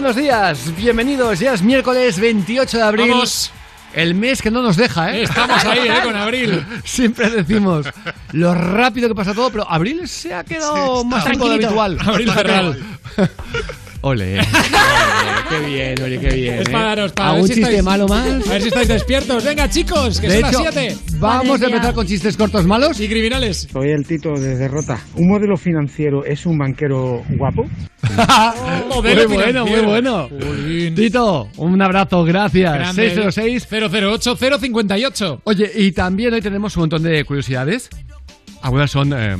Buenos días, bienvenidos. Ya es miércoles 28 de abril. Vamos. El mes que no nos deja, ¿eh? Estamos ahí, ¿eh? Con abril. Siempre decimos lo rápido que pasa todo, pero abril se ha quedado más tiempo de Tranquilito. habitual. Abril Ferral. Ole, ole, qué bien, oye, qué bien. Es ¿eh? para daros, para ¿Algún ver si chiste estáis- malo más? A ver si estáis despiertos. Venga, chicos, que De son hecho, las 7. vamos a empezar con chistes cortos malos. Y criminales. Soy el Tito de Derrota. ¿Un modelo financiero es un banquero guapo? muy bueno, muy bueno. Tito, un abrazo, gracias. Grande. 606 008 058. Oye, y también hoy tenemos un montón de curiosidades. Algunas son eh,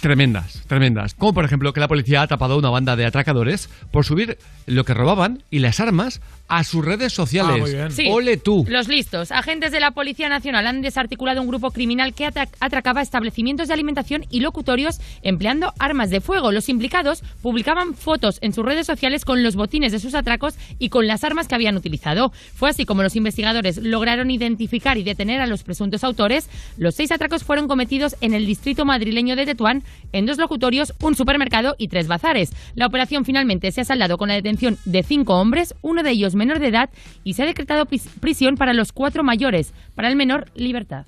tremendas, tremendas. Como por ejemplo que la policía ha atrapado a una banda de atracadores por subir lo que robaban y las armas a sus redes sociales. Ah, muy bien. Sí. Ole tú. Los listos. Agentes de la Policía Nacional han desarticulado un grupo criminal que atra- atracaba establecimientos de alimentación y locutorios empleando armas de fuego. Los implicados publicaban fotos en sus redes sociales con los botines de sus atracos y con las armas que habían utilizado. Fue así como los investigadores lograron identificar y detener a los presuntos autores. Los seis atracos fueron cometidos en el distrito madrileño de Tetuán, en dos locutorios, un supermercado y tres bazares. La operación finalmente se ha saldado con la detención de cinco hombres, uno de ellos menor de edad, y se ha decretado prisión para los cuatro mayores. Para el menor, libertad.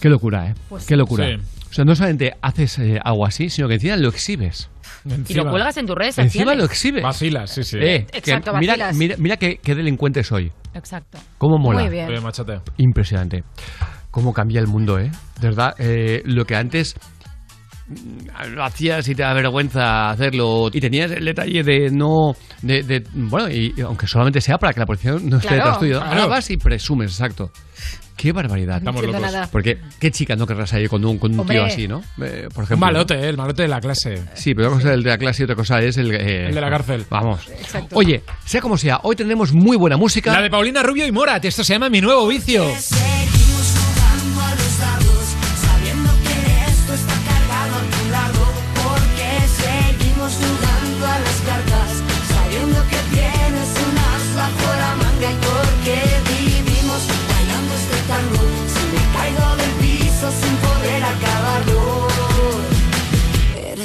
Qué locura, ¿eh? Pues Qué locura. Sí. O sea, no solamente haces eh, algo así, sino que encima lo exhibes. Y Encima. lo cuelgas en tus redes Encima sociales. lo exhibes. Vacilas, sí, sí. Eh, que Exacto, mira, vacilas. mira, mira qué, qué delincuente soy. Exacto. Cómo mola. Muy bien. Impresionante. Cómo cambia el mundo, ¿eh? De verdad, eh, lo que antes lo hacías y te da vergüenza hacerlo y tenías el detalle de no de, de- bueno y aunque solamente sea para que la policía no esté Claro. detrás tuyo Claro. ahora vas y presumes exacto qué barbaridad Estamos entiendo locos. nada. porque qué chica no querrás ir con un, con un Hombre. tío así no Eh, por Un ejemplo malote, eh, el malote de la clase. Sí, pero una cosa es el de la clase y otra cosa es el, eh, El de la cárcel. Vamos. Exacto. Oye, sea como sea, hoy tendremos muy buena música. La de Paulina Rubio y Morat. Esto se llama Mi Nuevo Vicio.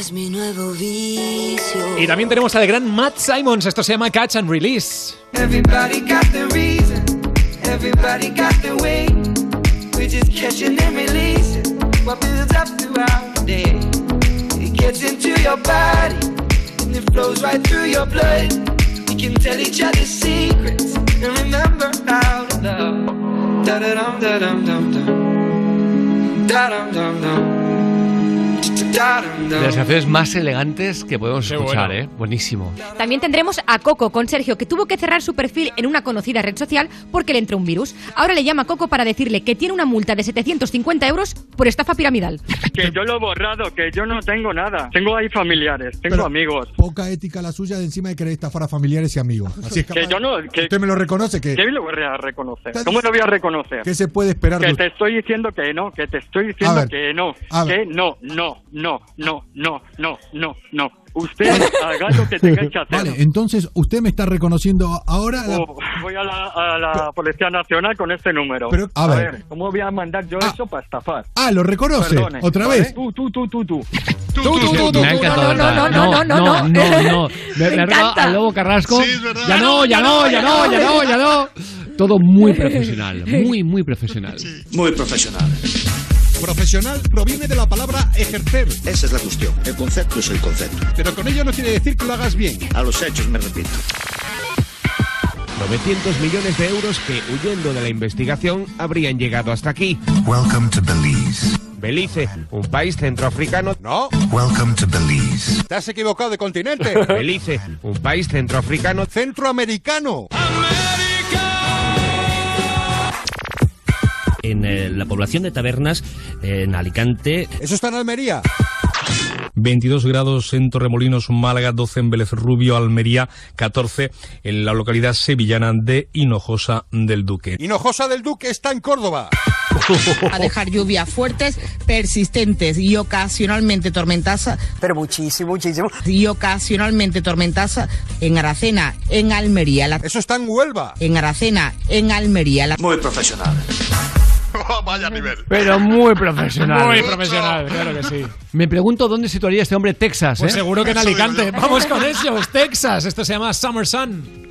Eres mi nuevo vicio. Y también tenemos al gran Matt Simons. Esto se llama Catch and Release. Everybody got the reason, everybody got the way. We just catch it and release it. What builds up throughout the day. It gets into your body, and it flows right through your blood. We can tell each other secrets and remember how to love. Da da dum da dum dum dum. Da dum dum dum. De las canciones más elegantes que podemos Qué escuchar, bueno. ¿eh? Buenísimo. También tendremos a Coco con Sergio, que tuvo que cerrar su perfil en una conocida red social porque le entró un virus. Ahora le llama a Coco para decirle que tiene una multa de 750 euros por estafa piramidal. Que yo lo he borrado, que yo no tengo nada. Tengo ahí familiares, tengo Pero- amigos. Poca ética la suya de encima de querer estafar a familiares y amigos. Así es Que capaz- yo no, que, Usted me lo reconoce que ¿qué lo voy a reconocer? ¿Cómo lo voy a reconocer? ¿qué se puede esperar Que te estoy diciendo que no, que te estoy diciendo ver, que no, que no, no, no, no, no, no, no, no. Usted haga lo que tenga que hacer. Vale, entonces usted me está reconociendo ahora la- Oh, voy a la, a la Policía Nacional con este número. Pero, a ver. ¿cómo voy a mandar yo Ah. eso para estafar? Ah, lo reconoce. Perdone, Otra ¿vale? vez. Tú, tú, tú, tú, tú. Tú, tú, tú, tú, no, no, no, no, no, no, no. no, no. Me, Me encanta. al Lobo Carrasco. Sí. Ya no, ya no, ya no, ya no, ya no. Todo muy profesional, muy, muy profesional. Muy profesional. Profesional proviene de la palabra ejercer, Esa es la cuestión. El concepto es el concepto. pero con ello no quiere decir que lo hagas bien. A los hechos me repito. 900 millones de euros que, huyendo de la investigación, habrían llegado hasta aquí. Welcome to Belize. Belice, un país centroafricano. No, Welcome to Belize. te has equivocado de continente. Belice, un país centroafricano. Centroamericano. América en eh, la población de Tabernas, eh, en Alicante. Eso está en Almería. 22 grados en Torremolinos, Málaga, 12 en Vélez Rubio, Almería, 14 en la localidad sevillana de Hinojosa del Duque. Hinojosa del Duque está en Córdoba. A dejar lluvias fuertes, persistentes y ocasionalmente tormentosas. Pero muchísimo, muchísimo. Y ocasionalmente tormentosas en Aracena, en Almería. Eso está en Huelva. En Aracena, en Almería. Muy profesional. Vaya nivel. Pero muy profesional. Muy profesional, claro que sí. Me pregunto dónde situaría este hombre Texas. Pues ¿eh? seguro que en Alicante. Vamos con ellos, Texas. Esto se llama Summer Sun.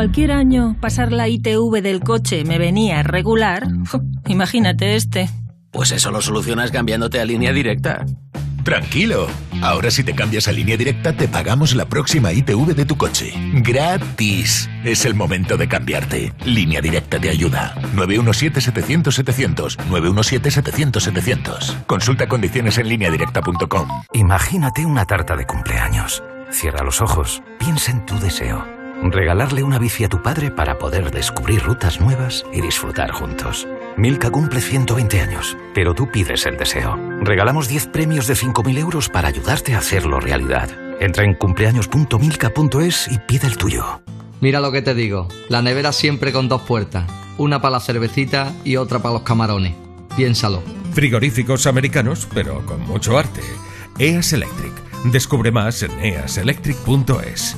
Cualquier año pasar la ITV del coche me venía regular, imagínate este. Pues eso lo solucionas cambiándote a línea directa. Tranquilo. Ahora si te cambias a línea directa te pagamos la próxima ITV de tu coche. Gratis. Es el momento de cambiarte. Línea directa te ayuda. 917-700-700. 917-700-700. Consulta condiciones en lineadirecta.com. Imagínate una tarta de cumpleaños. Cierra los ojos, piensa en tu deseo. Regalarle una bici a tu padre para poder descubrir rutas nuevas y disfrutar juntos. Milka cumple 120 años, pero tú pides el deseo. Regalamos 10 premios de 5.000 euros para ayudarte a hacerlo realidad. Entra en cumpleaños.milka.es y pide el tuyo. Mira lo que te digo, la nevera siempre con dos puertas, una para la cervecita y otra para los camarones. Piénsalo. Frigoríficos americanos, pero con mucho arte. EAS Electric. Descubre más en easelectric.es.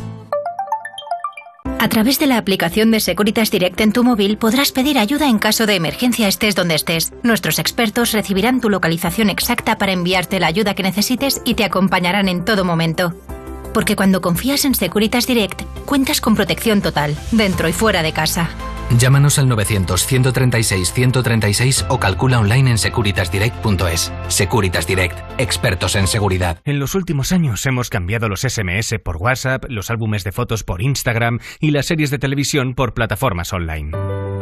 A través de la aplicación de Securitas Direct en tu móvil podrás pedir ayuda en caso de emergencia estés donde estés. Nuestros expertos recibirán tu localización exacta para enviarte la ayuda que necesites y te acompañarán en todo momento. Porque cuando confías en Securitas Direct, cuentas con protección total, dentro y fuera de casa. Llámanos al 900-136-136 o calcula online en securitasdirect.es. Securitas Direct, expertos en seguridad. En los últimos años hemos cambiado los SMS por WhatsApp, los álbumes de fotos por Instagram y las series de televisión por plataformas online.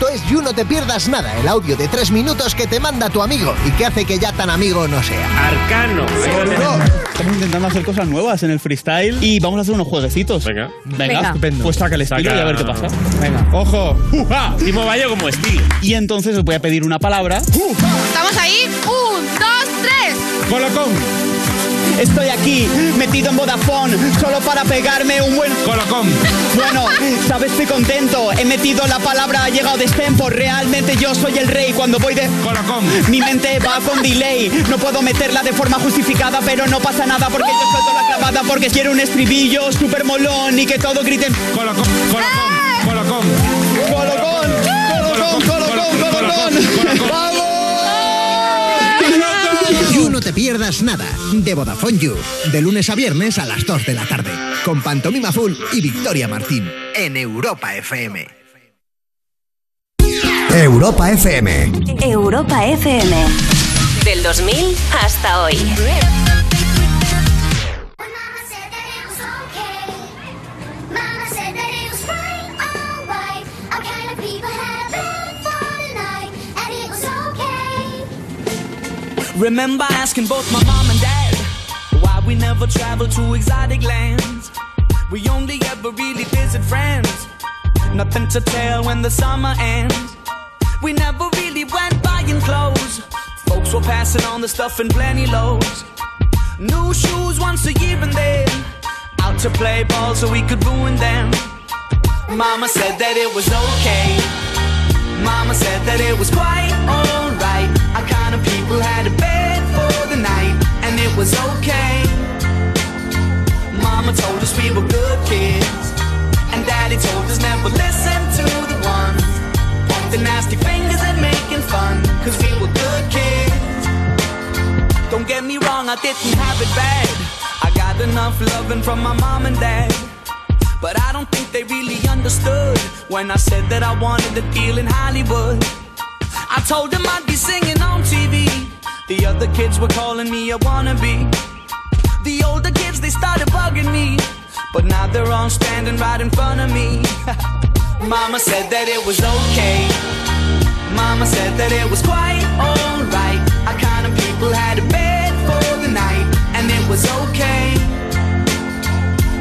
Esto es You No Te Pierdas Nada, el audio de tres minutos que te manda tu amigo y que hace que ya tan amigo no sea. Arcano. Estamos intentando hacer cosas nuevas en el freestyle y vamos a hacer unos jueguecitos. Venga. Venga, estupendo. Pues saca el estilo y a ver qué pasa. Venga. ¡Ojo! ¡Uja! Timo Valle como estilo. Y entonces os voy a pedir una palabra. ¿Estamos ahí? Un, dos, tres. Colocón. Estoy aquí, metido en Vodafone, solo para pegarme un buen colocón. Bueno, sabes, estoy contento. He metido la palabra, ha llegado de tempo. Realmente yo soy el rey cuando voy de colocón. Mi mente va con delay. No puedo meterla de forma justificada, pero no pasa nada porque yo suelto la clavada porque quiero un estribillo súper molón y que todo griten colocón, colocón, colocón. Colocón, colocón, colocón, colocón. ¡Vamos! Pierdas Nada, de Vodafone You, de lunes a viernes a las 2 de la tarde, con Pantomima Full y Victoria Martín, en Europa FM. Europa FM. Europa FM. Del 2000 hasta hoy. Remember asking both my mom and dad why we never traveled to exotic lands. We only ever really visit friends. Nothing to tell when the summer ends. We never really went buying clothes. Folks were passing on the stuff in plenty loads. New shoes once a year and then out to play ball so we could ruin them. Mama said that it was okay. Mama said that it was quite alright. It was okay. Mama told us we were good kids, and Daddy told us never listen to the ones pointing nasty fingers and making fun, cause we were good kids. Don't get me wrong, I didn't have it bad. I got enough loving from my mom and dad. But I don't think they really understood when I said that I wanted to deal in Hollywood. I told them I'd be singing on TV. The other kids were calling me a wannabe. The older kids, they started bugging me. But now they're all standing right in front of me. Mama said that it was okay. Mama said that it was quite alright. Our kind of people had a bed for the night, and it was okay.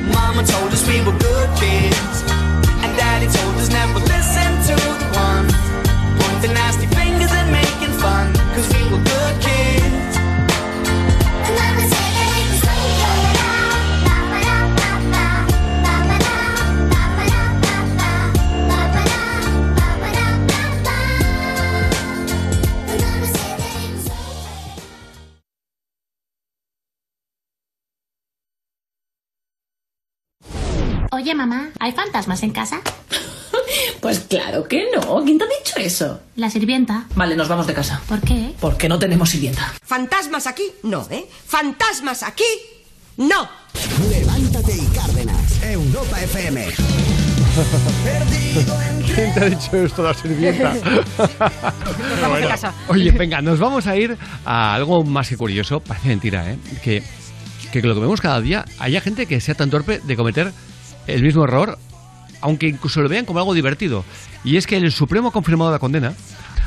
Mama told us we were good kids, and Daddy told us never listen to the ones pointing nasty fingers and making fun, cause we were good kids. Oye, mamá, ¿hay fantasmas en casa? Pues claro que no. ¿Quién te ha dicho eso? La sirvienta. Vale, nos vamos de casa. ¿Por qué? Porque no tenemos sirvienta. ¿Fantasmas aquí? No, ¿eh? ¿Fantasmas aquí? No. Levántate y Cárdenas. Europa FM. ¿Quién te ha dicho esto, la sirvienta? vamos de casa. Oye, venga, nos vamos a ir a algo más que curioso. Parece mentira, ¿eh? Que, que lo que vemos cada día, haya gente que sea tan torpe de cometer el mismo error, aunque incluso lo vean como algo divertido. Y es que el Supremo ha confirmado la condena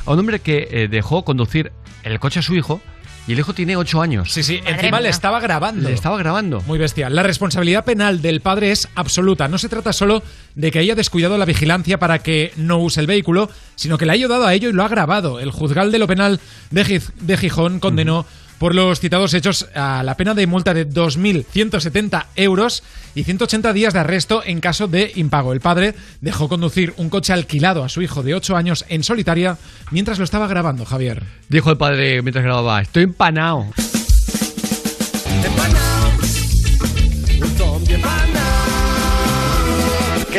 a un hombre que eh, dejó conducir el coche a su hijo y el hijo tiene 8 años. Sí, sí, encima le estaba grabando. Le estaba grabando. Muy bestia. La responsabilidad penal del padre es absoluta. No se trata solo de que haya descuidado la vigilancia para que no use el vehículo, sino que le ha ayudado a ello y lo ha grabado. El juzgal de lo penal de, Giz- de Gijón condenó por los citados hechos a la pena de multa de 2.170 euros y 180 días de arresto en caso de impago. El padre dejó conducir un coche alquilado a su hijo de 8 años en solitaria mientras lo estaba grabando, Javier. Dijo el padre mientras grababa, estoy empanado.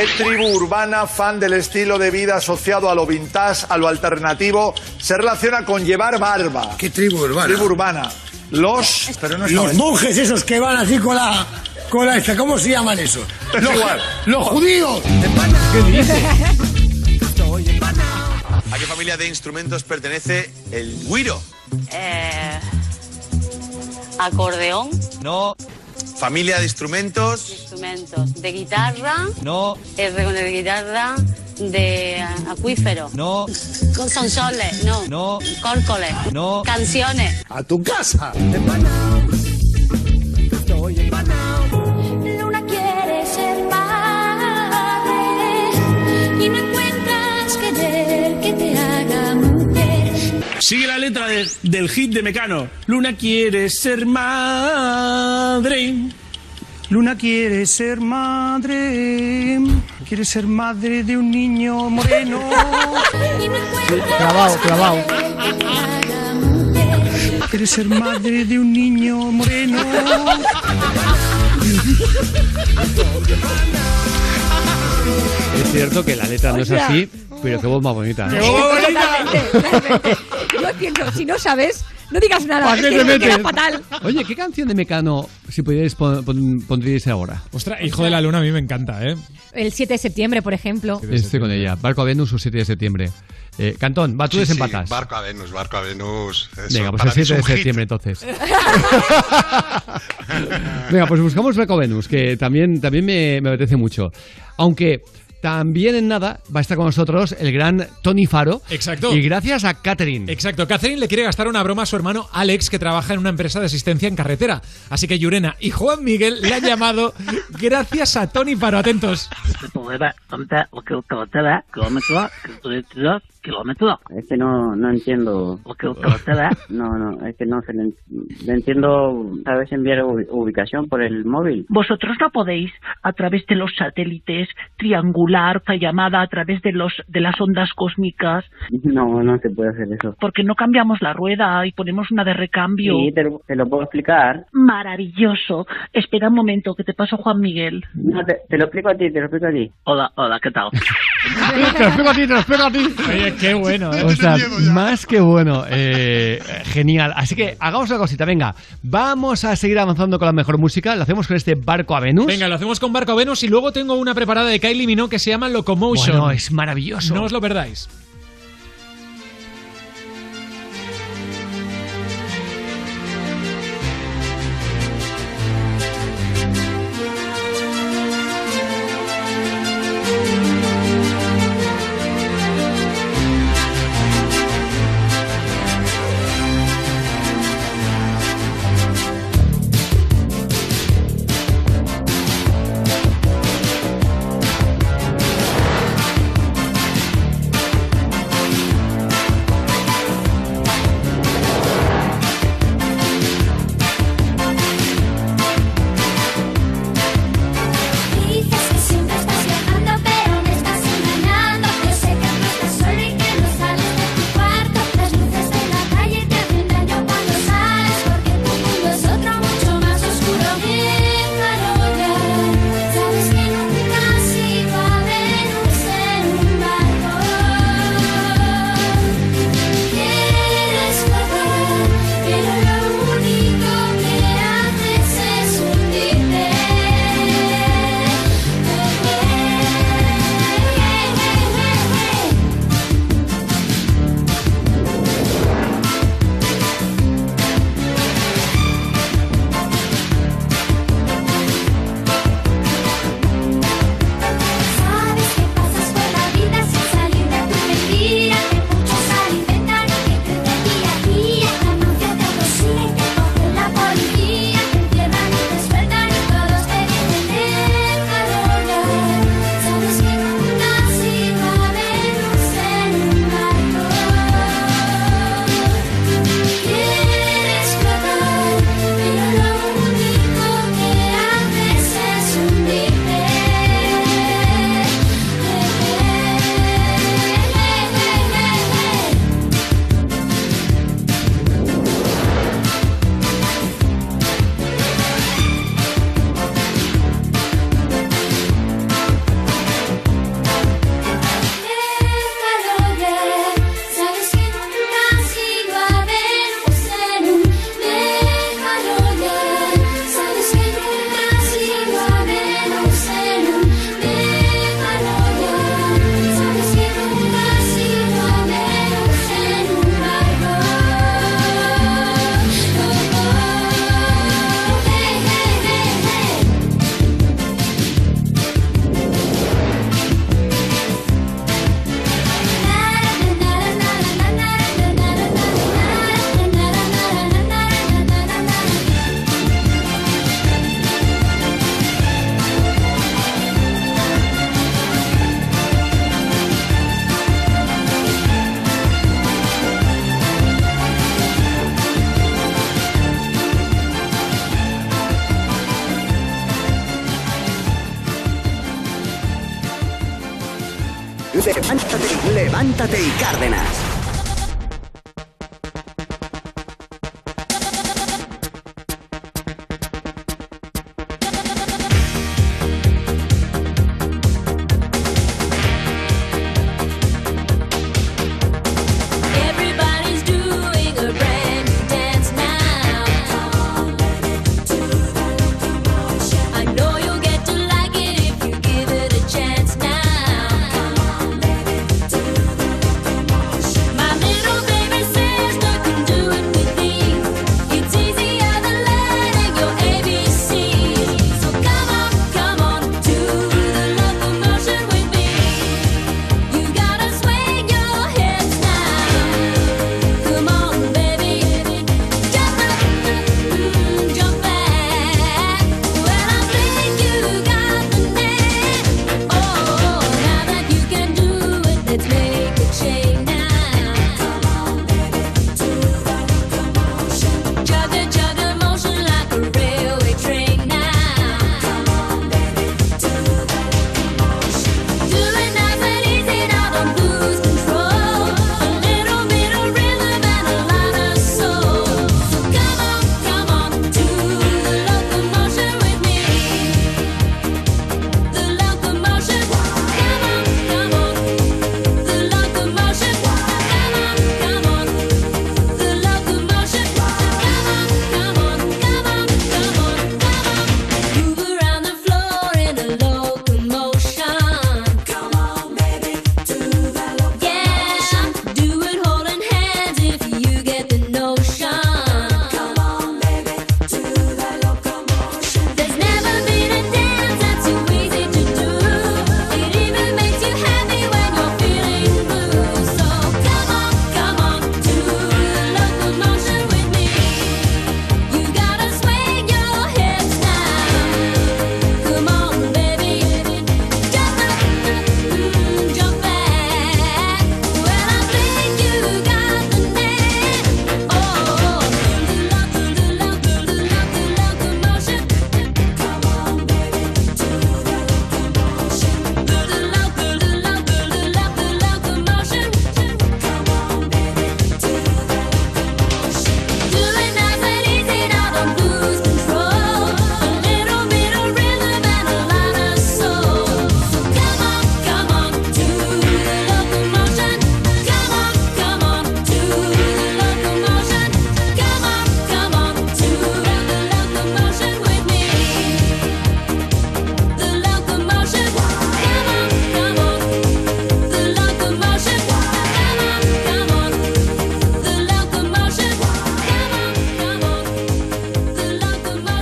¿Qué tribu urbana, fan del estilo de vida asociado a lo vintage, a lo alternativo, se relaciona con llevar barba? ¿Qué tribu urbana? Tribu urbana. Los... Pero no Los monjes esos que van así con la... Con la esta, ¿Cómo se llaman esos? Es los, igual. los judíos. ¿A qué familia de instrumentos pertenece el güiro? Eh, acordeón, No. Familia de instrumentos. instrumentos de guitarra, No. el de guitarra de ah, acuífero. No. Con sonsoles, no. No. Córcoles. No. Canciones. A tu casa. Luna quiere ser madre y no encuentras querer que te haga. Sigue la letra de- del hit de Mecano. Luna quiere ser madre. Luna quiere ser madre. Quiere ser madre de un niño moreno. Clavado, clavado. Quiere ser madre de un niño moreno. Es cierto que la letra no es así, pero qué voz más bonita. Totalmente. Yo entiendo, si no sabes, no digas nada. ¿Para es qué que te metes? fatal. Oye, ¿qué canción de Mecano, si pudierais, pon- pon- pondríais ahora? Ostras, Hijo de la Luna a mí me encanta, ¿eh? El 7 de septiembre, por ejemplo. Estoy con ella. Barco a Venus, un 7 de septiembre. Eh, Cantón, va, tú Sí, sí, desempatas. barco a Venus, barco a Venus. Eso, Venga, pues el mí es 7 de hit. septiembre entonces. Venga, pues buscamos Barco a Venus, que también, también me, me apetece mucho. Aunque también en nada va a estar con nosotros el gran Tony Faro. Exacto. Y gracias a Catherine. Exacto. Catherine le quiere gastar una broma a su hermano Alex, que trabaja en una empresa de asistencia en carretera. Así que Yurena y Juan Miguel le han llamado gracias a Tony Faro. Atentos. Kilómetros. Es que no, no entiendo. No, no, es que no se le, le entiendo. ¿Sabes enviar ubi- ubicación por el móvil? Vosotros no podéis, a través de los satélites, triangular, llamada a través de los de las ondas cósmicas, No, no se puede hacer eso. porque no cambiamos la rueda y ponemos una de recambio. Sí, te lo, te lo puedo explicar. Maravilloso. Espera un momento, que te paso Juan Miguel. No, te, te lo explico a ti, te lo explico a ti. Hola, hola, ¿qué tal? Te lo explico a ti, te lo explico a ti. Oye, qué bueno, ¿eh? O sea, más que bueno. Eh, genial. Así que hagamos una cosita, venga. Vamos a seguir avanzando con la mejor música. Lo hacemos con este barco a Venus. Venga, lo hacemos con Barco a Venus y luego tengo una preparada de Kylie Minogue que se llama Locomotion. Bueno, es maravilloso. No os lo perdáis.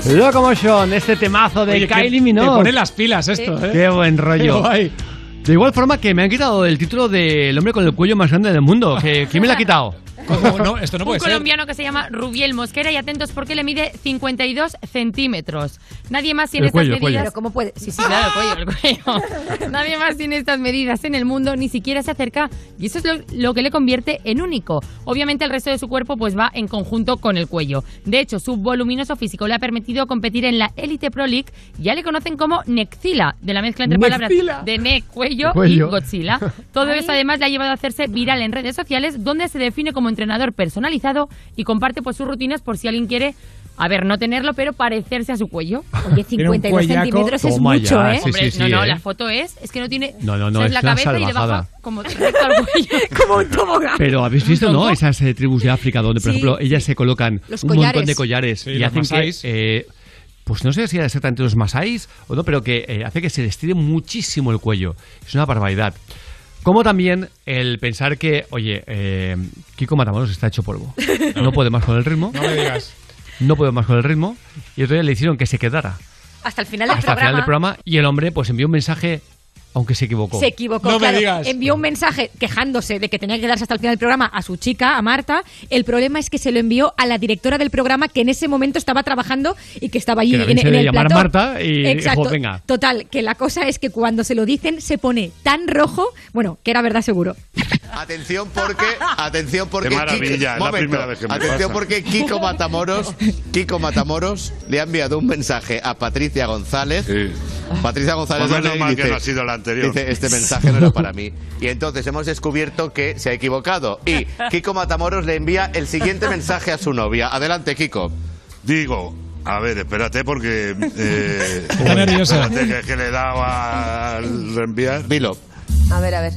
Locomotion, este temazo de Oye, que Kylie te Minogue. pone las pilas esto, ¿eh? Qué buen rollo. Qué. De igual forma que me han quitado el título del hombre con el cuello más grande del mundo. ¿Que- ¿Quién me lo ha quitado? No, esto no un puede ser. colombiano que se llama Rubiel Mosquera y atentos porque le mide 52 centímetros. Nadie más tiene El cuello, estas el cuello. medidas. Pero ¿cómo puede? Sí, sí. Claro, el cuello, el cuello. Nadie más tiene estas medidas en el mundo, ni siquiera se acerca y eso es lo, lo que le convierte en único. Obviamente el resto de su cuerpo pues va en conjunto con el cuello. De hecho, su voluminoso físico le ha permitido competir en la Elite Pro League. Ya le conocen como Nexila, de la mezcla entre Nexila. palabras de ne, cuello, Cuello. y Godzilla. Todo eso además le ha llevado a hacerse viral en redes sociales, donde se define como entrenador personalizado y comparte pues sus rutinas por si alguien quiere, a ver, no tenerlo, pero parecerse a su cuello. Oye, Tiene un 52 cuellaco. centímetros es mucho, ya, ¿eh? sí, Hombre, sí, no, sí, no, ¿eh? la foto es, es que no tiene... No, no, no, o sea, es la una cabeza y le baja salvajada. como directo al cuello. Como un tobogán. Pero habéis visto, ¿no? Esas eh, tribus de África donde, por Sí, ejemplo, ellas se colocan Los un montón collares. de collares Sí, y hacen que. masáis. eh, pues no sé si era exactamente los masáis o no, pero que eh, hace que se les tire muchísimo el cuello. Es una barbaridad. Como también el pensar que, oye, eh, Kiko Matamoros está hecho polvo. No puede más con el ritmo. No me digas. No puede más con el ritmo. Y otro día le hicieron que se quedara Hasta el final del hasta el final del programa. Y el hombre, pues envió un mensaje, aunque se equivocó. Se equivocó, No me digas. Envió un mensaje quejándose de que tenía que quedarse hasta el final del programa a su chica, a Marta. El problema es que se lo envió a la directora del programa que en ese momento estaba trabajando y que estaba allí Que en, se en el llamar plató. Marta y dijo, Exacto. "Venga". Total, que la cosa es que cuando se lo dicen se pone tan rojo, bueno, que era verdad seguro. Atención porque, atención porque Qué maravilla, Kiko- la primera vez que me atención pasa. porque Kiko Matamoros, Kiko Matamoros le ha enviado un mensaje a Patricia González. Patricia González Pues menos mal que dice- no ha sido anterior. Dice, este mensaje no era para mí. Y entonces hemos descubierto que se ha equivocado. Y Kiko Matamoros le envía el siguiente mensaje a su novia. Adelante, Kiko. Digo, a ver, espérate porque... Eh, Está nervioso. Espérate que, que le he dado al reenviar. Dilo. A ver, a ver.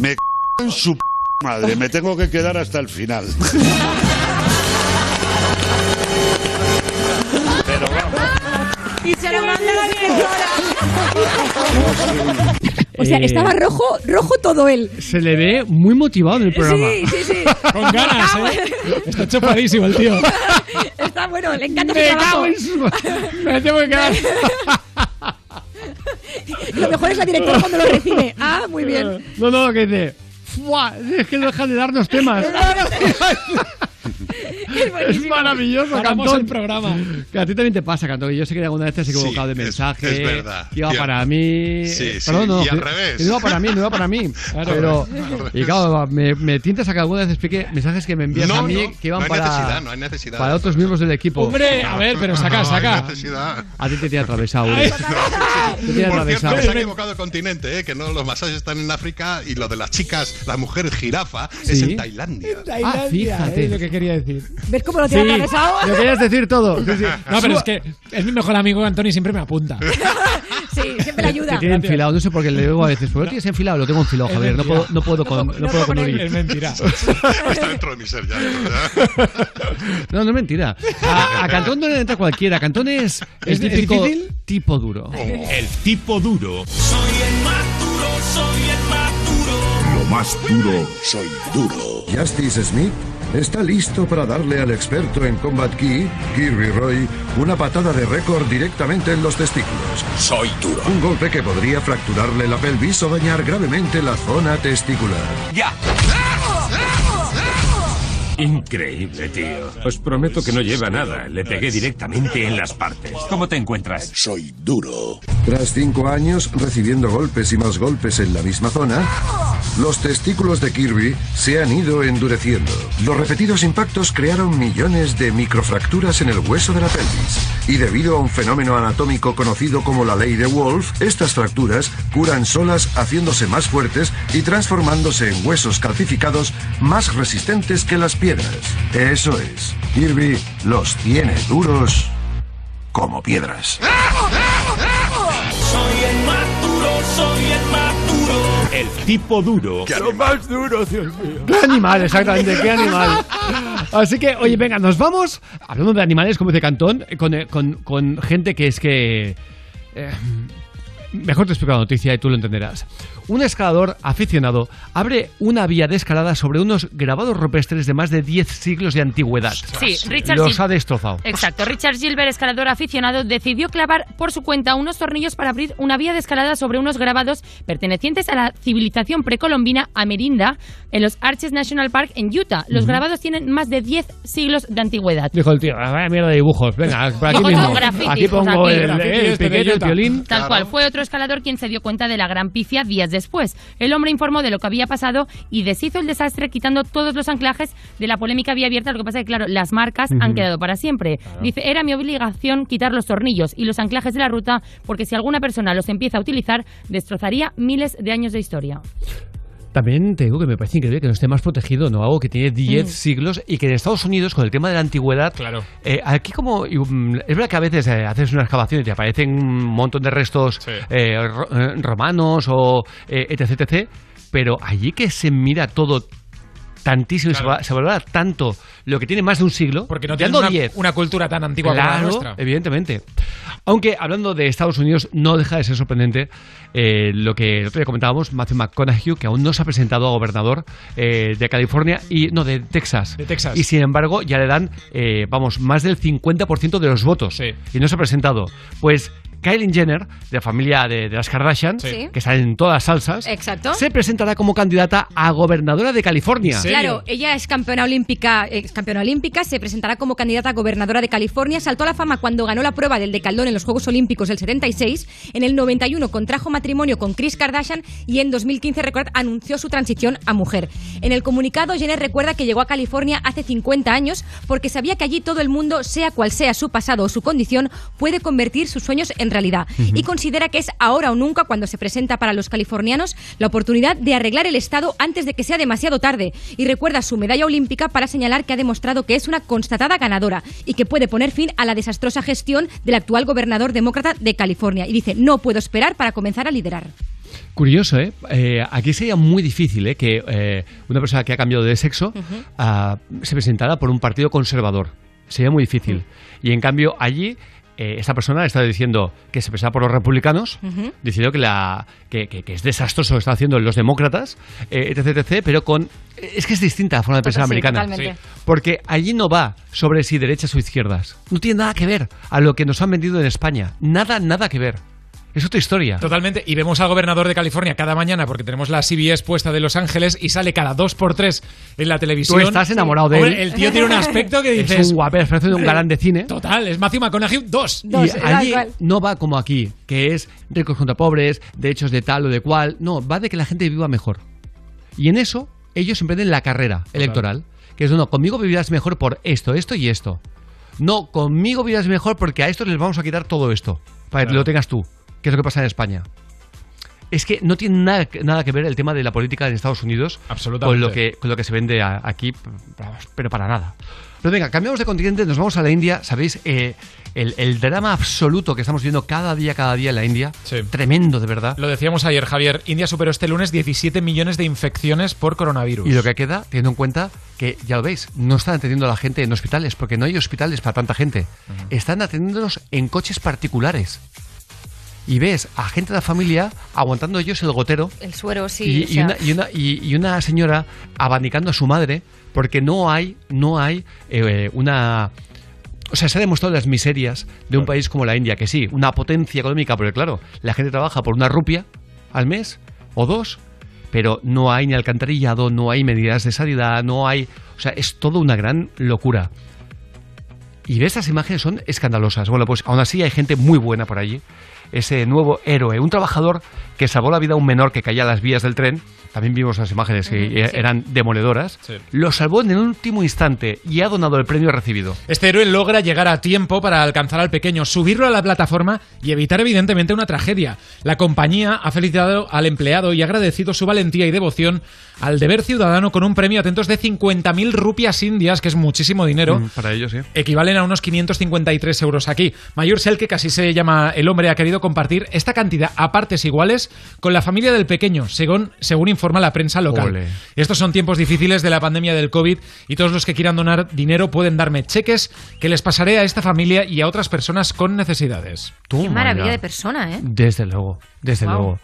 Me c en su p madre, me tengo que quedar hasta el final. Pero vamos. Y se lo mandó a la directora. O sea, Eh, estaba rojo, rojo todo él. Se le ve muy motivado en el programa. Sí, sí, sí. Con ganas, ¿eh? Está chupadísimo el tío. Está bueno, le encanta su Me trabajo. cago en su- Me tengo que quedar. Lo mejor es la directora cuando lo recibe. Ah, muy bien. No, no, que dice. "Fua, Es que no dejan de darnos temas. Es maravilloso, Paramos Cantón. el programa. Que a ti también te pasa, Cantón. que Yo sé que alguna vez te has equivocado Sí, de es- mensaje. es verdad. Que iba Y a- para mí. Sí, sí, Perdón, no. y al revés. no iba para mí, no iba para mí. Claro. Pero. Y claro, me, me tientas a que alguna vez explique mensajes que me envías No, a mí no, que iban no hay para. necesidad, no hay necesidad. Para otros miembros del equipo. Hombre, a ver, pero saca, saca. A ti te tiene atravesado, Uri. Te tiene Por cierto, atravesado. que se ha equivocado de continente, ¿eh? que no los masajes están en África y lo de las chicas, la mujer jirafa, es Sí. en Tailandia. Ah, fíjate. Quería decir. ¿Ves cómo lo tiene Sí. atravesado? Lo querías decir todo. Sí, sí. No, pero es que es mi mejor amigo Antonio y siempre me apunta. Sí, siempre le ayuda. Que tiene enfilado, no sé por qué le digo a veces, ¿por qué tienes enfilado? Lo tengo enfilado, Javier, no mentira. puedo, no puedo con, no puedo con Uri. Es mentira. Está dentro de mi ser ya. No, no es mentira. A, a Cantón no le entra cualquiera. Cantón es el ¿Es- es típico difícil? tipo duro. El tipo duro. Soy el más duro, soy el más duro. Lo más duro, soy duro. Justice Smith está listo para darle al experto en Combat Key, Kirby Roy, una patada de récord directamente en los testículos. Soy duro. Un golpe que podría fracturarle la pelvis o dañar gravemente la zona testicular. Ya. Increíble, tío. Os prometo que no lleva nada. Le pegué directamente en las partes. ¿Cómo te encuentras? Soy duro. Tras cinco años recibiendo golpes y más golpes en la misma zona, los testículos de Kirby se han ido endureciendo. Los repetidos impactos crearon millones de microfracturas en el hueso de la pelvis. Y debido a un fenómeno anatómico conocido como la ley de Wolf, estas fracturas curan solas haciéndose más fuertes y transformándose en huesos calcificados más resistentes que las piedras. Eso es, Kirby los tiene duros como piedras. Soy el más duro, soy el más duro. El tipo duro. Lo más duro, Dios mío. ¿Qué animal, exactamente? ¿Qué animal? Así que, oye, venga, nos vamos. Hablando de animales, como dice Cantón, con, eh, con, con gente que es que. eh, Mejor te explico la noticia y tú lo entenderás. Un escalador aficionado abre una vía de escalada sobre unos grabados rupestres de más de 10 siglos de antigüedad. Sí, Richard Los Gil- ha destrozado. Exacto. Richard Gilbert, escalador aficionado, decidió clavar por su cuenta unos tornillos para abrir una vía de escalada sobre unos grabados pertenecientes a la civilización precolombina amerinda en los Arches National Park en Utah. Los grabados tienen más de 10 siglos de antigüedad. Dijo el tío, "Ah, vaya mierda de dibujos. Venga, por aquí mismo. "No, graffiti, Aquí pongo aquí". el, el de piquete, el violín. Tal cual, fue otro escalador quien se dio cuenta de la gran pifia días después. El hombre informó de lo que había pasado y deshizo el desastre quitando todos los anclajes de la polémica vía abierta. Lo que pasa es que, claro, las marcas han quedado para siempre. Dice, era mi obligación quitar los tornillos y los anclajes de la ruta porque si alguna persona los empieza a utilizar, destrozaría miles de años de historia. También te digo que me parece increíble que no esté más protegido, ¿no? Algo que tiene 10 Mm. siglos y que en Estados Unidos, con el tema de la antigüedad, claro. aquí como... mm, es verdad que a veces eh, haces una excavación y te aparecen un montón de restos eh, ro- eh, romanos o eh, etc, etc, pero allí que se mira todo tantísimo y se, va- se valora tanto lo que tiene más de un siglo, Porque no tiene una, 10. una cultura tan antigua como la nuestra. evidentemente. Aunque hablando de Estados Unidos, no deja de ser sorprendente eh, lo que el otro día comentábamos, Matthew McConaughey, que aún no se ha presentado a gobernador eh, de California y no de Texas. De Texas. Y sin embargo, ya le dan, eh, vamos, más del 50% de los votos. Y no se ha presentado. Pues Kylie Jenner, de la familia de, de las Kardashian, Sí. que está en todas las salsas, Exacto. se presentará como candidata a gobernadora de California. Claro, ella es campeona olímpica, ex campeona olímpica, se presentará como candidata a gobernadora de California, saltó a la fama cuando ganó la prueba del decaldón en los Juegos Olímpicos del 76, en el 91 contrajo matrimonio con Chris Kardashian y en 2015 recuerda, anunció su transición a mujer. En el comunicado Jenner recuerda que llegó a California hace 50 años porque sabía que allí todo el mundo, sea cual sea su pasado o su condición, puede convertir sus sueños en realidad Ujú. y considera que es ahora o nunca cuando se presenta para los californianos la oportunidad de arreglar el Estado antes de que sea demasiado tarde y recuerda su medalla olímpica para señalar que ha demostrado que es una constatada ganadora y que puede poner fin a la desastrosa gestión del actual gobernador demócrata de California y dice no puedo esperar para comenzar a liderar. Curioso, ¿eh? Eh, Aquí sería muy difícil ¿eh? que eh, una persona que ha cambiado de sexo ah, se presentara por un partido conservador. Sería muy difícil. Y en cambio, allí, eh, esta persona está diciendo que se presenta por los republicanos, diciendo que, la, que, que- que es desastroso lo que están haciendo los demócratas, eh, etc, etc, pero con... Es que es distinta la forma de pensar Sí, americana. totalmente. Porque allí no va sobre si derechas o izquierdas. No tiene nada que ver a lo que nos han vendido en España. Nada, nada que ver. Es otra historia. Totalmente. Y vemos al gobernador de California cada mañana porque tenemos la CBS puesta de Los Ángeles y sale cada dos por tres en la televisión. Tú estás enamorado de Hombre, él. El tío tiene un aspecto que dices. Es un guapo, parece un galán de cine. Total, es Matthew McConaughey 2. y allí no va como aquí, que es ricos contra pobres, derechos de tal o de cual. No, va de que la gente viva mejor. Y en eso, ellos emprenden la carrera electoral. Que es, no, conmigo vivirás mejor por esto, esto y esto. No, conmigo vivirás mejor porque a estos les vamos a quitar todo esto. Para que lo tengas tú. Que es lo que pasa en España. Es que no tiene nada, nada que ver el tema de la política en Estados Unidos con lo que, con lo que se vende a- aquí, pero para nada. Pero venga, cambiamos de continente, nos vamos a la India. ¿Sabéis? Eh, el, el drama absoluto que estamos viendo cada día, cada día en la India. Tremendo, de verdad. Lo decíamos ayer, Javier. India superó este lunes 17 millones de infecciones por coronavirus. Y lo que queda, teniendo en cuenta que, ya lo veis, no están atendiendo a la gente en hospitales, porque no hay hospitales para tanta gente. Están atendiéndonos en coches particulares. Y ves a gente de la familia aguantando ellos el gotero El suero, sí. y, o y sea, una, y, una, y- y una señora abanicando a su madre porque no hay, no hay eh, una... O sea, se ha demostrado las miserias de un país como la India, que sí, una potencia económica, porque claro, la gente trabaja por una rupia al mes o dos, pero no hay ni alcantarillado, no hay medidas de sanidad, no hay... O sea, es todo una gran locura. Y ves, estas imágenes son escandalosas. Bueno, pues aún así hay gente muy buena por allí. Ese nuevo héroe, un trabajador que salvó la vida a un menor que caía a las vías del tren. También vimos las imágenes que e- sí. eran demoledoras. Lo salvó en el último instante y ha donado el premio recibido. Este héroe logra llegar a tiempo para alcanzar al pequeño, subirlo a la plataforma y evitar evidentemente una tragedia. La compañía ha felicitado al empleado y ha agradecido su valentía y devoción al deber ciudadano con un premio atentos de 50.000 rupias indias, que es muchísimo dinero. Mm, para ellos, sí. Equivalen a unos 553 euros aquí. Mayur Selke, que así se llama el hombre, ha querido compartir esta cantidad a partes iguales con la familia del pequeño, según, según informa la prensa local. Ole. Estos son tiempos difíciles de la pandemia del COVID y todos los que quieran donar dinero pueden darme cheques que les pasaré a esta familia y a otras personas con necesidades. Qué maravilla de persona, ¿eh? Desde luego, desde luego.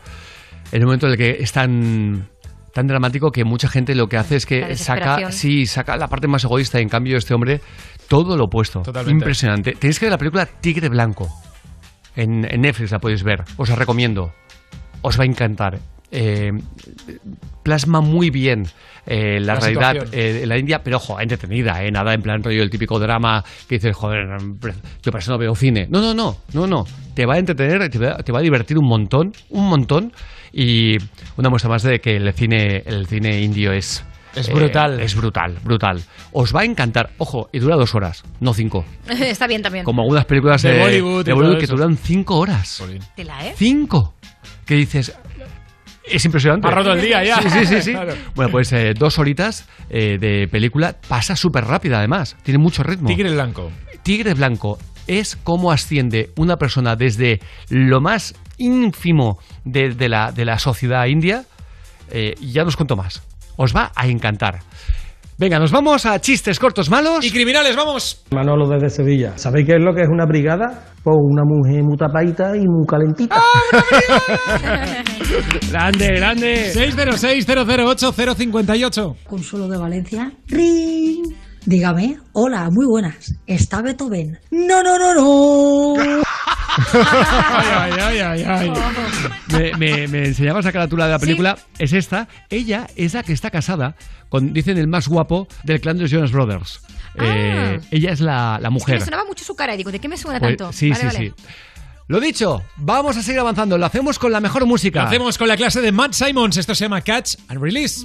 En el momento en el que es tan, tan dramático que mucha gente lo que hace es que saca, sí, saca la parte más egoísta y en cambio este hombre todo lo opuesto. Totalmente. Impresionante. Tenéis que ver la película Tigre Blanco. En, en Netflix la podéis ver. Os la recomiendo. Os va a encantar. Eh, plasma muy bien eh, la, La realidad eh, en la India, pero ojo, entretenida, eh, nada en plan rollo el típico drama que dices, joder, yo para eso no veo cine. No, no, no, no, no. Te va a entretener, te va, te va a divertir un montón, un montón. Y una muestra más de que el cine, el cine indio es. Es brutal. Es brutal, brutal. Os va a encantar. Ojo, y dura dos horas, no cinco. Está bien también. Como algunas películas De Bollywood de Bollywood que eso. duran cinco horas. Tela, ¿eh? Cinco. Que dices. Es impresionante. Ha roto el día ya. Sí, sí, sí. sí. Claro. Bueno, pues eh, dos horitas eh, de película. Pasa súper rápida, además. Tiene mucho ritmo. Tigre blanco. Tigre Blanco es cómo asciende una persona desde lo más ínfimo de, de la, de la sociedad india. Eh, y ya no os cuento más. Os va a encantar. Venga, nos vamos a chistes cortos malos. Y criminales, vamos. Manolo desde Sevilla. ¿Sabéis qué es lo que es una brigada? Pues una mujer muy tapadita y muy calentita. grande, grande. 606-008-058. Consuelo de Valencia. ¡Ring! Dígame, hola, muy buenas. ¿Está Beethoven? No, no, no, no. ay, ay, ay, ay. Me, me, me enseñabas la carátula de la película. Es esta. Ella es la que está casada con, dicen, el más guapo del clan de los Jonas Brothers. Eh, ella es la, la Es que mujer. me sonaba mucho su cara y digo, ¿de qué me suena Pues, tanto? sí, Vale, sí, vale. sí. Lo dicho, vamos a seguir avanzando. Lo hacemos con la mejor música. Lo hacemos con la clase de Matt Simons. Esto se llama Catch and Release.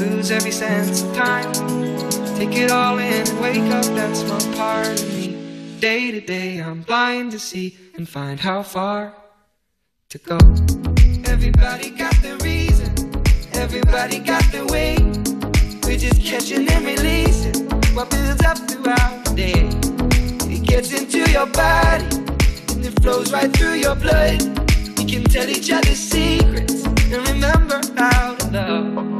lose every sense of time. Take it all in wake up that small part of me. Day to day, I'm blind to see and find how far to go. Everybody got the reason, everybody got the way. We're just catching and releasing what builds up throughout the day. It gets into your body and it flows right through your blood. We can tell each other secrets and remember how to love.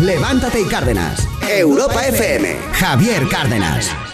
Levántate y Cárdenas. Europa FM. Javier Cárdenas.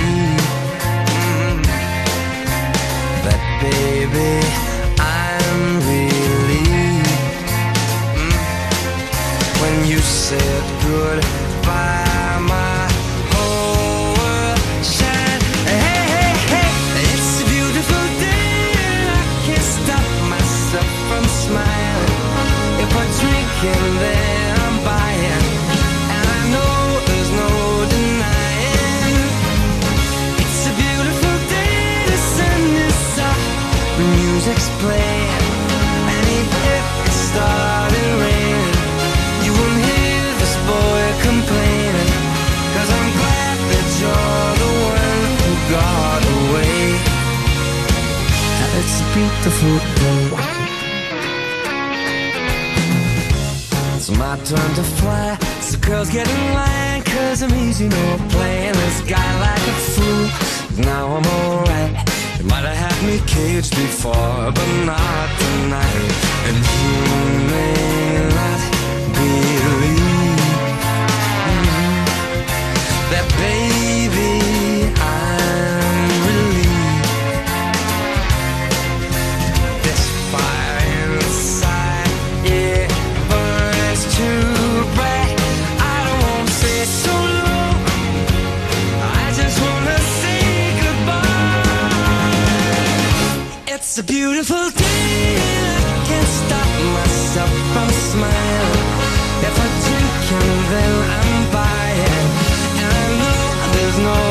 baby. I'm relieved mm, when you said goodbye. It's my turn to fly. So girls get in line, cause I'm easy, no playing this guy like a fool. Now I'm alright. You might have had me caged before, but not tonight. And you may not believe mm, that, baby, It's a beautiful day, and I can't stop myself from smiling. If I drink and then I'm buying, and I know there's no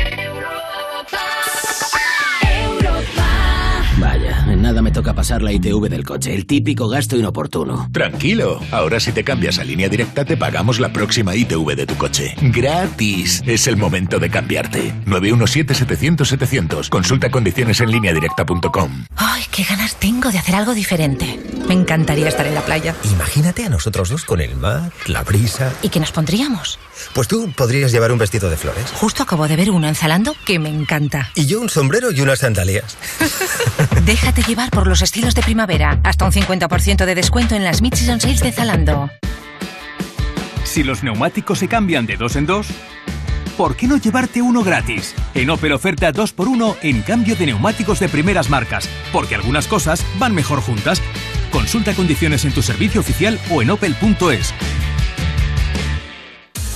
Toca pasar la ITV del coche, el típico gasto inoportuno. Tranquilo, ahora si te cambias a línea directa te pagamos la próxima ITV de tu coche. Gratis. Es el momento de cambiarte. 917-700-700. Consulta condiciones en línea directa.com. Ay, qué ganas tengo de hacer algo diferente. Me encantaría estar en la playa. Imagínate a nosotros dos con el mar, la brisa. ¿Y qué nos pondríamos? Pues tú podrías llevar un vestido de flores. Justo acabo de ver uno en Zalando que me encanta. Y yo un sombrero y unas sandalias. Déjate llevar por los estilos de primavera. Hasta un 50% de descuento en las Mid-Season Sales de Zalando. Si los neumáticos se cambian de dos en dos, ¿por qué no llevarte uno gratis? En Opel oferta 2x1 en cambio de neumáticos de primeras marcas, porque algunas cosas van mejor juntas. Consulta condiciones en tu servicio oficial o en opel.es.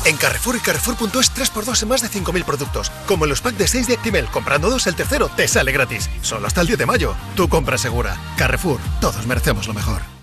En Carrefour y Carrefour.es 3x2 en más de 5.000 productos. Como en los packs de 6 de Actimel. Comprando dos, el tercero te sale gratis. Solo hasta el 10 de mayo. Tu compra segura. Carrefour. Todos merecemos lo mejor.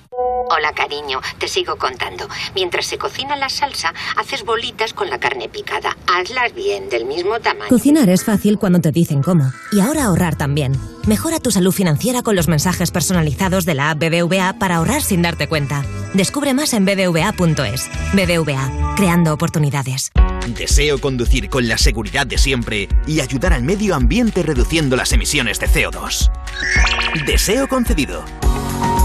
Hola, cariño, te sigo contando. Mientras se cocina la salsa, haces bolitas con la carne picada. Hazlas bien, del mismo tamaño. Cocinar es fácil cuando te dicen cómo. Y ahora ahorrar también. Mejora tu salud financiera con los mensajes personalizados de la app BBVA para ahorrar sin darte cuenta. Descubre más en bbva.es. BBVA, creando oportunidades. Deseo conducir con la seguridad de siempre y ayudar al medio ambiente reduciendo las emisiones de CO2. Deseo concedido.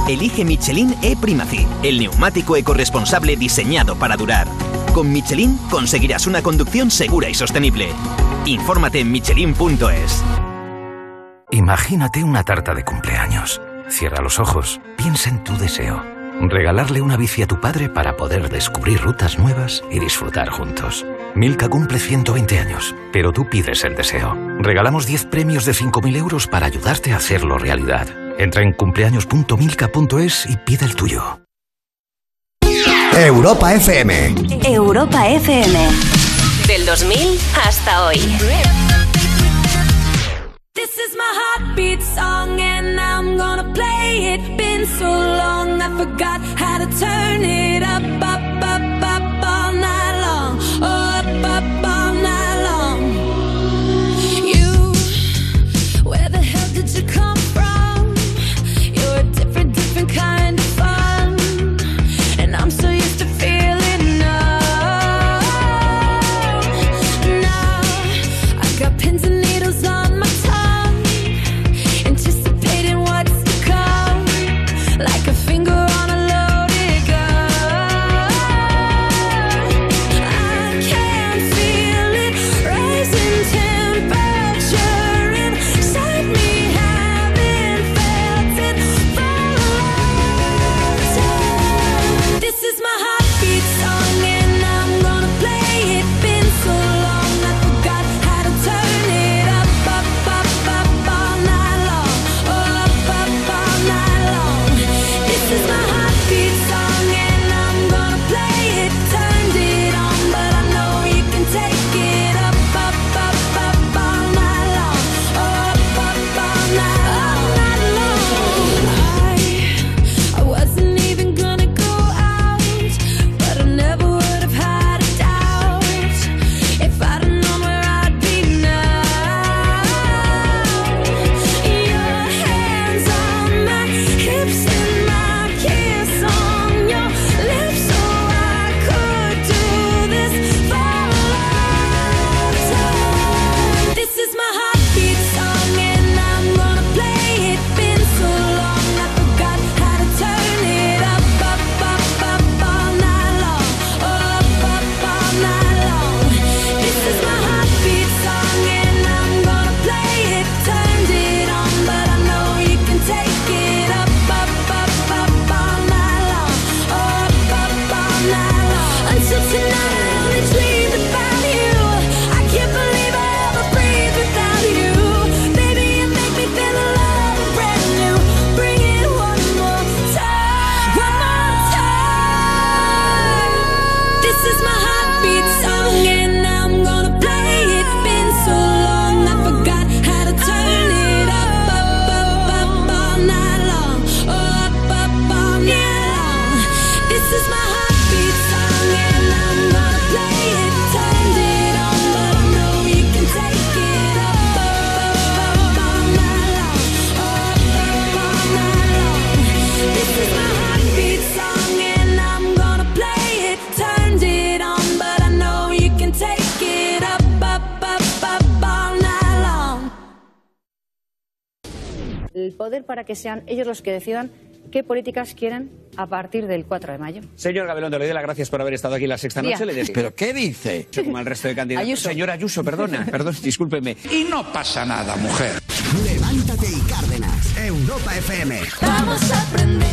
Elige Michelin E-Primacy, el neumático ecorresponsable diseñado para durar. Con Michelin conseguirás una conducción segura y sostenible. Infórmate en michelin.es. Imagínate una tarta de cumpleaños. Cierra los ojos, piensa en tu deseo. Regalarle una bici a tu padre para poder descubrir rutas nuevas y disfrutar juntos. Milka cumple 120 años, pero tú pides el deseo. Regalamos 10 premios de 5.000 euros para ayudarte a hacerlo realidad. Entra en cumpleaños.milka.es y pide el tuyo. Europa FM. Europa FM. Del 2000 hasta hoy. This is my heartbeat song and I'm gonna play it. Been so long I forgot how to turn it up, up, up, up, long. Poder para que sean ellos los que decidan qué políticas quieren a partir del 4 de mayo. Señor Gabilondo, le doy las gracias por haber estado aquí la sexta noche. Le des- ¿Pero qué dice? Como el resto de candidatos. Ayuso. Señor Ayuso, perdona, perdón, discúlpeme. Y no pasa nada, mujer. Levántate y Cárdenas. Europa FM. Vamos a aprender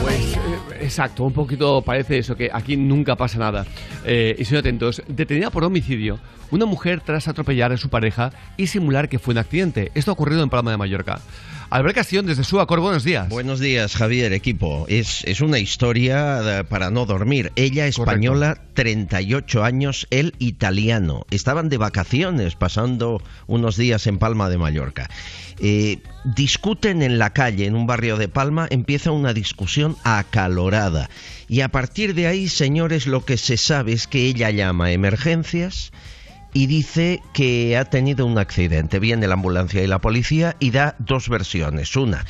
Pues eh, exacto, un poquito parece eso, que aquí nunca pasa nada. Eh, y soy atentos. Detenida por homicidio, una mujer tras atropellar a su pareja y simular que fue un accidente. Esto ha ocurrido en Palma de Mallorca. Albert Castillón desde Suacor, buenos días. Buenos días, Javier, equipo. Es, es una historia eh, para no dormir. Ella española, 38 años, él italiano. Estaban de vacaciones, pasando unos días en Palma de Mallorca. Eh, discuten en la calle, en un barrio de Palma, empieza una discusión acalorada. Y a partir de ahí, señores, lo que se sabe es que ella llama a emergencias y dice que ha tenido un accidente. Viene la ambulancia y la policía y da dos versiones. Una,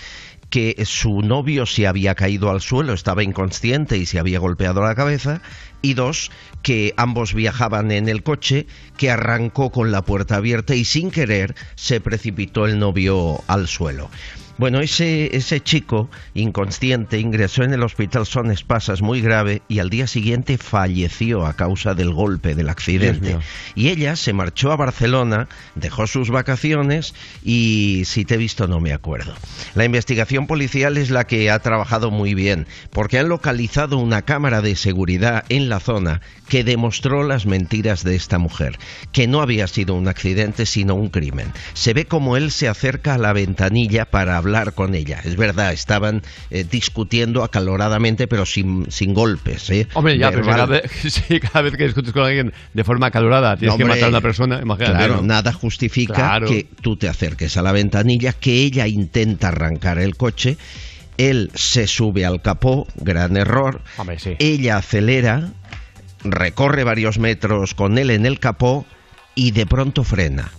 que su novio se había caído al suelo, estaba inconsciente y se había golpeado la cabeza. Y dos, que ambos viajaban en el coche, que arrancó con la puerta abierta y sin querer se precipitó el novio al suelo. Bueno, ese, ese chico inconsciente ingresó en el hospital Son Espasas muy grave y al día siguiente falleció a causa del golpe, del accidente. Y ella se marchó a Barcelona, dejó sus vacaciones y si te he visto no me acuerdo. La investigación policial es la que ha trabajado muy bien, porque han localizado una cámara de seguridad en la zona que demostró las mentiras de esta mujer, que no había sido un accidente sino un crimen. Se ve como él se acerca a la ventanilla para hablar con ella. Es verdad, estaban eh, discutiendo acaloradamente pero sin, sin golpes. ¿eh? Hombre, ya, pero cada vez, sí, cada vez que discutes con alguien de forma calorada tienes que matar a una persona, imagínate. Claro, ¿no? nada justifica Claro. que tú te acerques a la ventanilla, que ella intenta arrancar el coche, él se sube al capó, gran error, Hombre, sí. ella acelera, recorre varios metros con él en el capó y de pronto frena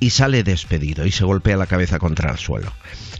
y sale despedido y se golpea la cabeza contra el suelo.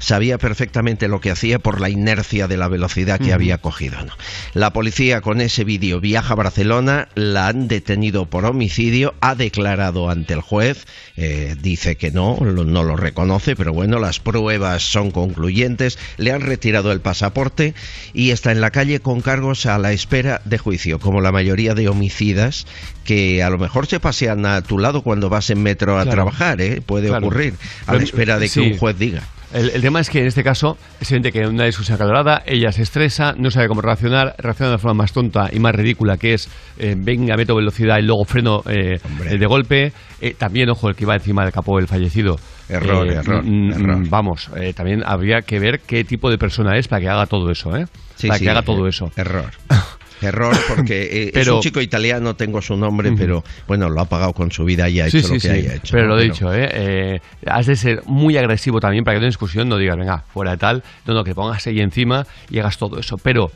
Sabía perfectamente lo que hacía por la inercia de la velocidad que había cogido. ¿no? La policía con ese vídeo viaja a Barcelona, la han detenido por homicidio, ha declarado ante el juez, eh, dice que no, lo- no lo reconoce, pero bueno, las pruebas son concluyentes, le han retirado el pasaporte y está en la calle con cargos a la espera de juicio, como la mayoría de homicidas que a lo mejor se pasean a tu lado cuando vas en metro a Claro. trabajar, ¿eh? puede Claro. ocurrir, a la espera de que sí. un juez diga. El, el tema es que en este caso es evidente que una discusión acalorada, ella se estresa, no sabe cómo reaccionar, reacciona de la forma más tonta y más ridícula que es eh, venga, meto velocidad y luego freno eh, de golpe. Eh, también, ojo, el que iba encima del capó del fallecido. Error, Eh, error, mm, error. mm, Vamos, eh, también habría que ver qué tipo de persona es para que haga todo eso, ¿eh? Sí, para sí, que haga todo eso. Error. Error porque eh, es Pero- un chico italiano, tengo su nombre, pero bueno, lo ha pagado con su vida y ha Sí, hecho sí, lo que sí, haya hecho. Pero ¿no? lo he dicho, ¿eh? Eh, Has de ser muy agresivo también para que en una discusión no digas, venga, fuera de tal. No, no, que pongas ahí encima y hagas todo eso. Pero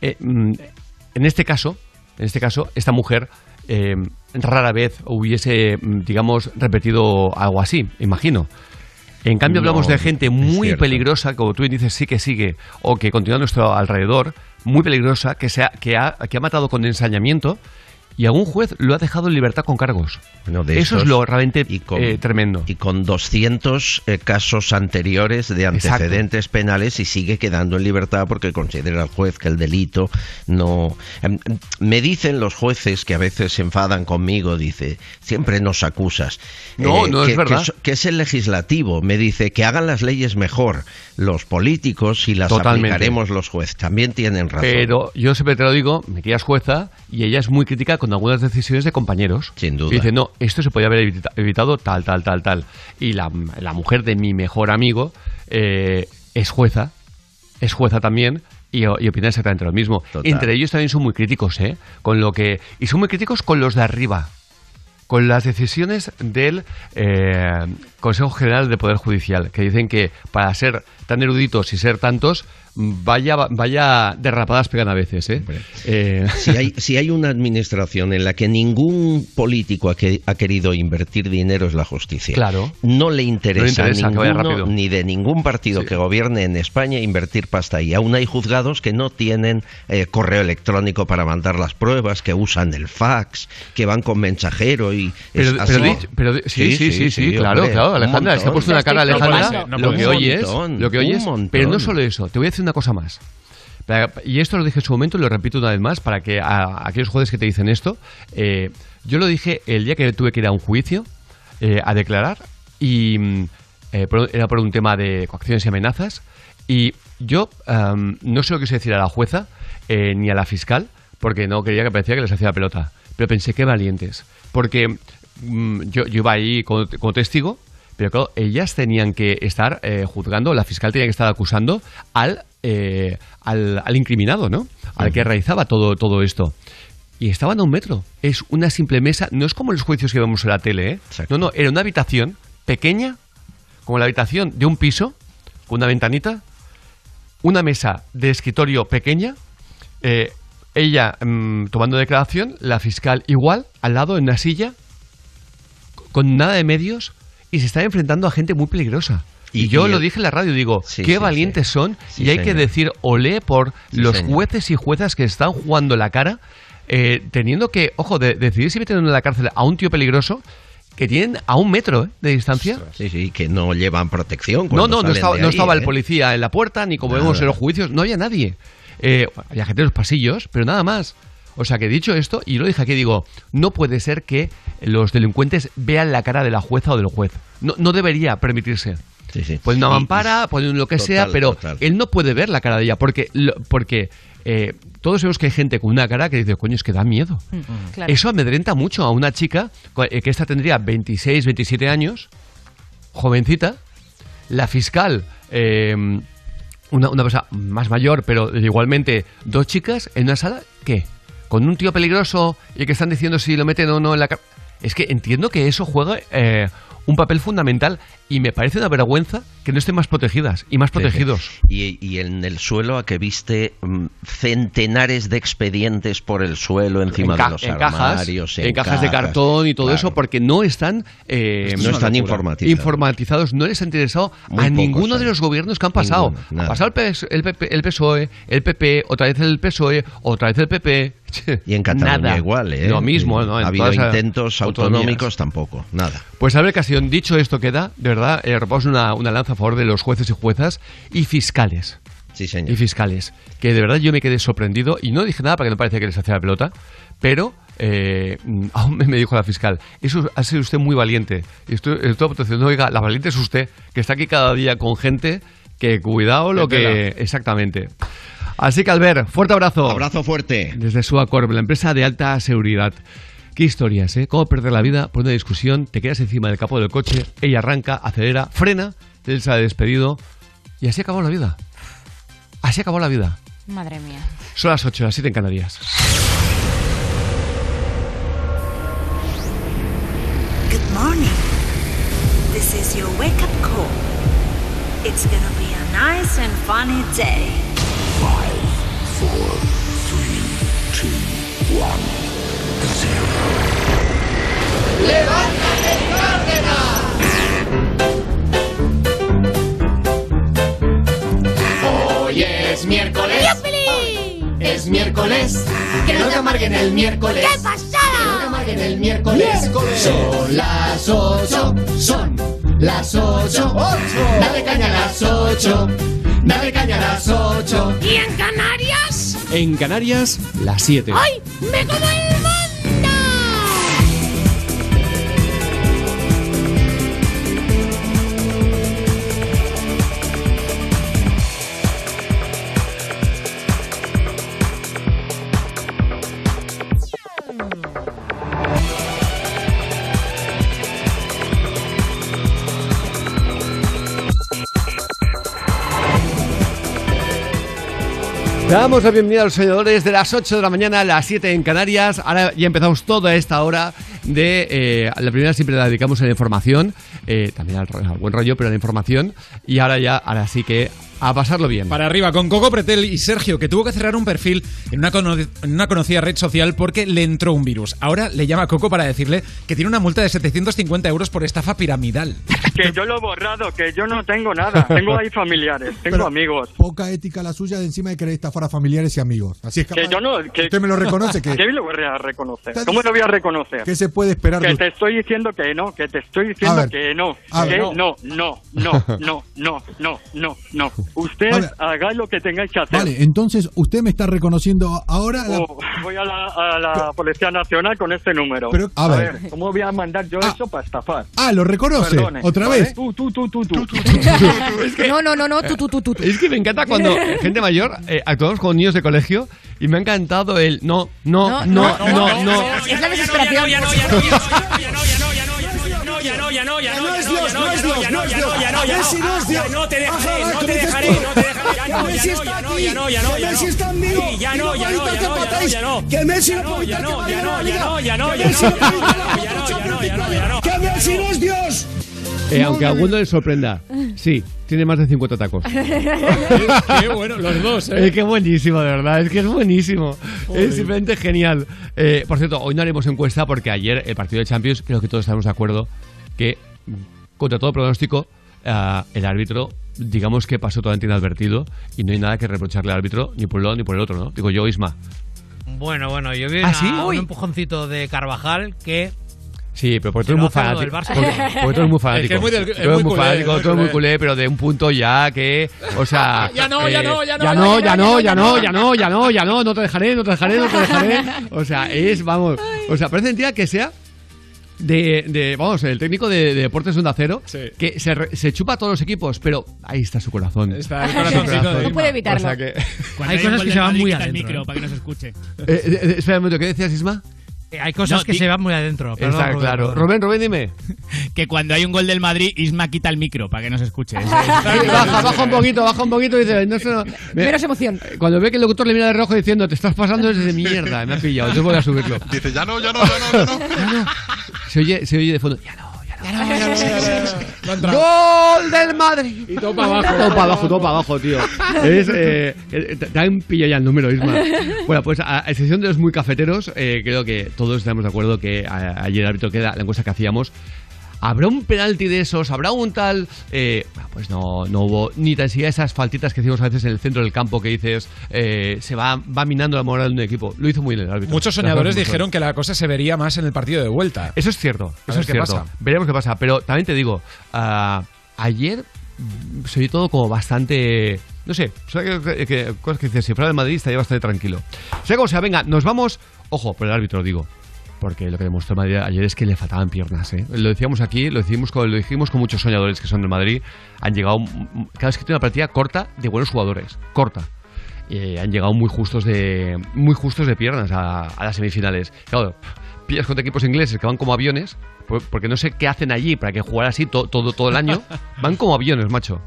eh, mm, en este caso, en este caso, esta mujer eh, rara vez hubiese, mm, digamos, repetido algo así, imagino. En cambio, No, hablamos de gente muy peligrosa, como tú dices, sí que sigue, o que continúa a nuestro alrededor, muy peligrosa, que, se ha, que, ha, que ha matado con ensañamiento y algún juez lo ha dejado en libertad con cargos. Bueno, de Eso estos- es lo realmente con- eh, tremendo. Y con 200 eh, casos anteriores de Exacto. antecedentes penales y sigue quedando en libertad porque considera el juez que el delito no... Em, em, Me dicen los jueces que a veces se enfadan conmigo, dice, siempre nos acusas. Eh, No, no es que, verdad. Que, es- que es el legislativo. Me dice que hagan las leyes mejor los políticos y las Totalmente. aplicaremos los jueces. También tienen razón. Pero yo siempre te lo digo, mi tía es jueza y ella es muy crítica con algunas decisiones de compañeros. Sin duda. Y dice, no, esto se podía haber evita- evitado tal, tal, tal, tal. Y la, la mujer de mi mejor amigo eh, es jueza, es jueza también. Y, y opina exactamente lo mismo. Total. Entre ellos también son muy críticos, ¿eh? Con lo que. Y son muy críticos con los de arriba. Con las decisiones del eh, Consejo General de Poder Judicial, que dicen que para ser tan eruditos y ser tantos, vaya, vaya derrapadas pegan a veces, ¿eh? Eh, Si hay, si hay una administración en la que ningún político ha, que- ha querido invertir dinero es la justicia. Claro. No le interesa, No le interesa a que vaya ninguno, rápido. ni de ningún partido que gobierne en España invertir pasta ahí. Aún hay juzgados que no tienen eh, correo electrónico para mandar las pruebas, que usan el fax, que van con mensajero y Pero, es pero, así. di- pero di- sí, sí, sí, sí, claro, hombre, claro, Alejandra, se ha montón. puesto una cara Alejandra, no lo que oyes, lo que pero no solo eso, te voy a decir una cosa más. Y esto lo dije en su momento y lo repito una vez más para que a, aquellos jueces que te dicen esto, eh, yo lo dije el día que tuve que ir a un juicio eh, a declarar y mm, eh, era por un tema de coacciones y amenazas y yo am, no sé lo que se decir a la jueza eh, ni a la fiscal porque no quería que parecía que les hacía la pelota, pero pensé que valientes porque mm, yo, yo iba ahí como, como testigo Pero claro, ellas tenían que estar eh, juzgando, la fiscal tenía que estar acusando al, eh, al, al incriminado, ¿no? Al que realizaba todo, todo esto. Y estaban a un metro. Es una simple mesa. No es como los juicios que vemos en la tele, ¿eh? No, no, era una habitación pequeña, como la habitación de un piso, con una ventanita, una mesa de escritorio pequeña, eh, ella mm, tomando declaración, la fiscal igual, al lado en una silla, con nada de medios, y se está enfrentando a gente muy peligrosa. Y, Y- yo y lo dije en la radio, digo, Sí, qué sí, valientes son, y hay que decir olé por los señor. jueces y juezas que están jugando la cara, eh, teniendo que, ojo, de, decidir si meten en la cárcel a un tío peligroso que tienen a un metro ¿eh? de distancia. Sí, sí, que no llevan protección. No, no, no estaba, no estaba el ¿eh? policía en la puerta, ni como Nada. vemos en los juicios, no había nadie. Eh, había gente en los pasillos, pero nada más. O sea que dicho esto, y lo dije aquí, digo, no puede ser que los delincuentes vean la cara de la jueza o del juez. No, no debería permitirse. Sí, sí. Ponen una mampara, ponen lo que Total, sea, pero total. él no puede ver la cara de ella, porque, porque eh, todos sabemos que hay gente con una cara que dice, coño, es que da miedo. claro. Eso amedrenta mucho a una chica eh, que esta tendría 26, 27 años, jovencita, la fiscal, eh, una, una persona más mayor, pero igualmente dos chicas en una sala, ¿qué? Con un tío peligroso y que están diciendo si lo meten o no en la. Es que entiendo que eso juega eh, un papel fundamental y me parece una vergüenza que no estén más protegidas y más protegidos. Y, y en el suelo a que viste mm, centenares de expedientes por el suelo encima en, de los en cajas, armarios, en cajas de cartón y todo Claro. eso, porque no están, eh, No están informatizados. informatizados, no les ha interesado Muy a ninguno de los gobiernos que han pasado. Ninguno, ha pasado el, PS el, PP el PSOE, el PP, otra vez el PSOE, otra vez el PP. Y en Cataluña Nada. igual, ¿eh? Lo mismo, ¿no? En Ha habido intentos autonómicos tampoco, nada. Pues Albert Casillón, dicho esto queda, de verdad, eh, rompamos una, una lanza a favor de los jueces y juezas y fiscales. Sí, señor. Y fiscales. Que de verdad yo me quedé sorprendido y no dije nada para que no parece que les hacía la pelota, pero eh, aún me, dijo la fiscal, eso ha sido usted muy valiente. Y estoy, estoy protección, oiga, la valiente es usted, que está aquí cada día con gente que cuidado lo que... Exactamente. Así que Albert, fuerte abrazo. Abrazo fuerte. Desde Suacorp, la empresa de alta seguridad. Qué historias, ¿eh? Cómo perder la vida por una discusión, te quedas encima del capó del coche, ella arranca, acelera, frena, él sale despedido y así acabó la vida. Así acabó la vida. Madre mía. Son las 8, las 7 en Canarias. Good morning. This is your wake up call. It's gonna be a nice and funny day. 5, 4, 3, 2, 1 clase. ¡Levántate, Cárdenas! Hoy es miércoles. ¡Yupili! Es miércoles. Que no te amarguen el miércoles. ¡Qué pasada! Que no te amarguen el miércoles. miércoles. Son las ocho. Son las ocho. ocho. Dale caña a las ocho. Dale caña a las ocho. ¿Y en Canarias? En Canarias, las siete. ¡Ay! ¡Me como el Damos la bienvenida a los soñadores de las 8 de la mañana a las 7 en Canarias. Ahora ya empezamos toda esta hora de... eh, la primera siempre la dedicamos a la información, eh, también al, al buen rollo, pero a la información. Y ahora ya, ahora sí que a pasarlo bien. Para arriba, con Coco Pretel y Sergio, que tuvo que cerrar un perfil en una, cono- en una conocida red social porque le entró un virus. Ahora le llama a Coco para decirle que tiene una multa de 750 euros por estafa piramidal. Que yo lo he borrado, que yo no tengo nada. Tengo ahí familiares, tengo amigos. Poca ética la suya de encima de querer estafar a familiares y amigos. Así es Que yo no. Que, ¿Usted me lo reconoce? que ¿Qué lo voy a reconocer? ¿Cómo lo voy a reconocer? ¿Qué se puede esperar Que de te estoy diciendo que no, que te estoy diciendo ver. que no, que ver. no, no, no, no, no, no, no, no. Usted A ver. haga lo que tengáis que hacer. Vale, entonces usted me está reconociendo ahora. la- Oh, voy a la, a la Policía Nacional con este número. Pero, a ver. ¿cómo voy a mandar yo eso para estafar? Ah, lo reconoce. Perdone, Otra ¿vale? vez. Tú, tú, tú, tú, tú. No, no, no, no, tú, tú, tú, tú. Es que me encanta cuando gente mayor eh, actuamos con niños de colegio y me ha encantado el no, no, no, no, no. Es la desesperación. no, ya no, ya no, ya Que no, no ya es no, Dios, ya no no, ya no, ya no no, es ya no, ya no, ya no, Messi no ya no te dejaré, no te ¿qué dices dejaré, no te dejaré, ya no, ya no, ya no, ya no, ya no, ya no. está en vivo, ya no, ya no, ya no, ya no, ya no. que Messi Ya no no, puede ya no, ya no, ya no, ya no, ya no, ya no, no ya no, ya no, ya no, ya no. Que Messi no es Dios. Eh, aunque a alguno le sorprenda, sí, tiene más de 50 tacos. Qué bueno, los dos, ¿eh? Es que buenísimo, de verdad, es que es buenísimo. Joder. Es simplemente genial. Eh, por cierto, hoy no haremos encuesta porque ayer el partido de Champions, creo que todos estamos de acuerdo que, contra todo pronóstico, ah, el árbitro, digamos que pasó totalmente inadvertido y no hay nada que reprocharle al árbitro ni por un lado ni por el otro, ¿no? Digo yo, Isma. Bueno, bueno, yo vi ¿Ah, una- sí? un empujoncito de Carvajal que Sí, pero porque tú eres muy fanático. Porque, tú eres muy fanático. Es muy fanático, tú eres muy culé. pero de un punto ya que. O sea. Ya no, ya eh, no, ya no, Ya ya no, ya ya no, no, ya no, ya no, ya no, ya no, no te dejaré, no te dejaré, no te dejaré. O sea, es, vamos. O sea, parece mentira que sea. De, de, vamos, el técnico de, de Deportes Onda Cero, que se, re- se chupa a todos los equipos, pero ahí está su corazón. Está el corazón. No puede evitarlo. O sea que- Hay cosas que se van muy el adentro, micro ¿eh? para que no se escuche. Eh, eh, espera un momento, ¿qué decías, Isma? Eh, Hay cosas No, que se van muy adentro. perdón, Está Rubén, claro. Rubén, Rubén, dime. Que cuando hay un gol del Madrid, Isma quita el micro para que no se escuche. Sí, baja, baja un poquito, baja un poquito y dice, no, sé, no. Me- Menos emoción. Cuando ve que el locutor le mira de rojo diciendo, te estás pasando es de mierda, me ha pillado, entonces voy a subirlo. Dice, ya no, ya no, ya no, ya no. Se oye, se oye de fondo, ya no. No ha entrado. ¡Gol del Madrid! Y todo para abajo. Todo para abajo, todo para abajo, tío. Es, eh, eh, te te han pillado ya el número, Isma. Bueno, pues a, a excepción de los muy cafeteros, eh, creo que todos estamos de acuerdo que a- ayer el árbitro queda la encuesta que hacíamos. ¿Habrá un penalti de esos? ¿Habrá un tal...? Eh, pues no, no hubo ni tan siquiera esas faltitas que hicimos a veces en el centro del campo que dices eh, se va, va minando la moral de un equipo. Lo hizo muy bien el árbitro. Muchos soñadores cosas dijeron que la cosa se vería más en el partido de vuelta. Eso es cierto, A eso es qué cierto. pasa. Veremos qué pasa. Pero también te digo, ah, ayer se oye todo como bastante. No sé, o sea, que, que- cosas que dices, si fuera de Madrid estaría bastante tranquilo. Sea como sea, venga, nos vamos. Ojo, por el árbitro digo. Porque lo que demostró Madrid ayer es que le faltaban piernas. ¿eh? Lo decíamos aquí, lo dijimos, con, lo dijimos con muchos soñadores que son del Madrid. Han llegado, cada vez que tiene una partida corta de buenos jugadores. Corta. Eh, han llegado muy justos de muy justos de piernas a, a las semifinales. Claro, pillas contra equipos ingleses que van como aviones, por- porque no sé qué hacen allí para que jugar así to- todo, todo el año. Van como aviones, macho.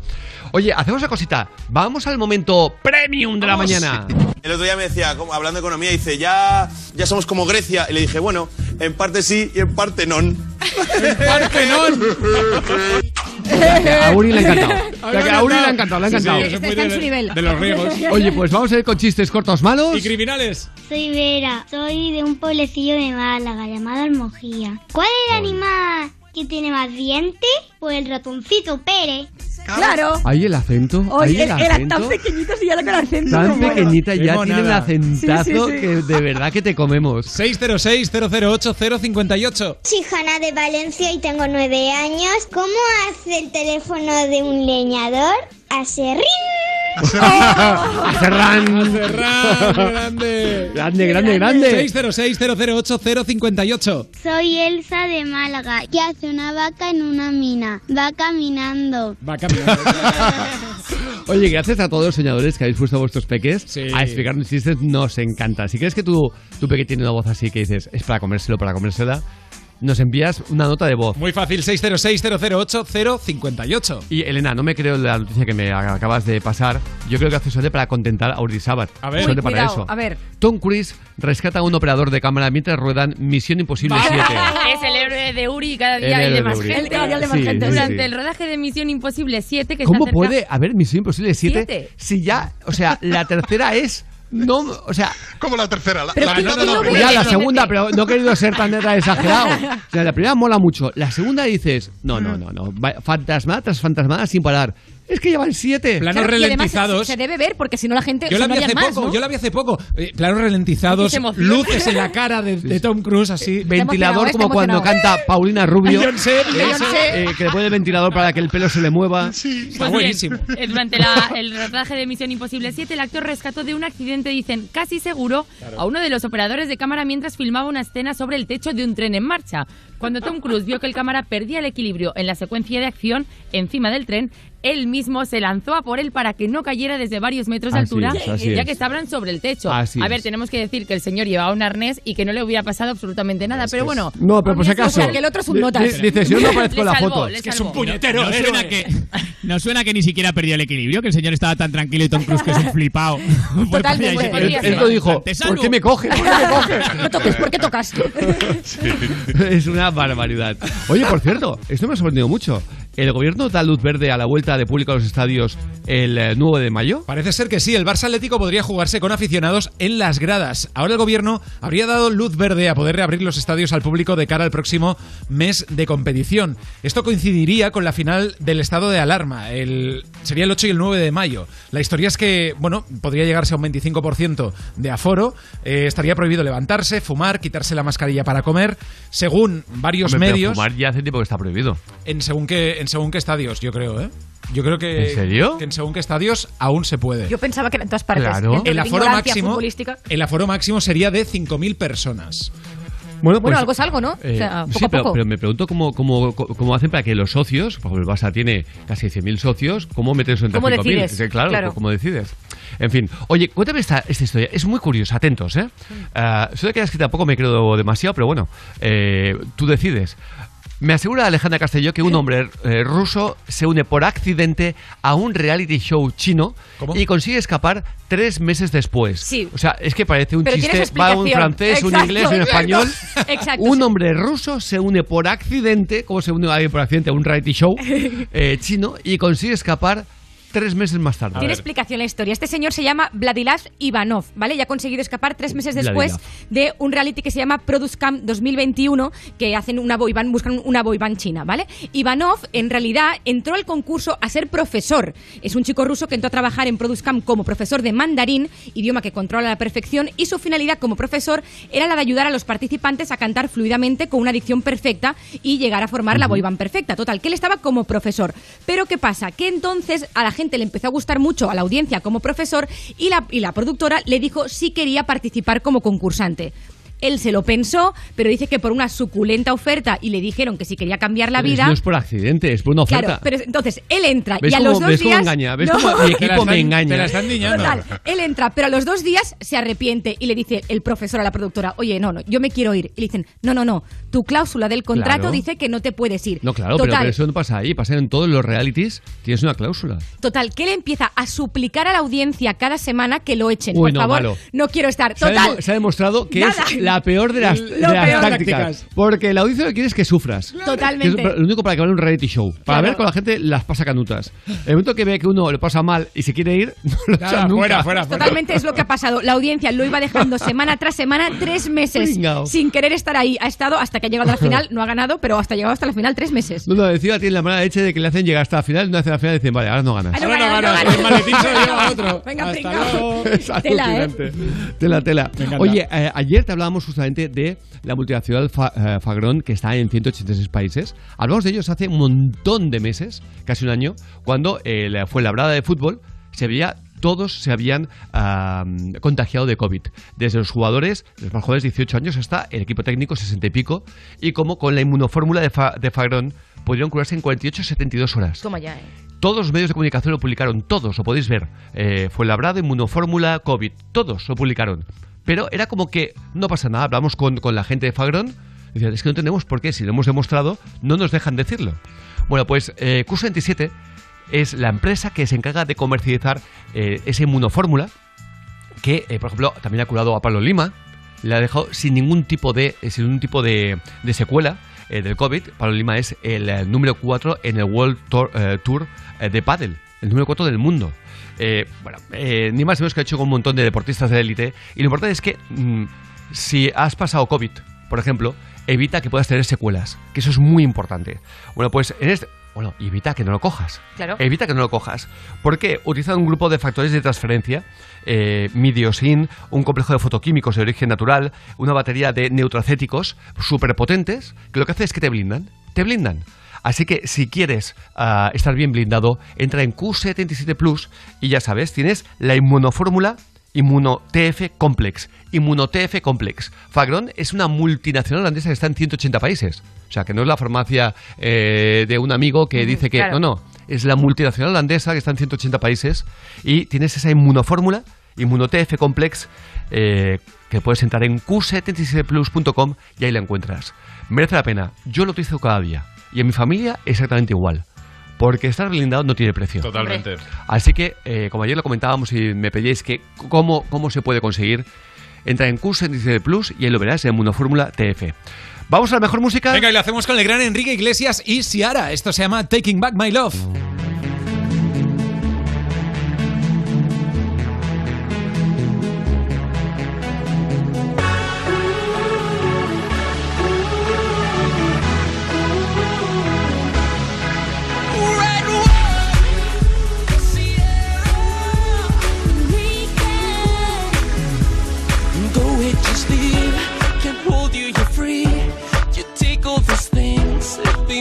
Oye, hacemos una cosita. Vamos al momento premium de la Vamos. mañana. El otro día me decía, como- hablando de economía, dice, ya, ya somos como Grecia. Y le dije, bueno, en parte sí y en parte no. A Uri le ha encantado. Que a Uri le ha encantado, le ha Sí, sí, encantado. Está en de- su nivel. De los griegos. Oye, pues vamos a ir con chistes cortos malos. ¿Y criminales? Soy Vera, soy de un pueblecillo de Málaga llamado Almojía. ¿Cuál es el animal que tiene más dientes? Pues el ratoncito Pérez. Claro. Ahí el acento. Ahí Oye, el acento. tan pequeñito y ya con acento. Tan como- pequeñita Qué ya monada. tiene un acentazo Sí, sí, sí. que de verdad que te comemos. 606-008-058. Soy Jana de Valencia y tengo nueve años. ¿Cómo hace el teléfono de un leñador? Hace ring. Acerrán. Acerrán, grande. Grande, grande, grande. 606-008-058. Soy Elsa de Málaga. ¿Qué hace una vaca en una mina? Va caminando. Va caminando. Oye, gracias a todos los soñadores que habéis puesto a vuestros peques Sí. a explicarnos chistes. Nos encanta. Si crees que tu, tu peque tiene una voz así que dices, es para comérselo, para comérsela, nos envías una nota de voz. Muy fácil, 606-008-058. Y Elena, no me creo la noticia que me acabas de pasar. Yo creo que hace suerte para contentar a Uri Sabat. A ver. Uy, para cuidado, eso. a ver. Tom Cruise rescata a un operador de cámara mientras ruedan Misión Imposible 7. Es el héroe de Uri cada día hay de más Uri. gente. Cada día hay de más Sí, gente. sí, Durante sí. el rodaje de Misión Imposible 7, que ¿Cómo está cerca- puede haber Misión Imposible 7 Siete. si ya, o sea, la tercera es no, o sea, Como la tercera. La, la ¿quién- mitad de quién la lo primera. ya la no, segunda, pero no he querido ser tan exagerado. O sea, la primera mola mucho, la segunda dices, no, no, no, no, fantasmada tras fantasmada sin parar. Es que llevan siete. Planos Claro, ralentizados. se, se debe ver porque si no la gente Yo la vi hace más, poco, ¿no? yo la vi hace poco. Eh, planos ralentizados, luces en la cara de, de Tom Cruise así. Ventilador emocionado, como cuando canta Paulina Rubio. Beyoncé, Eh, Beyoncé. eh, que le pone el ventilador para que el pelo se le mueva. Está Pues bien, buenísimo. eh, durante la- el rodaje de Misión Imposible 7, el actor rescató de un accidente, dicen, casi seguro, a uno de los operadores de cámara mientras filmaba una escena sobre el techo de un tren en marcha. Cuando Tom Cruise vio que el cámara perdía el equilibrio en la secuencia de acción encima del tren, él mismo se lanzó a por él para que no cayera desde varios metros de Así altura, es, así ya es. que estaban sobre el techo. Así a es. ver, tenemos que decir que el señor llevaba un arnés y que no le hubiera pasado absolutamente nada, pero bueno. No, pero por si acaso. O sea, que el otro es un notas. di- Dice, si yo no aparezco en la foto. Es que es un puñetero. No héroe. suena, que, no suena que ni siquiera perdió el equilibrio, que el señor estaba tan tranquilo y Tom Cruise que es un flipado. Él, lo dijo, ¿por qué me coge? ¿Por qué me coge? No toques, ¿por qué tocas? es una barbaridad. Oye, por cierto, esto me ha sorprendido mucho. ¿El gobierno da luz verde a la vuelta de público a los estadios el eh, 9 de mayo? Parece ser que sí, el Barça Atlético podría jugarse con aficionados en las gradas. Ahora el gobierno habría dado luz verde a poder reabrir los estadios al público de cara al próximo mes de competición. Esto coincidiría con la final del estado de alarma. El, sería el 8 y el 9 de mayo. La historia es que, bueno, podría llegarse a un 25% de aforo. eh, estaría prohibido levantarse, fumar, quitarse la mascarilla para comer. Según varios Hombre, pero medios. fumar ya hace tiempo que está prohibido. En según qué, en según qué estadios, yo creo, ¿eh? Yo creo que. ¿En serio? que en según qué estadios aún se puede. Yo pensaba que era en todas partes. Claro. El la aforo máximo, futbolística. el aforo máximo sería de 5.000 personas. Bueno, Bueno, algo es algo, ¿no? eh, o sea, poco sí, a pero, poco. pero me pregunto cómo, cómo, cómo hacen para que los socios, por ejemplo, el Barça tiene casi 100.000 socios, ¿cómo metes eso entre ¿Cómo 5.000? decides? Sí, claro, Claro. ¿cómo decides? En fin, oye, cuéntame esta, esta historia, es muy curiosa, atentos, ¿eh? Uh, que que tampoco me creo demasiado, pero bueno, eh, tú decides. Me asegura Alejandra Castelló que un hombre eh, ruso se une por accidente a un reality show chino y consigue escapar tres meses después. Sí. O sea, es que parece un Pero chiste, va un explicación. francés, un Exacto, inglés, un exacto. español. Exacto. Un hombre ruso se une por accidente, como se une alguien por accidente a un reality show eh, chino y consigue escapar tres meses más tarde. Tiene explicación la historia. Este señor se llama Vladislav Ivanov, ¿vale? Ya ha conseguido escapar tres meses después de un reality que se llama Produce Camp 2021, que hacen una boy band, buscan una boy band china, ¿vale? Ivanov, en realidad, entró al concurso a ser profesor. Es un chico ruso que entró a trabajar en Produce Camp como profesor de mandarín, idioma que controla a la perfección, y su finalidad como profesor era la de ayudar a los participantes a cantar fluidamente con una dicción perfecta y llegar a formar la boy band perfecta. Total, que él estaba como profesor. Pero ¿qué pasa? Que entonces a la gente le empezó a gustar mucho a la audiencia como profesor y la, y la productora le dijo si quería participar como concursante. Él se lo pensó, pero dice que por una suculenta oferta y le dijeron que si quería cambiar la Pero vida. No es por accidente, es por una oferta. Claro, pero entonces él entra ¿Ves y a cómo- los dos ves cómo días. engaña? ¿Ves No. cómo mi equipo están- me engaña? te la están niñando. Total, él entra, pero a los dos días se arrepiente y le dice el profesor a la productora, oye, no, no, yo me quiero ir. Y le dicen, no, no, no, tu cláusula del contrato Claro. dice que no te puedes ir. No, claro, pero, total, pero eso no pasa ahí, pasa en todos los realities, tienes una cláusula. total, que él empieza a suplicar a la audiencia cada semana que lo echen. Uy, Por no, favor, malo. no quiero estar. Se ha, Total. se ha demostrado que Nada. es la peor de las, Lo de las peor. tácticas. Porque la audiencia lo que quiere es que sufras. Totalmente. Que es lo único para que vale un reality show. Para Claro. ver con la gente las pasa canutas. El momento que ve que uno le pasa mal y se quiere ir, no lo Nada, echan nunca. fuera, fuera, fuera. Totalmente es lo que ha pasado. La audiencia lo iba dejando semana tras semana, tres meses, Pringao. sin querer estar ahí. Ha estado hasta que ha llegado a la final, no ha ganado, pero hasta ha llegado hasta la final tres meses. No, no, encima tiene la mala leche de que le hacen llegar hasta la final, no hace la final y dicen, vale, ahora no ganas. Ah, Ahora no gana, no ganas, gana. el maletín se lo lleva a otro. Venga, Hasta pringao. luego. Es Tela, ¿eh? alucinante. Tela, tela. Me encanta. Oye, eh, ayer te hablábamos justamente de la multinacional eh, Fagron, que está en 186 países. Hablamos de ellos hace un montón de meses, casi un año, cuando eh, la- fue labrada de fútbol, se veía todos se habían ah, contagiado de COVID. Desde los jugadores, los más jóvenes, 18 años, hasta el equipo técnico, 60 y pico. Y como con la inmunofórmula de, Fa- de Fagron pudieron curarse en 48-72 horas. Toma ya, eh. Todos los medios de comunicación lo publicaron, todos, lo podéis ver. Eh, fue labrado, inmunofórmula, COVID, todos lo publicaron. Pero era como que no pasa nada, hablamos con, con la gente de Fagron, y decían, es que no entendemos por qué, si lo hemos demostrado, no nos dejan decirlo. Bueno, pues eh, Q27 es la empresa que se encarga de comercializar eh, esa inmunofórmula, que, eh, por ejemplo, también ha curado a Pablo Lima, le ha dejado sin ningún tipo de, eh, sin ningún tipo de, secuela eh, del COVID. Pablo Lima es el, número 4 en el World Tour, Tour de Paddle, el número 4 del mundo. Eh, bueno, eh, ni más ni menos que ha hecho con un montón de deportistas de élite. Y lo importante es que mm, si has pasado COVID, por ejemplo, evita que puedas tener secuelas, que eso es muy importante. Bueno, pues en este... Bueno, evita que no lo cojas. Claro. Evita que no lo cojas. Porque utilizan un grupo de factores de transferencia, eh, midiosin, un complejo de fotoquímicos de origen natural, una batería de neutracéticos superpotentes, que lo que hace es que te blindan. Te blindan. Así que si quieres ah, estar bien blindado, entra en Q77 Plus y ya sabes, tienes la inmunofórmula inmunotf Complex. inmunotf Complex. Fagron es una multinacional holandesa que está en 180 países. O sea, que no es la farmacia eh, de un amigo que dice que... No, no. Es la multinacional holandesa que está en 180 países y tienes esa inmunofórmula, inmunotf Complex, eh, que puedes entrar en q77plus.com y ahí la encuentras. Merece la pena. Yo lo utilizo cada día. Y en mi familia exactamente igual. Porque estar blindado no tiene precio. Totalmente. Así que, eh, como ayer lo comentábamos y me pedíais que cómo, cómo se puede conseguir, entra en curso en Disney Plus y ahí lo verás en Mundo Fórmula TF. Vamos a la mejor música. Venga, y lo hacemos con el gran Enrique Iglesias y Ciara. Esto se llama Taking Back My Love.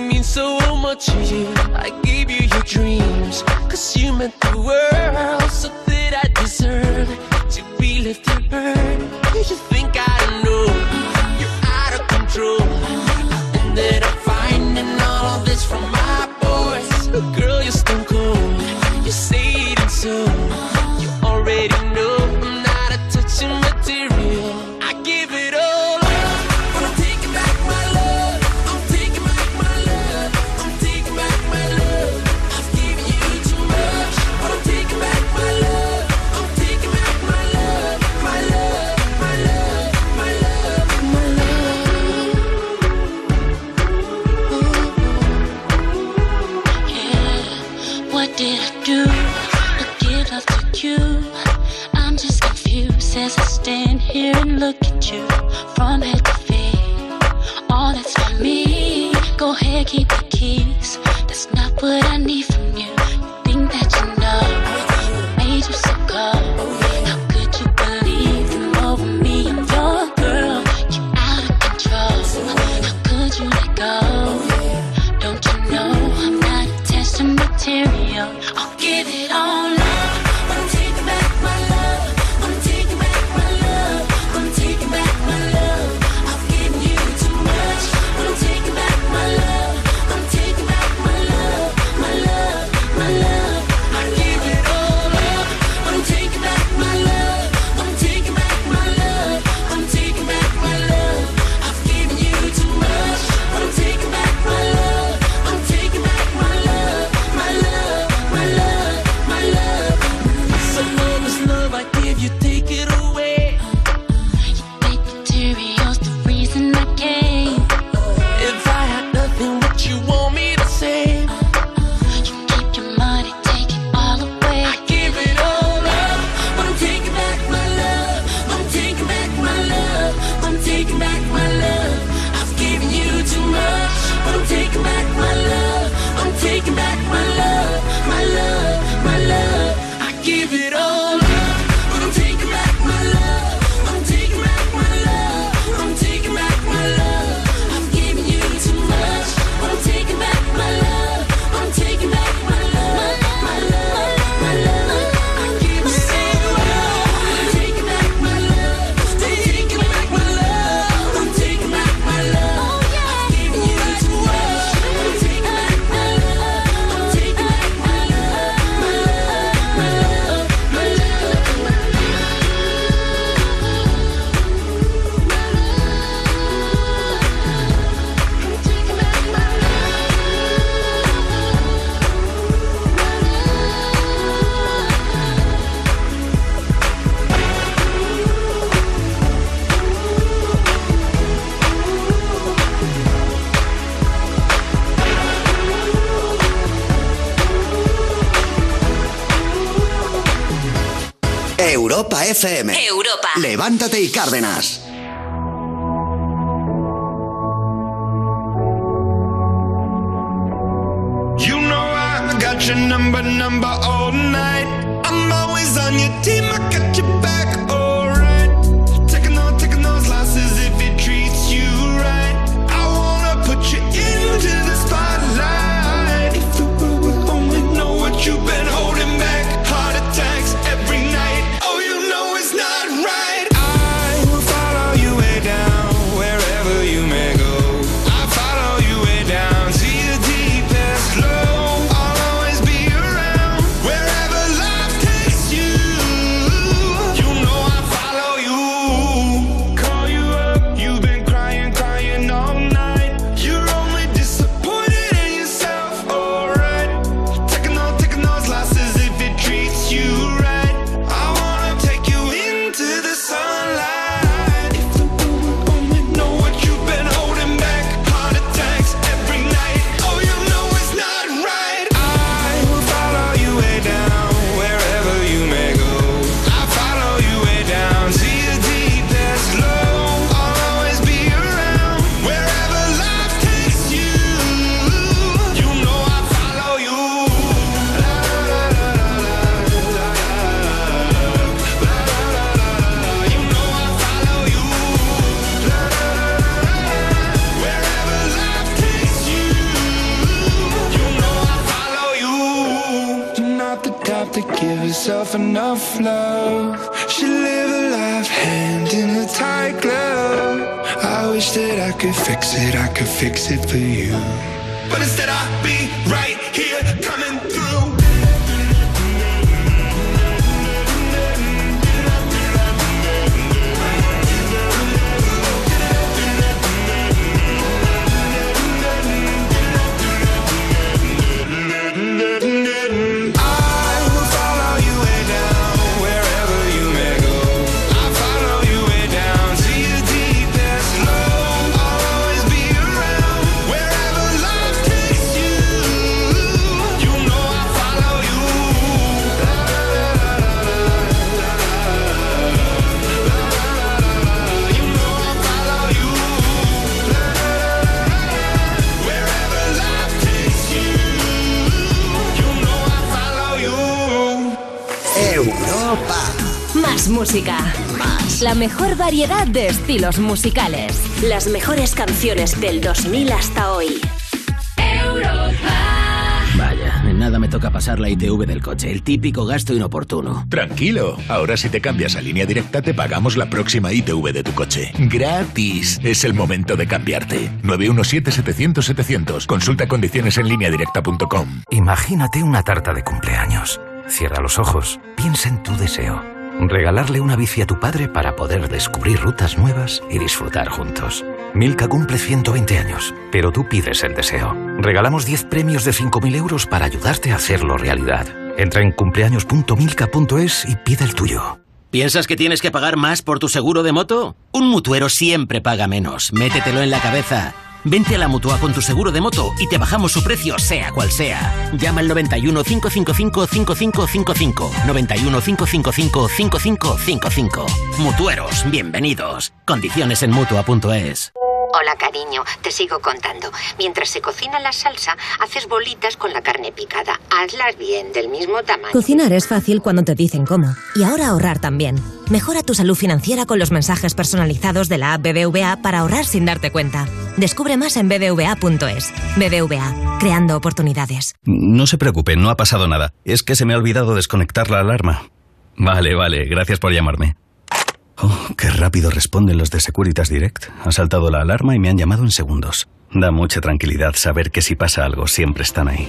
Means mean so much to you. I gave you your dreams, cause you meant the world. So did I deserve to be lifted up. burn? Do you think I know you're out of control? And that I'm finding all of this from my from head to feet. All that's for me. Go ahead, keep it. Europa. Levántate y Cárdenas. Variedad de estilos musicales. Las mejores canciones del 2000 hasta hoy. Vaya, en nada me toca pasar la ITV del coche, el típico gasto inoportuno. Tranquilo, ahora si te cambias a línea directa te pagamos la próxima ITV de tu coche. Gratis. Es el momento de cambiarte. 917-700-700. Consulta condiciones en línea directa.com. Imagínate una tarta de cumpleaños. Cierra los ojos, piensa en tu deseo. Regalarle una bici a tu padre para poder descubrir rutas nuevas y disfrutar juntos. Milka cumple 120 años, pero tú pides el deseo. Regalamos 10 premios de 5.000 euros para ayudarte a hacerlo realidad. Entra en cumpleaños.milka.es y pide el tuyo. ¿Piensas que tienes que pagar más por tu seguro de moto? Un mutuero siempre paga menos. Métetelo en la cabeza. Vente a la mutua con tu seguro de moto y te bajamos su precio, sea cual sea. Llama al 91 555 5555. 91 555 5555. Mutueros, bienvenidos. Condiciones en mutua.es. Hola, cariño, te sigo contando. Mientras se cocina la salsa, haces bolitas con la carne picada. Hazlas bien, del mismo tamaño. Cocinar es fácil cuando te dicen cómo. Y ahora ahorrar también. Mejora tu salud financiera con los mensajes personalizados de la app BBVA para ahorrar sin darte cuenta. Descubre más en bbva.es. BBVA, creando oportunidades. No se preocupe, no ha pasado nada. Es que se me ha olvidado desconectar la alarma. Vale, vale, gracias por llamarme. Oh, qué rápido responden los de Securitas Direct. Ha saltado la alarma y me han llamado en segundos. Da mucha tranquilidad saber que si pasa algo siempre están ahí.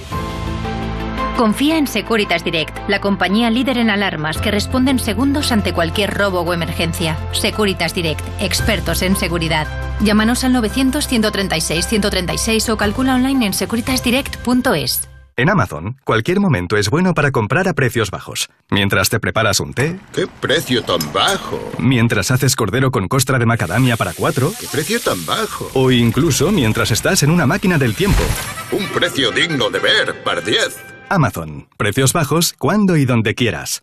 Confía en Securitas Direct, la compañía líder en alarmas que responde en segundos ante cualquier robo o emergencia. Securitas Direct, expertos en seguridad. Llámanos al 900-136-136 o calcula online en securitasdirect.es. En Amazon, cualquier momento es bueno para comprar a precios bajos. Mientras te preparas un té. ¿Qué precio tan bajo? Mientras haces cordero con costra de macadamia para cuatro. ¿Qué precio tan bajo? O incluso mientras estás en una máquina del tiempo. Un precio digno de ver, par 10. Amazon. Precios bajos cuando y donde quieras.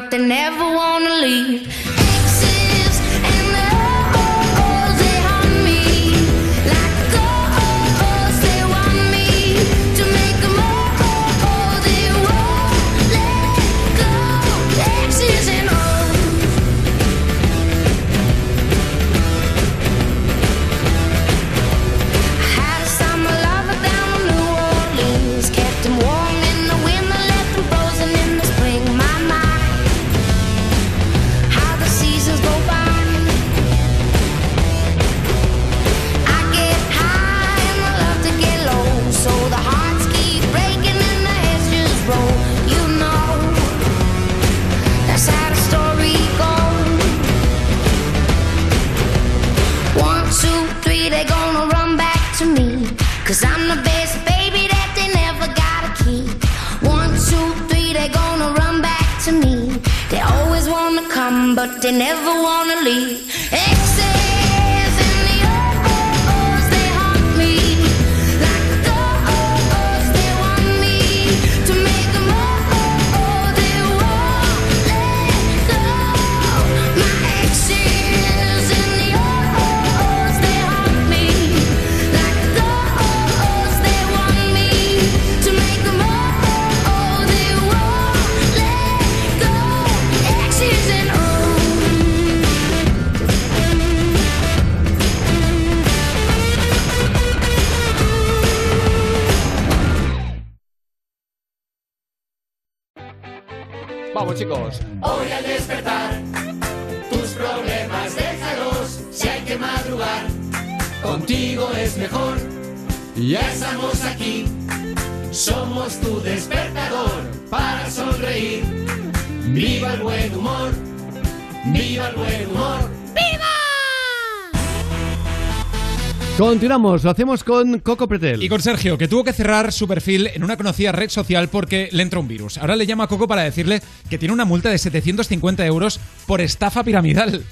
But they never wanna leave. But they never wanna leave. Exes Vamos, chicos. Hoy al despertar, tus problemas déjalos. Si hay que madrugar, contigo es mejor. Ya estamos aquí, somos tu despertador para sonreír. Viva el buen humor, viva el buen humor. Continuamos, lo hacemos con Coco Pretel. Y con Sergio, que tuvo que cerrar su perfil en una conocida red social porque le entró un virus. Ahora le llama a Coco para decirle que tiene una multa de 750 euros por estafa piramidal.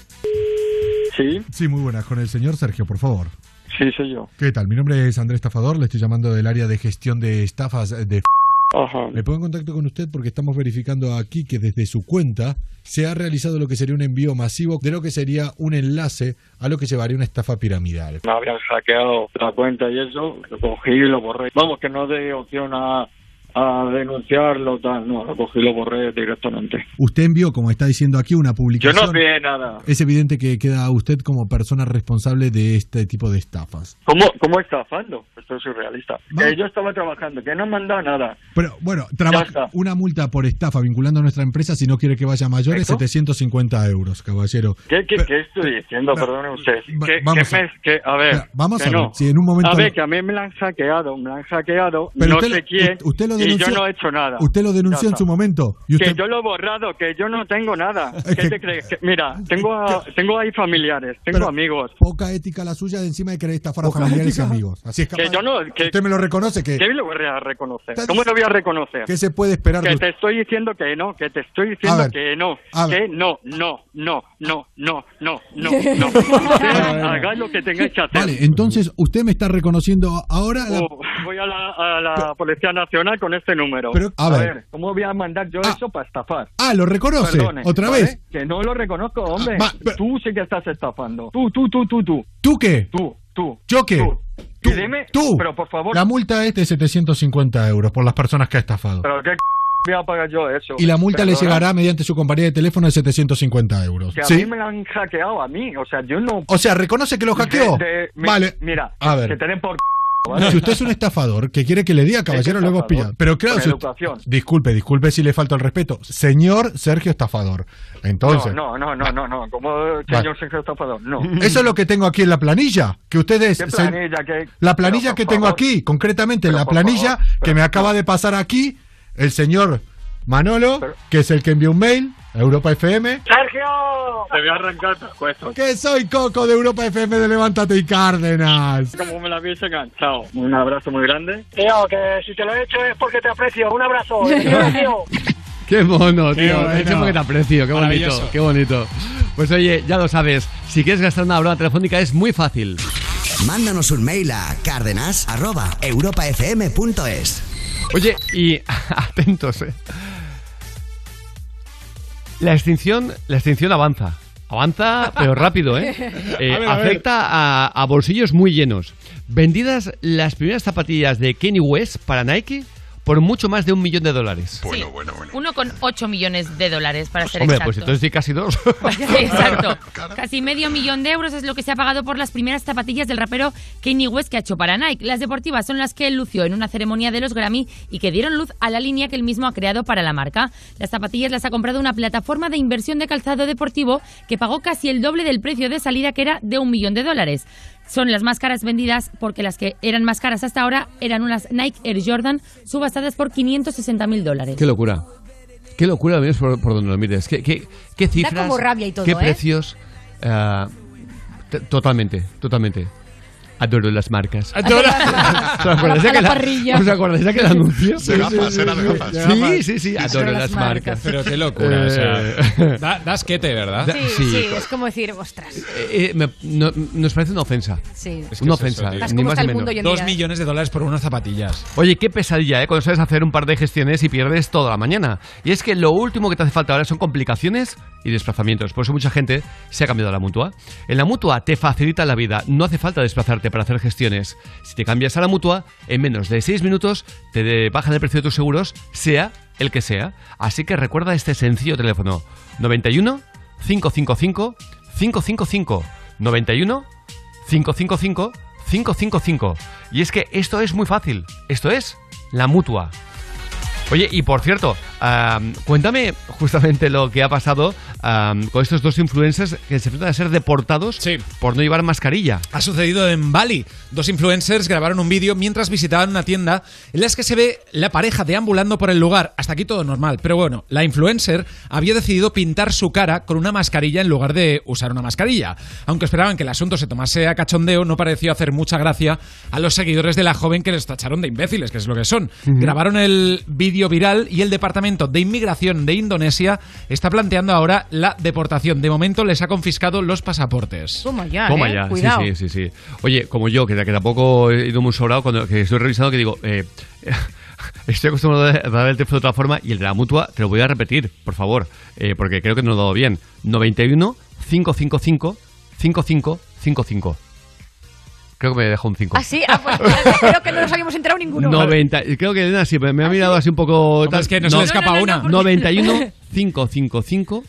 Sí. Sí, muy buenas. Con el señor Sergio, por favor. Sí, soy yo. ¿Qué tal? Mi nombre es Andrés Estafador, le estoy llamando del área de gestión de estafas de... Ajá. Me pongo en contacto con usted porque estamos verificando aquí que desde su cuenta se ha realizado lo que sería un envío masivo de lo que sería un enlace a lo que llevaría una estafa piramidal. Me habían hackeado la cuenta y eso, lo cogí y lo borré. Vamos, que no de opción a, a denunciarlo, tal, no, lo cogí lo borré directamente. Usted envió, como está diciendo aquí, una Yo publicación. no envié nada. Es evidente que queda usted como persona responsable de este tipo de estafas. ¿Cómo, cómo estafando? Esto es surrealista. Que yo estaba trabajando, que no dado nada. Pero bueno, trabaja una multa por estafa vinculando a nuestra empresa si no quiere que vaya a mayores, ¿Esto? 750 euros, caballero. ¿Qué, qué, qué estoy diciendo? Perdone usted. vamos a- me- que- a ver, vamos que a ver, no. si en un momento A ver, que a mí me la han hackeado, me la han hackeado, Pero no usted, sé quién, usted lo y denunció, yo no he hecho nada. Usted lo denunció Ya en está. su momento. Y usted, Que yo lo he borrado, que yo no tengo nada. ¿Qué que- te crees? Que- mira, tengo, a- tengo ahí familiares, tengo Pero- amigos. Poca ética la suya de encima de querer estafar a familiares y amigos. Así es Que yo no, que, Usted me lo reconoce que... ¿Qué lo voy a reconocer? ¿Cómo lo voy a reconocer? ¿Qué se puede esperar de Que usted? te estoy diciendo que no, que te estoy diciendo ver, que no, que no, no, no, no, no, no, no, no. Que hagáis lo que tengáis que hacer. Vale, entonces usted me está reconociendo ahora... la- Oh, voy a la, a la Policía Nacional con este número. Pero, a ver. ¿cómo voy a mandar yo eso para estafar? Ah, ¿lo reconoce? Perdone, ¿Otra ¿vale? vez? Que no lo reconozco, hombre. va, Tú sí que estás estafando. Tú, tú, tú, tú, tú. ¿Tú qué? Tú, tú. ¿Yo qué? Tú. dime, Tú. pero por favor. La multa es de 750 euros por las personas que ha estafado. Pero qué c- voy a pagar yo eso. Y la multa le llegará mediante su compañía de teléfono de 750 euros. Que a ¿Sí? mí me la han hackeado a mí. O sea, yo no. O sea, ¿reconoce que lo hackeó? De- de- me- vale. Mira, A ver. que te den por. Si usted es un estafador que quiere que le diga, caballero, lo hemos pillado. Pero claro, si usted- disculpe, disculpe si le falta el respeto. Señor Sergio Estafador. Entonces, No, no, no, no, no, no. Como señor Sergio estafador. No. eso es lo que tengo aquí en la planilla. Que ustedes. ¿Qué se- planilla? ¿Qué- La planilla que tengo favor. aquí, concretamente la planilla favor, que me acaba de pasar aquí, el señor Manolo, que es el que envió un mail Europa FM. ¡Sergio! Te voy a arrancar puesto. Que soy Coco de Europa FM de Levántate y Cárdenas. Como me la habéis enganchado. Un abrazo muy grande. Tío, que si te lo he hecho es porque te aprecio. Un abrazo. tío. Qué mono, Qué tío. bueno. He hecho porque te aprecio. Qué bonito, qué bonito. Pues oye, ya lo sabes. Si quieres gastar una broma telefónica es muy fácil. Mándanos un mail a cárdenas.europafm.es. Oye, y atentos, eh. La extinción, la extinción avanza. Avanza, pero rápido, ¿eh? Eh, A ver, a ver. afecta a, a bolsillos muy llenos. Vendidas las primeras zapatillas de Kanye West para Nike por mucho más de un millón de dólares. Sí. 1,8 millones de dólares para ser Hombre, pues entonces sí casi dos. Sí, exacto. Casi medio millón de euros es lo que se ha pagado por las primeras zapatillas del rapero Kanye West que ha hecho para Nike. Las deportivas son las que él lució en una ceremonia de los Grammy y que dieron luz a la línea que él mismo ha creado para la marca. Las zapatillas las ha comprado una plataforma de inversión de calzado deportivo que pagó casi el doble del precio de salida que era de un millón de dólares. Son las más caras vendidas porque las que eran más caras hasta ahora eran unas Nike Air Jordan subastadas por 560 mil dólares. Qué locura. Qué locura ves por, por donde lo mires. Qué, qué, qué cifras. como rabia y todo, Qué ¿eh? precios. t- totalmente, totalmente. Adoro las marcas. Adoro. ¿Os acordáis de aquel- parrilla. ¿Os acordáis de aquel anuncio? De gafas, era de gafas. Sí, sí, sí. Adoro las marcas. Pero qué locura. o sea, Eh, da, da asquete, ¿verdad? Da- Sí, sí. sí, es como decir, ostras. eh, me- no- nos parece una ofensa. Sí. Es que Una es eso, ofensa. Estás ni como más ni menos. Dos millones de dólares por unas zapatillas. Oye, qué pesadilla, ¿eh? Cuando sabes hacer un par de gestiones y pierdes toda la mañana. Y es que lo último que te hace falta ahora son complicaciones y desplazamientos. Por eso mucha gente se ha cambiado a la mutua. En la mutua te facilita la vida. No hace falta desplazarte para hacer gestiones. Si te cambias a la mutua, en menos de 6 minutos te bajan el precio de tus seguros, sea el que sea. Así que recuerda este sencillo teléfono: 91 555 555 91 555 555. Y es que esto es muy fácil. Esto es la mutua. Oye, y por cierto, am, cuéntame justamente lo que ha pasado con estos dos influencers que se enfrentan a ser deportados por no llevar mascarilla. Ha sucedido en Bali. Dos influencers grabaron un vídeo mientras visitaban una tienda en las que se ve la pareja deambulando por el lugar. Hasta aquí todo normal. Pero bueno, la influencer había decidido pintar su cara con una mascarilla en lugar de usar una mascarilla. Aunque esperaban que el asunto se tomase a cachondeo, no pareció hacer mucha gracia a los seguidores de la joven que les tacharon de imbéciles, que es lo que son. Grabaron el vídeo viral y el Departamento de Inmigración de Indonesia está planteando ahora la deportación. De momento les ha confiscado los pasaportes. Toma ya, Toma ¿eh? ya, Cuidado. sí, sí, sí, sí. Oye, como yo, que, que tampoco he ido muy sobrado, cuando que estoy revisando, que digo, eh, estoy acostumbrado a dar el teléfono de otra forma y el de la mutua te lo voy a repetir, por favor, eh, porque creo que no lo he dado bien. 91 555 5555. Creo que me dejó un 5. ¿Ah, sí? Ah, pues creo que no nos habíamos enterado ninguno. 90, creo que Elena sí, pero me ha ah, mirado así un poco... Tal. Es que no, se le escapa una. 91, 5, 5, 5,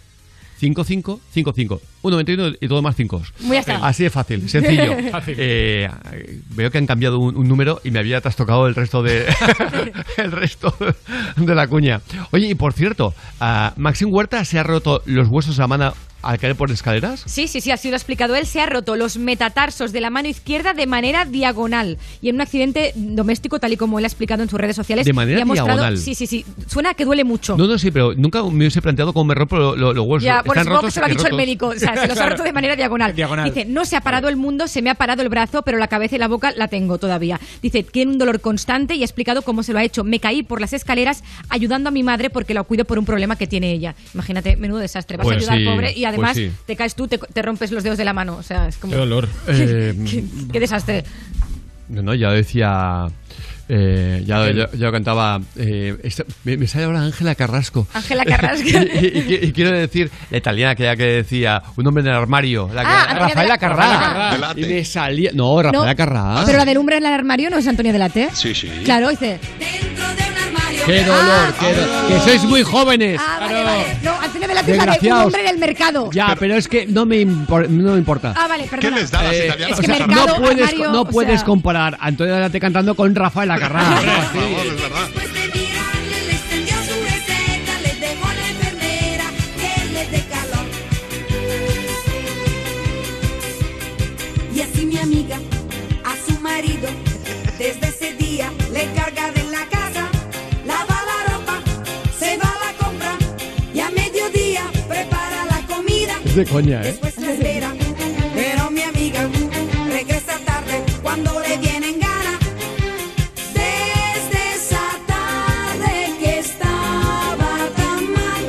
5, 5, 5, 5. 1,91 y todo más 5. Así de fácil, sencillo. Eh, veo que han cambiado un, número y me había trastocado el resto de el resto de la cuña. Oye, y por cierto, uh, Maxim Huerta se ha roto los huesos de la mano ¿Al caer por escaleras? Sí, sí, sí, así lo ha explicado él. Se ha roto los metatarsos de la mano izquierda de manera diagonal y en un accidente doméstico, tal y como él ha explicado en sus redes sociales. De manera ha mostrado. Sí, sí, sí. Suena que duele mucho. No, no, sí, pero nunca me hubiese planteado cómo me rompo los lo, lo huesos. Ya, bueno, Están supongo que se lo ha dicho el médico. sea, se los ha roto de manera diagonal. Diagonal. Dice, no se ha parado el mundo, se me ha parado el brazo, pero la cabeza y la boca la tengo todavía. Dice, tiene un dolor constante y ha explicado cómo se lo ha hecho. Me caí por las escaleras ayudando a mi madre porque la cuido por un problema que tiene ella. Imagínate, menudo desastre. Vas Pues a ayudar sí, al pobre y pues además sí. te caes tú, te, te rompes los dedos de la mano. O sea, es como... Qué dolor. Eh, qué, qué desastre. No, no, ya decía. Eh, ya, ya, ya cantaba. eh, esta- me, me sale ahora Ángela Carrasco. Ángela Carrasco. y, y- y- y quiero decir, la italiana que, que decía, un hombre en el armario. La que- Ah, Rafaela la- Carrá. Rafaela Carrá. Y me salía. No, Rafaela No, Carrá. Pero la del hombre en el armario no es Antonia Delate. Sí, sí. Claro, dice. ¡Qué dolor! qué do- ¡Que sois muy jóvenes! Ah, vale, vale. No, Antonia Delate es la de un hombre en el mercado. Ya, pero es que no me, impor- no me importa. Ah, vale, ¿Qué perdona. les da a las Eh, italianas? es que a esa mercado- no puedes, armario, no o puedes sea- comparar a Antonio Delate cantando con Rafaela Carrá. Por favor, es verdad. De coña, ¿eh? Después la espera, pero mi amiga regresa tarde cuando le vienen ganas. Desde esa tarde que estaba tan mal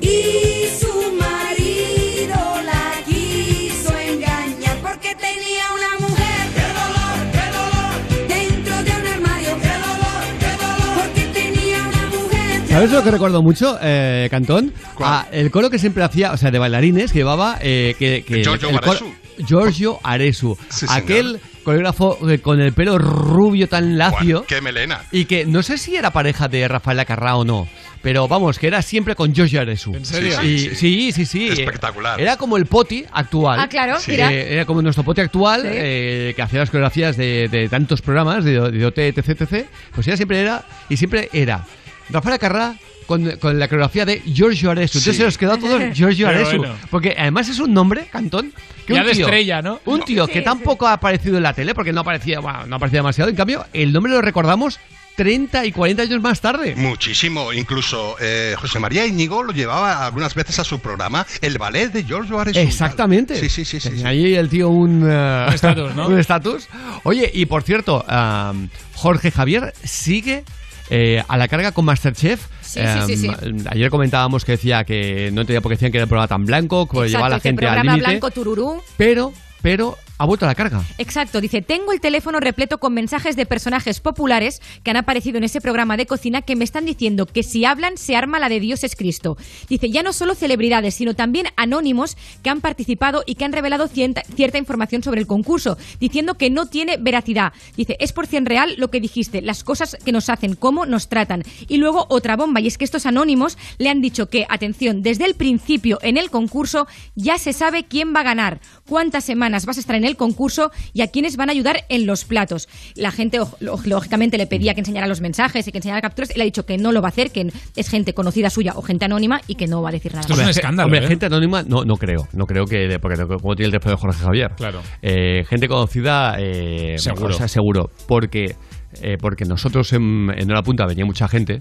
y su marido la quiso engañar porque tenía una mujer. ¡Qué dolor, qué dolor! Dentro de un armario. ¡Qué dolor, qué dolor! Porque tenía una mujer. ¿Sabes lo que recuerdo mucho, eh, Cantón? Ah, el coro que siempre hacía, o sea, de bailarines, que llevaba... Eh, que, que Giorgio el coro-. Giorgio Aresu. Sí, señor. aquel coreógrafo eh, con el pelo rubio tan lacio. ¡Qué melena! Y que no sé si era pareja de Rafaela Carrá o no, pero vamos, que era siempre con Giorgio Aresu. ¿En serio? Y- Sí, sí. sí, sí, sí. Espectacular. Era como el poti actual. Ah, claro, Sí. mira. Eh, era como nuestro pote actual, Sí. eh, que hacía las coreografías de, de tantos programas, de, de OT, etc, etc. Pues ella siempre era, y siempre era, Rafaela Carrá con, con la coreografía de Giorgio Aresu. Entonces se nos quedó todo Giorgio Pero Aresu. bueno. Porque además es un nombre, Cantón, que Ya un de tío, estrella, ¿no? Un tío Sí, que sí. tampoco ha aparecido en la tele, porque no aparecía, bueno, no aparecía demasiado. En cambio, el nombre lo recordamos 30 y 40 años más tarde. Muchísimo. Incluso eh, José María Íñigo lo llevaba algunas veces a su programa, el ballet de Giorgio Arezu. Exactamente. Sí, sí, sí. sí, sí. Ahí el tío un... eh, Un estatus, ¿no? un estatus. Oye, y por cierto, am, Jorge Javier sigue... eh, a la carga con Masterchef. Sí, sí, sí, sí. Am, Ayer comentábamos que decía que no entendía por qué decían que era un programa tan blanco, que llevaba a la gente al límite. blanco tururú. Pero, pero ha vuelto a la carga. Exacto, dice, tengo el teléfono repleto con mensajes de personajes populares que han aparecido en ese programa de cocina que me están diciendo que si hablan se arma la de Dios es Cristo. Dice, ya no solo celebridades, sino también anónimos que han participado y que han revelado cierta, información sobre el concurso, diciendo que no tiene veracidad. Dice, es por cien real lo que dijiste, las cosas que nos hacen, cómo nos tratan. Y luego otra bomba, y es que estos anónimos le han dicho que, atención, desde el principio en el concurso ya se sabe quién va a ganar, cuántas semanas vas a estar en el concurso y a quiénes van a ayudar en los platos. La gente, lógicamente, le pedía que enseñara los mensajes y que enseñara capturas. Él ha dicho que no lo va a hacer, que es gente conocida suya o gente anónima y que no va a decir nada. Hombre, un escándalo, Hombre, ¿eh? gente anónima, no, no creo. No creo que. Porque como tiene el teléfono de Jorge Javier. Claro. Eh, gente conocida, eh, Seguro. o sea, seguro. Porque, eh, porque nosotros en, en Hora Punta venía mucha gente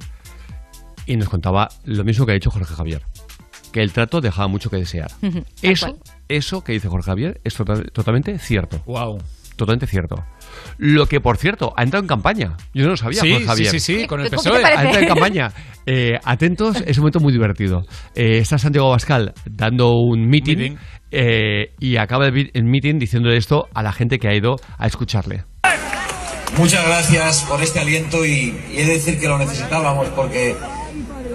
y nos contaba lo mismo que ha dicho Jorge Javier. Que el trato dejaba mucho que desear. Ujú, tal Eso. Eso que dice Jorge Javier es total- totalmente cierto. Wow. Totalmente cierto. Lo que, por cierto, ha entrado en campaña. Yo no lo sabía, Sí, Jorge sí, Javier. sí, sí, con el ¿Cómo PSOE. Ha entrado en campaña. Eh, atentos, es un momento muy divertido. Eh, está Santiago Bascal dando un meeting, Meeting. eh, y acaba el meeting diciéndole esto a la gente que ha ido a escucharle. Muchas gracias por este aliento y, y he de decir que lo necesitábamos porque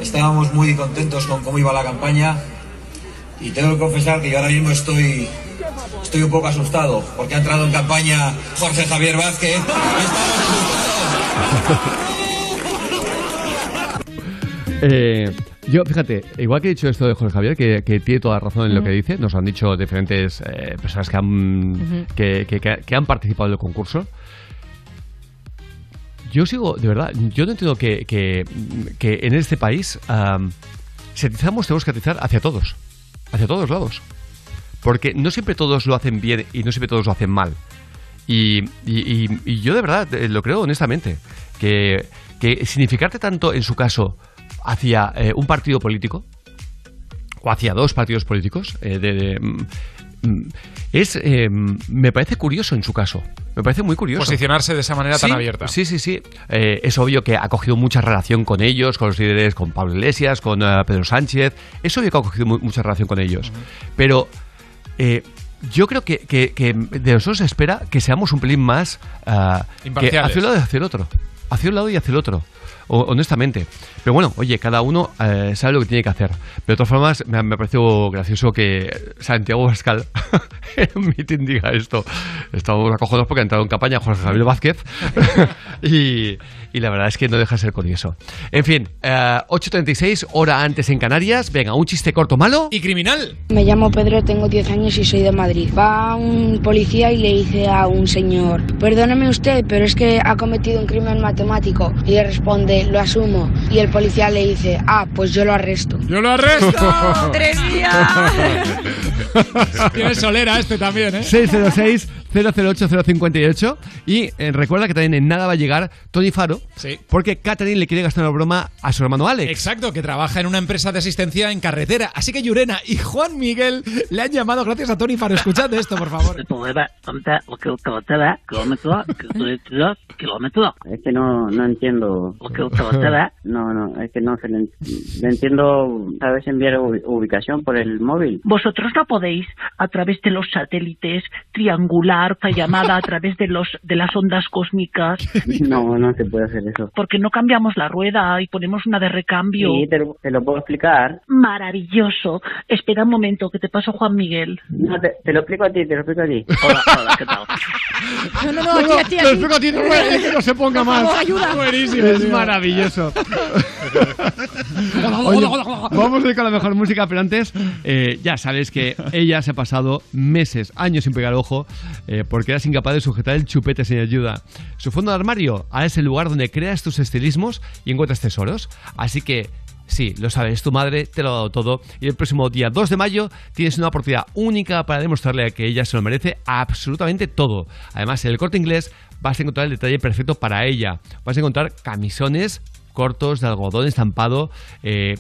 estábamos muy contentos con cómo iba la campaña y tengo que confesar que yo ahora mismo estoy, estoy un poco asustado porque ha entrado en campaña Jorge Javier Vázquez. Eh, yo, fíjate, igual que he dicho esto de Jorge Javier, que, que tiene toda razón en lo que dice, nos han dicho diferentes eh, personas que han, que, que- que- que han participado en el concurso. Yo sigo, de verdad, yo no entiendo que, que- que en este país, am, si atizamos, tenemos que atizar hacia todos, hacia todos lados. Porque no siempre todos lo hacen bien y no siempre todos lo hacen mal. Y, y- y- yo de verdad eh, lo creo honestamente, que, que significarte tanto en su caso hacia eh, un partido político o hacia dos partidos políticos eh, de- mm, es eh, me parece curioso en su caso me parece muy curioso Posicionarse de esa manera tan abierta. Sí, sí, sí. Eh, es obvio que ha cogido mucha relación con ellos, con los líderes, con Pablo Iglesias, con eh, Pedro Sánchez. Es obvio que ha cogido mu- mucha relación con ellos. Pero eh, yo creo que, que- que de nosotros se espera que seamos un pelín más ah, que hacia un lado y hacia el otro. Hacia un lado y hacia el otro. Honestamente. Pero bueno, oye, cada uno eh, sabe lo que tiene que hacer. Pero de todas formas, me, me ha parecido gracioso que Santiago Pascal en un meeting diga esto. Estamos acojonados porque ha entrado en campaña Jorge Javier Vázquez. y, y la verdad es que no deja de ser curioso. En fin, eh, 8.36, hora antes en Canarias. Venga, un chiste corto malo. Y criminal. Me llamo Pedro, tengo 10 años y soy de Madrid. Va un policía y le dice a un señor, perdóneme usted, pero es que ha cometido un crimen matemático. Y le responde, lo asumo. Y el policía le dice, ah, pues yo lo arresto. ¡Yo lo arresto! ¡Tres días! Tiene solera este también, ¿eh? 606 008 058 y eh, recuerda que también en nada va a llegar Tony Faro Sí. porque Catherine le quiere gastar una broma a su hermano Alex. Exacto, que trabaja en una empresa de asistencia en carretera. Así que Llurena y Juan Miguel le han llamado gracias a Tony Faro. Escuchad esto, por favor. Es que no, no entiendo. No, no, es que no se le, le entiendo. ¿Sabes enviar ubi- ubicación por el móvil? Vosotros no podéis, a través de los satélites, triangular esta llamada a través de los de las ondas cósmicas, No, no se puede hacer eso. porque no cambiamos la rueda y ponemos una de recambio. Sí, te lo, te lo puedo explicar. Maravilloso. Espera un momento, que te paso Juan Miguel. No, te, te lo explico a ti, te lo explico a ti. Hola, hola, ¿qué tal? No, no, no, aquí, aquí, Lo aquí. explico a ti, no, es que no se ponga más. favor, ayuda. Buenísimo, Es maravilloso. Oye, vamos a ir con la mejor música, pero antes, eh, ya sabes que ella se ha pasado meses, años sin pegar ojo, eh, porque eras incapaz de sujetar el chupete sin ayuda. Su fondo de armario ahora es el lugar donde creas tus estilismos y encuentras tesoros. Así que Sí, lo sabes, tu madre te lo ha dado todo y el próximo día 2 de mayo tienes una oportunidad única para demostrarle que ella se lo merece absolutamente todo. Además, en el corte inglés vas a encontrar el detalle perfecto para ella. Vas a encontrar camisones cortos de algodón estampado eh,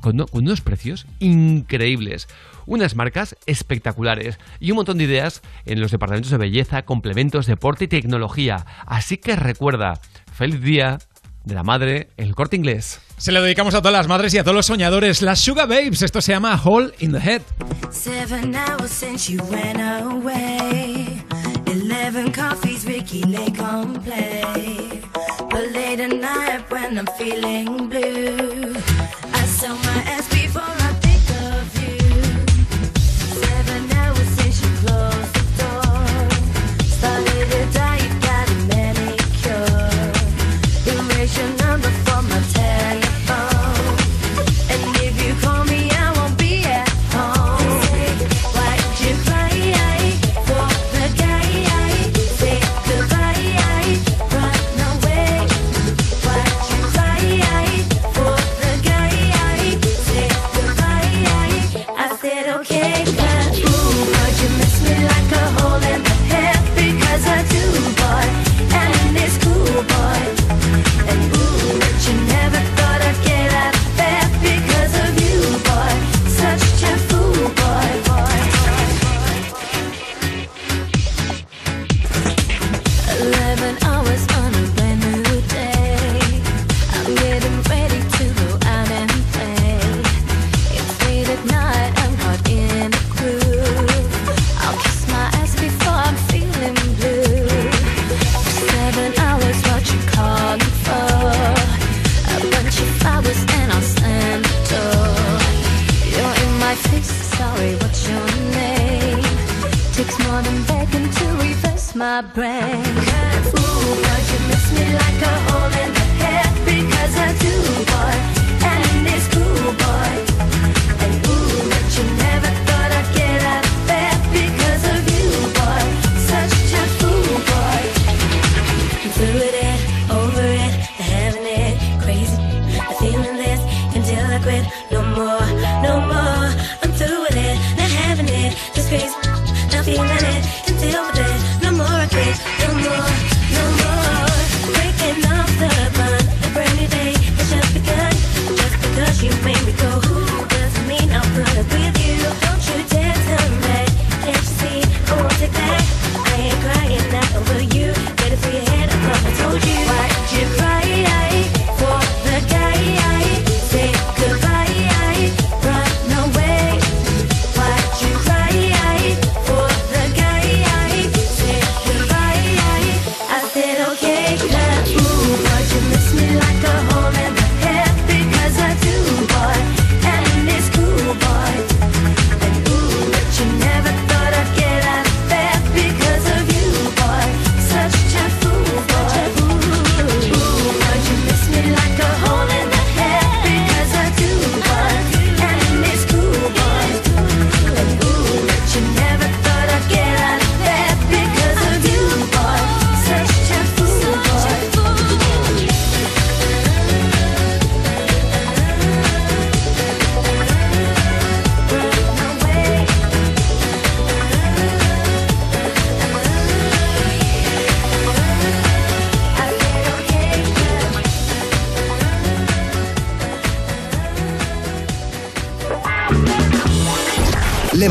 con unos precios increíbles unas marcas espectaculares y un montón de ideas en los departamentos de belleza, complementos, deporte y tecnología. Así que recuerda, feliz día de la madre, el corte inglés. Se lo dedicamos a todas las madres y a todos los soñadores. Las Sugar Babes, esto se llama Hole in the Head. Seven hours since you went away. Eleven coffees, Ricky Lake on play. But late at night when I'm feeling blue, my brain.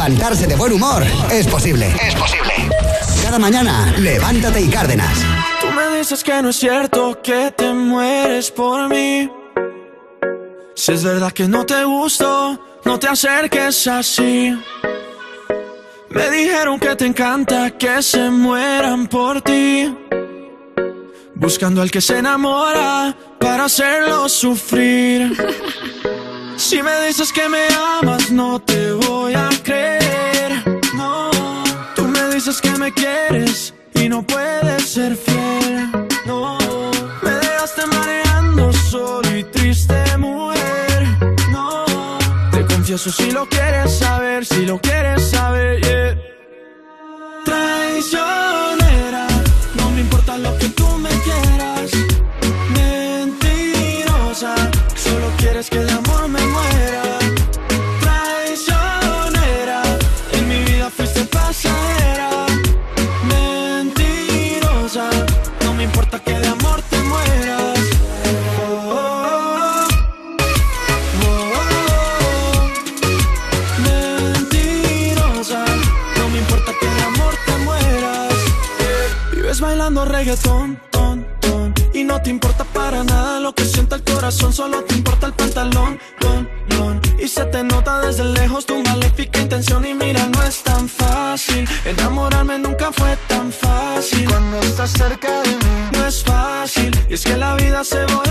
Levantarse de buen humor es posible. Es posible. Cada mañana, levántate y Cárdenas. Tú me dices que no es cierto que te mueres por mí. Si es verdad que no te gusto, no te acerques así. Me dijeron que te encanta que se mueran por ti. Buscando al que se enamora para hacerlo sufrir. Si me dices que me amas, no te voy No, tú me dices que me quieres y no puedes ser fiel. No, me dejaste mareando solo y triste, mujer. No, te confieso si lo quieres saber, si lo quieres saber. Reggaetón, ton, ton. Y no te importa para nada lo que sienta el corazón, solo te importa el pantalón, ton, ton. Y se te nota desde lejos tu maléfica intención. Y mira, no es tan fácil. Enamorarme nunca fue tan fácil. Cuando estás cerca de mí, no es fácil. Y es que la vida se volvió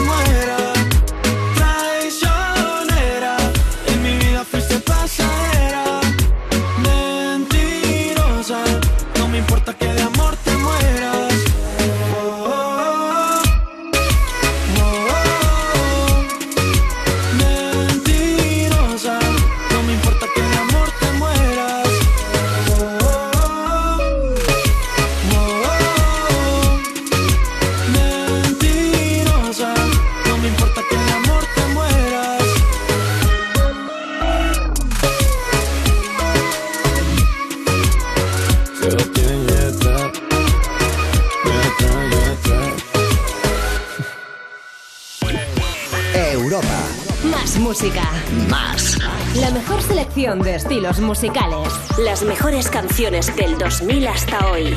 música. Más. La mejor selección de estilos musicales. Las mejores canciones del 2000 hasta hoy.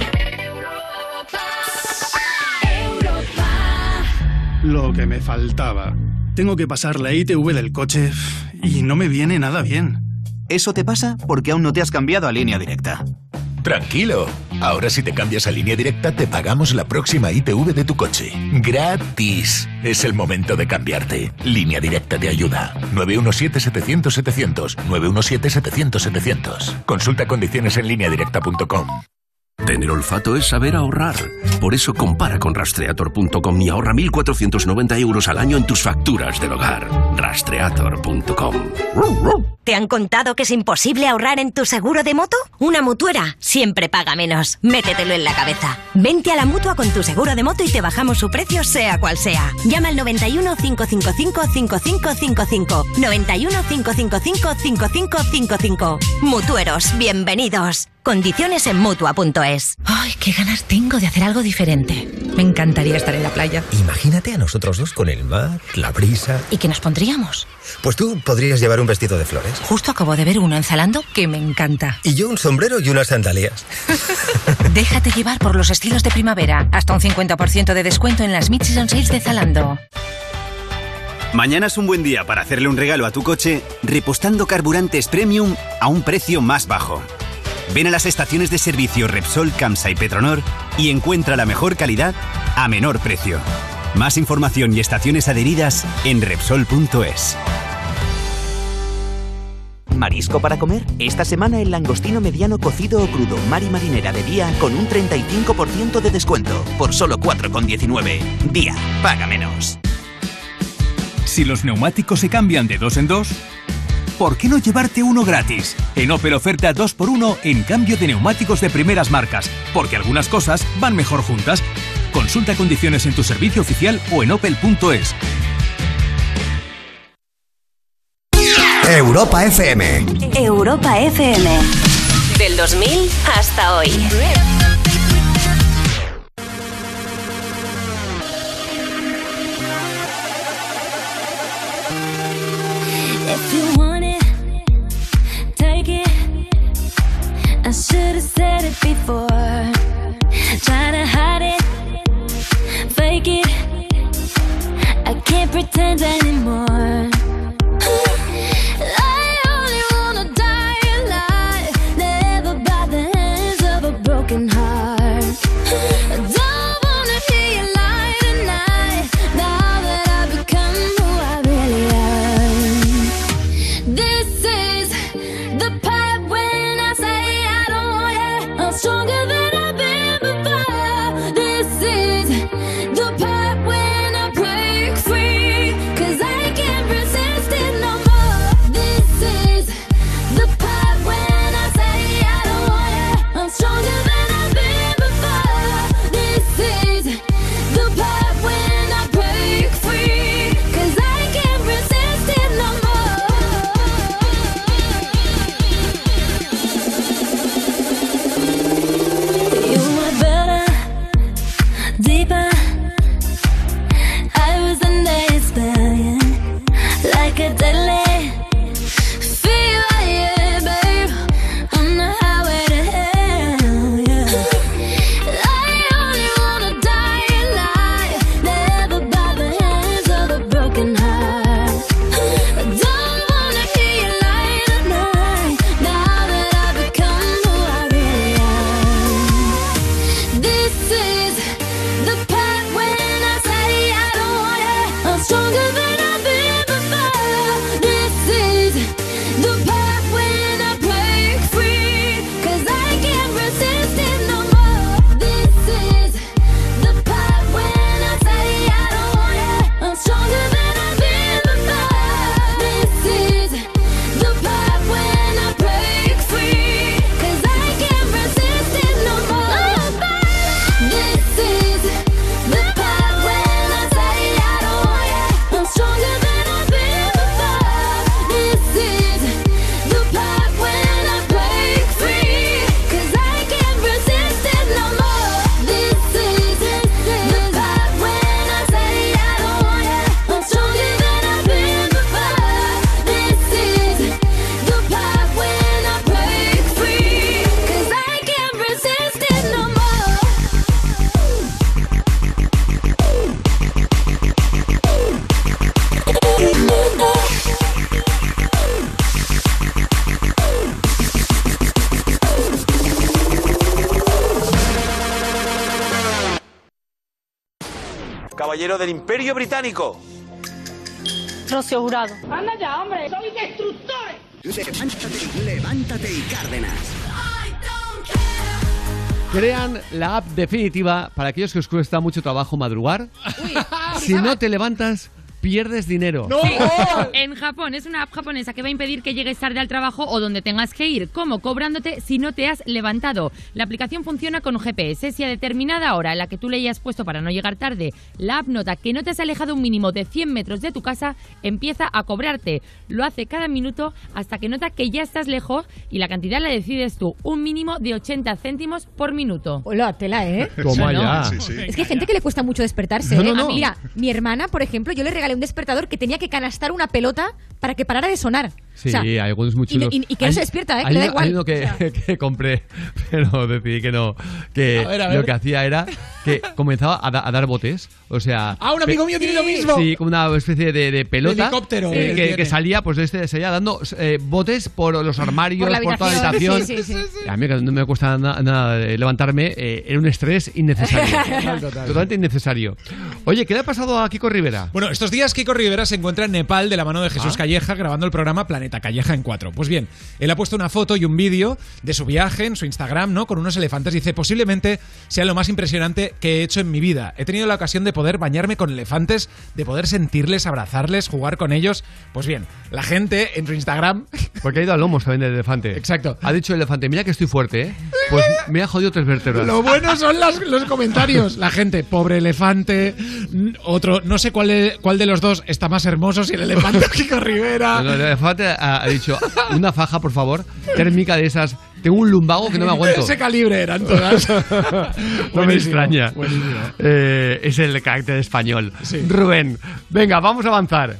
Lo que me faltaba. Tengo que pasar la ITV del coche y no me viene nada bien. Eso te pasa porque aún no te has cambiado a línea directa. Tranquilo. Ahora si te cambias a línea directa te pagamos la próxima ITV de tu coche. Gratis. Es el momento de cambiarte. Línea directa te ayuda. 917-700-700. 917-700-700. Consulta condiciones en lineadirecta.com. Tener olfato es saber ahorrar. Por eso compara con rastreator.com y ahorra 1.490 euros al año en tus facturas del hogar. Rastreator.com. ¿Te han contado que es imposible ahorrar en tu seguro de moto? Una mutuera siempre paga menos. Métetelo en la cabeza. Vente a la mutua con tu seguro de moto y te bajamos su precio sea cual sea. Llama al 91 555 5555. 91 555 5555. Mutueros, bienvenidos. Condiciones en mutua.es. Ay, qué ganas tengo de hacer algo diferente. Me encantaría estar en la playa. Imagínate a nosotros dos con el mar, la brisa. ¿Y qué nos pondríamos? Pues tú podrías llevar un vestido de flores. Justo acabo de ver uno en Zalando que me encanta. Y yo un sombrero y unas sandalias. Déjate llevar por los estilos de primavera. Hasta un 50% de descuento en las Mid-Season Sales de Zalando. Mañana es un buen día para hacerle un regalo a tu coche repostando carburantes premium a un precio más bajo. Ven a las estaciones de servicio Repsol, Camsa y Petronor y encuentra la mejor calidad a menor precio. Más información y estaciones adheridas en Repsol.es. ¿Marisco para comer? Esta semana el langostino mediano cocido o crudo mar y marinera de día con un 35% de descuento por solo 4,19. Día, paga menos. Si los neumáticos se cambian de dos en dos, ¿por qué no llevarte uno gratis? En Opel oferta 2x1 en cambio de neumáticos de primeras marcas, porque algunas cosas van mejor juntas. Consulta condiciones en tu servicio oficial o en opel.es. Europa FM. Europa FM. Del 2000 hasta hoy. should have said it before. Trying to hide it, fake it. I can't pretend anymore. Británico. Rocío Jurado. Anda ya, hombre, soy destructores. Levántate, levántate y Cárdenas. Crean la app definitiva para aquellos que os cuesta mucho trabajo madrugar. si no te levantas, pierdes dinero. Sí. En Japón es una app japonesa que va a impedir que llegues tarde al trabajo o donde tengas que ir. ¿Cómo? Cobrándote si no te has levantado. La aplicación funciona con GPS. Si a determinada hora en la que tú le hayas puesto para no llegar tarde, la app nota que no te has alejado un mínimo de 100 metros de tu casa, empieza a cobrarte. Lo hace cada minuto hasta que nota que ya estás lejos y la cantidad la decides tú. Un mínimo de 80 céntimos por minuto. Hola, tela, ¿eh? Toma No, no. ya. Sí, sí. Es que hay gente que le cuesta mucho despertarse. No, ¿eh? no, no. Mira, mi hermana, por ejemplo, yo le regalé un despertador que tenía que canastar una pelota para que parara de sonar. Sí, O sea, hay algunos muy y chulos. y- y que no se despierta, ¿eh? Que hay le da igual. Hay uno que, O sea. que compré, pero decidí que no. Que A ver, a ver. lo que hacía era que comenzaba a, da- a dar botes. O sea. Ah, un amigo pe- mío tiene lo mismo. Sí, como una especie de, de pelota. helicóptero, eh, que, que salía, pues este salía dando eh, botes por los armarios, Por por, la toda la habitación. Sí, sí, sí. Y A mí que no me cuesta na- nada de levantarme, eh, era un estrés innecesario. Total, total. Totalmente innecesario. Oye, ¿qué le ha pasado a Kiko Rivera? Bueno, estos días Kiko Rivera se encuentra en Nepal de la mano de Jesús Ah. Calleja grabando el programa Planeta Calleja en 4. Pues bien, él ha puesto una foto y un vídeo de su viaje en su Instagram, ¿no? Con unos elefantes. Dice, posiblemente sea lo más impresionante que he hecho en mi vida. He tenido la ocasión de poder bañarme con elefantes, de poder sentirles, abrazarles, jugar con ellos. Pues bien, la gente en su Instagram... Porque ha ido a lomos también del elefante. Exacto. Ha dicho el elefante, mira que estoy fuerte, ¿eh? Pues me ha jodido tres vértebras. Lo bueno son las- los comentarios. La gente, pobre elefante. mm, Otro, no sé cuál, cuál de los dos está más hermoso, si el elefante o Kiko Rivera. El elefante ha, ha dicho, una faja, por favor, térmica de esas. Tengo un lumbago que no me aguanto. Ese calibre eran todas. no me extraña. buenísimo. Eh, es el carácter español. Rubén, venga, vamos a avanzar.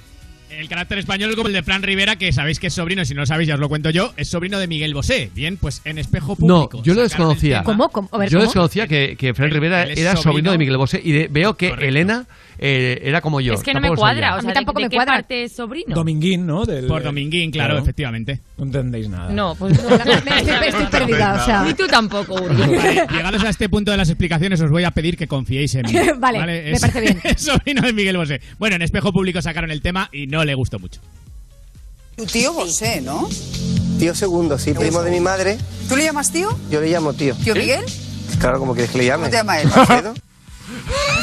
El carácter español es como el de Fran Rivera, que sabéis que es sobrino, si no lo sabéis ya os lo cuento yo, es sobrino de Miguel Bosé. Bien, pues en espejo No, público. yo lo desconocía. ¿Cómo? ¿Cómo? A ver, Yo ¿cómo? desconocía que, que Fran Rivera era sobrino, sobrino. de Miguel Bosé y de- veo que Elena eh, era como yo. Es que no me cuadra. O A mí sea, tampoco ¿de, me cuadra. parte sobrino? Dominguín, ¿no? Del- Por Dominguín, claro, Claro. efectivamente. No entendéis nada. No, pues no. Estoy, estoy perdida, o sea. Ni tú tampoco, Uri. Vale, llegados a este punto de las explicaciones, os voy a pedir que confiéis en mí. Vale, me Es- parece bien. sobrino de Miguel Bosé. Bueno, en espejo público sacaron el tema y no le gustó mucho. Tu tío Bosé, ¿no? Tío segundo, sí, primo de mi madre. ¿Tú le llamas tío? Yo le llamo tío. ¿Tío Miguel? Claro, como quieres que le llame. ¿Cómo te llama él? Alfredo.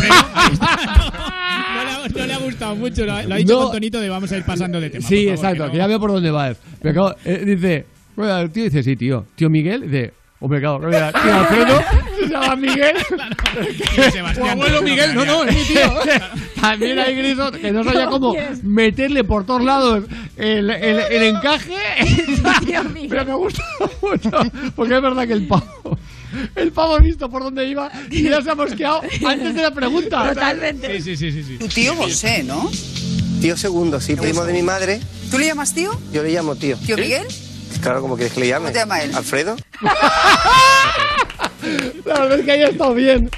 No le, ha, no le ha gustado mucho, lo, ha- lo ha dicho No. con tonito de vamos a ir pasando de tema. Sí, favor, exacto, que ya veo por dónde va. Me acabo- eh, dice, bueno, el tío dice, sí, tío. Tío Miguel, dice, hombre, claro, mira, tío Alfredo, se llama Miguel. Y Sebastián, Tu abuelo Miguel, no, no, es mi tío. También hay grisos que no sabía cómo meterle por todos lados el, el, el encaje. Pero me gusta mucho, porque es verdad que el pavo... El pavo ha visto por dónde iba y ya se ha mosqueado antes de la pregunta. Totalmente. Sí, sí, sí. Tu tío Bosé, ¿no? Tío segundo, sí, primo de mi madre. ¿Tú le llamas tío? Yo le llamo tío. ¿Tío Miguel? Claro, como quieres que le llame. ¿Cómo te llama él? Alfredo. La verdad es que haya estado bien.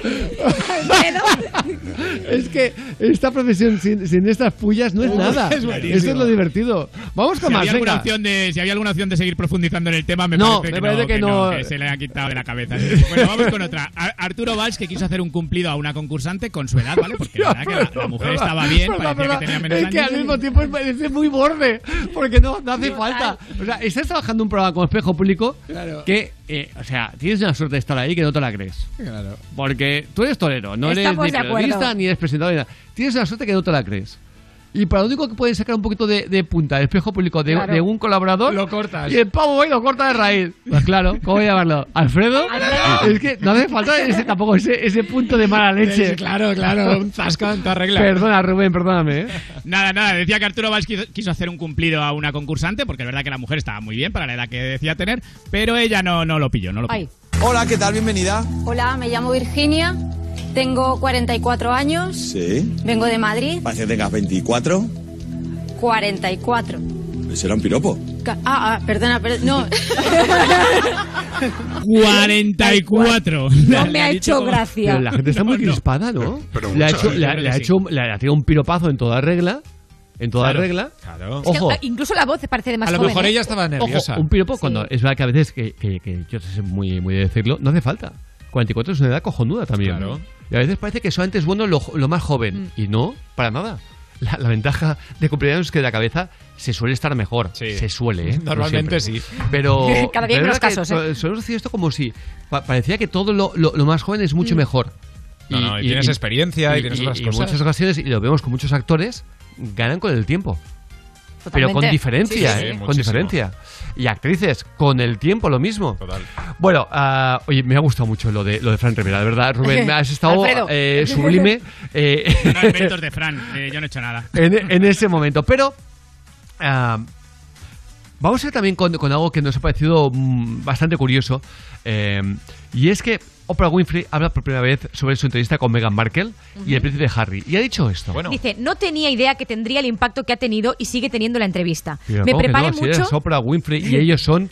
es que esta profesión sin, sin estas pullas no es nada. es. Esto es lo divertido. Vamos con Si más, había, alguna venga. opción de, si había alguna opción de seguir profundizando en el tema, me No, parece, me que, parece no, que no. que se le ha quitado de la cabeza. Bueno, vamos con otra. Ar- Arturo Valls, que quiso hacer un cumplido a una concursante con su edad, ¿vale? Porque la verdad que la, la mujer estaba bien, parecía que tenía menos Es que años. al mismo tiempo es- parece muy borde, porque no, no hace falta. O sea, estás trabajando un programa con espejo público Claro. que, eh, o sea, tienes una suerte de estar ahí que no te la crees. Claro. Porque tú eres torero, no eres ni periodista ni eres presentador. ni nada. Tienes una suerte que no te la crees. Y para lo único que puedes sacar un poquito de, de punta, el espejo público de, Claro. de un colaborador, Lo cortas. y el pavo va y lo corta de raíz. Pues claro, ¿cómo voy a llamarlo? ¿Alfredo? Es que no hace falta ese, tampoco ese, ese punto de mala leche. Sí, claro, claro. Un zasca en toda regla. Perdona, Rubén, perdóname. ¿eh? Nada, nada, decía que Arturo Valls quiso, quiso hacer un cumplido a una concursante, porque es verdad que la mujer estaba muy bien para la edad que decía tener, pero ella no, no lo pilló, no lo pilló. Ay. Hola, ¿qué tal? Bienvenida. Hola, me llamo Virginia, tengo 44 años, Sí. vengo de Madrid, Parece que tengas 24. 44. Será un piropo. Ah, ah, perdona, perdona, no. 44. No me ha hecho gracia. Pero la gente está muy crispada, ¿no? le, ha hecho, le, ha- le ha hecho, le ha tirado un piropazo en toda regla. En toda Claro, regla. claro. Es que, Ojo. eh, incluso la voz parece de más A lo joven. mejor ¿eh? ella estaba nerviosa. Ojo, un piropo cuando es verdad que a veces que, que, que yo sé muy, muy de decirlo, no hace falta. 44 es una edad cojonuda también. Claro. Y a veces parece que solamente es bueno lo, lo más joven. Y no, para nada. La, la ventaja de cumpleaños es que de la cabeza se suele estar mejor. Se suele, ¿eh? No Normalmente sí. Pero. Cada día hay menos casos, que ¿eh? Solemos decir esto como si pa- parecía que todo lo, lo- lo más joven es mucho mejor. No, no, y tienes experiencia y tienes otras y cosas. en muchas ocasiones, y lo vemos con muchos actores, ganan con el tiempo. Pero con diferencia, Sí, sí, ¿eh? sí, con diferencia. Y actrices, con el tiempo lo mismo. Total. Bueno, ah, oye, me ha gustado mucho lo de lo de Fran Rivera, de verdad, Rubén, me has estado eh, sublime eh, No de Fran, eh, yo no he hecho nada. en, en ese momento. Pero ah, vamos a ir también con, con algo que nos ha parecido mm, bastante curioso. eh, y es que Oprah Winfrey habla por primera vez sobre su entrevista con Meghan Markle y el príncipe Harry. Y ha dicho esto. Bueno, Dice, no tenía idea que tendría el impacto que ha tenido y sigue teniendo la entrevista. Pero Me ¿cómo que preparé no? Mucho. Oprah Winfrey y ellos son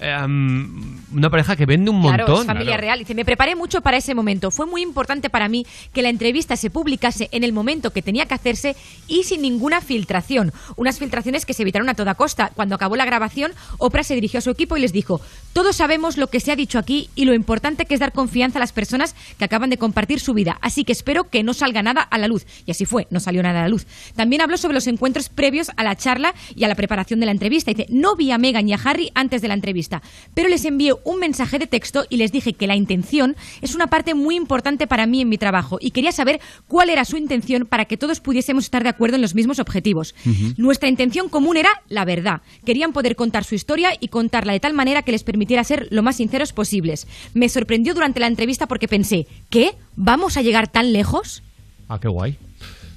em, una pareja que vende un Claro, montón. es familia real. Dice, me preparé mucho para ese momento. Fue muy importante para mí que la entrevista se publicase en el momento que tenía que hacerse y sin ninguna filtración. Unas filtraciones que se evitaron a toda costa. Cuando acabó la grabación, Oprah se dirigió a su equipo y les dijo, todos sabemos lo que se ha dicho aquí y lo importante que es dar confianza a las personas que acaban de compartir su vida. Así que espero que no salga nada a la luz. Y así fue, no salió nada a la luz. También habló sobre los encuentros previos a la charla y a la preparación de la entrevista. Dice, no vi a Meghan y a Harry antes de la entrevista, pero les envié un mensaje de texto y les dije que la intención es una parte muy importante para mí en mi trabajo y quería saber cuál era su intención para que todos pudiésemos estar de acuerdo en los mismos objetivos. Nuestra intención común era la verdad. Querían poder contar su historia y contarla de tal manera que les permitiera ser lo más sinceros posibles. Me sorprendió durante la entrevista porque pensé, ¿qué? ¿Vamos a llegar tan lejos? Ah, qué guay.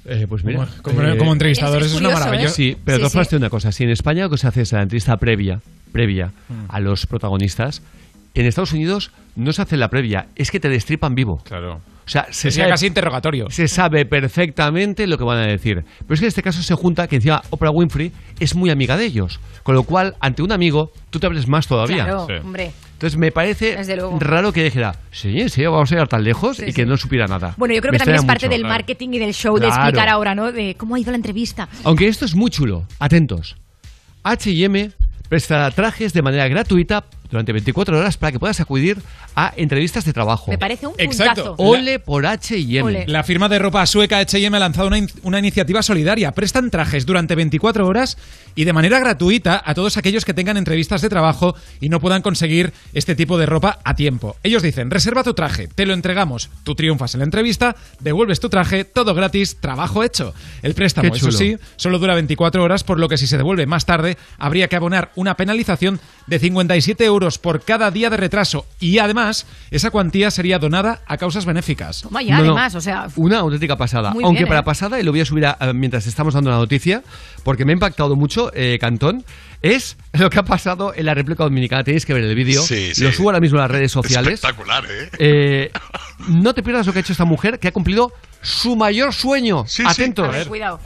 Eh, pues mira, Como- como- como entrevistadores es una curioso, maravilla. ¿eh? Sí, pero Sí, digo una cosa. Si en España lo que se hace es la entrevista previa, previa Mm. a los protagonistas, en Estados Unidos no se hace la previa, es que te destripan vivo. Claro. O sea, se Sería sabe, casi interrogatorio. se sabe perfectamente lo que van a decir. Pero es que en este caso se junta que encima Oprah Winfrey es muy amiga de ellos. Con lo cual, ante un amigo, tú te abres más todavía. Claro, hombre. Entonces me parece raro que dijera, sí, sí, vamos a llegar tan lejos Sí, y que sí. no supiera nada. Bueno, yo creo Me que también es parte mucho. del marketing y del show de explicar ahora, ¿no? De cómo ha ido la entrevista. Aunque esto es muy chulo, atentos. H&M prestará trajes de manera gratuita durante 24 horas para que puedas acudir a entrevistas de trabajo. Me parece un Exacto. puntazo. Ole por H&M. La firma de ropa sueca H&M ha lanzado una, in- una iniciativa solidaria. Prestan trajes durante 24 horas y de manera gratuita a todos aquellos que tengan entrevistas de trabajo y no puedan conseguir este tipo de ropa a tiempo. Ellos dicen, reserva tu traje, te lo entregamos, tú triunfas en la entrevista, devuelves tu traje, todo gratis, trabajo hecho. El préstamo, eso sí, solo dura 24 horas, por lo que si se devuelve más tarde, habría que abonar una penalización de 57 euros por cada día de retraso y además esa cuantía sería donada a causas benéficas. Toma ya, No, no. además, o sea... Una auténtica pasada. Muy Aunque bien, para ¿eh? pasada, y lo voy a subir a- a- mientras estamos dando la noticia, porque me ha impactado mucho, eh, Cantón, es lo que ha pasado en la República Dominicana. Tenéis que ver el vídeo. Sí, sí. Lo subo ahora mismo a las redes sociales. Espectacular, ¿eh? Eh, no te pierdas lo que ha hecho esta mujer, que ha cumplido su mayor sueño. Atentos. A ver, cuidado.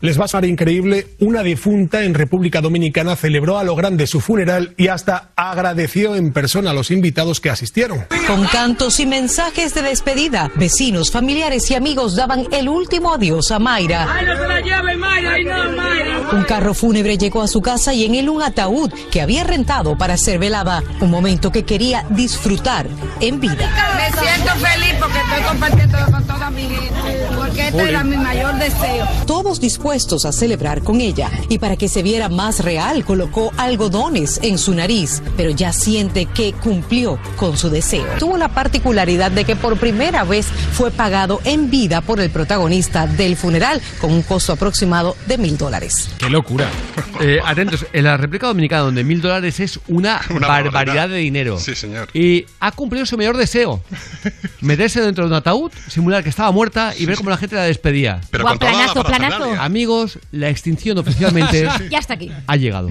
Les va a sonar increíble, una difunta en República Dominicana celebró a lo grande su funeral y hasta agradeció en persona a los invitados que asistieron. Con cantos y mensajes de despedida, vecinos, familiares y amigos daban el último adiós a Mayra. ¡Ay, no se la lleve, Mayra! ¡Ay, no, Mayra! Un carro fúnebre llegó a su casa y en él un ataúd que había rentado para ser velada, un momento que quería disfrutar en vida. Me siento feliz porque estoy compartiendo con toda mi gente, 孩。Porque este era mi mayor deseo. Todos dispuestos a celebrar con ella y para que se viera más real colocó algodones en su nariz, pero ya siente que cumplió con su deseo. Tuvo la particularidad de que por primera vez fue pagado en vida por el protagonista del funeral con un costo aproximado de mil dólares. ¡Qué locura! Eh, atentos, en la República Dominicana, donde mil dólares es una, Una barbaridad barbaridad. de dinero. Sí, señor. Y ha cumplido su mayor deseo. Meterse dentro de un ataúd, simular que estaba muerta y ver cómo la gente la despedía. Pero Guau, con toda la planazo, planazo. parafernalia. Amigos, la extinción oficialmente Ya está aquí. ha llegado.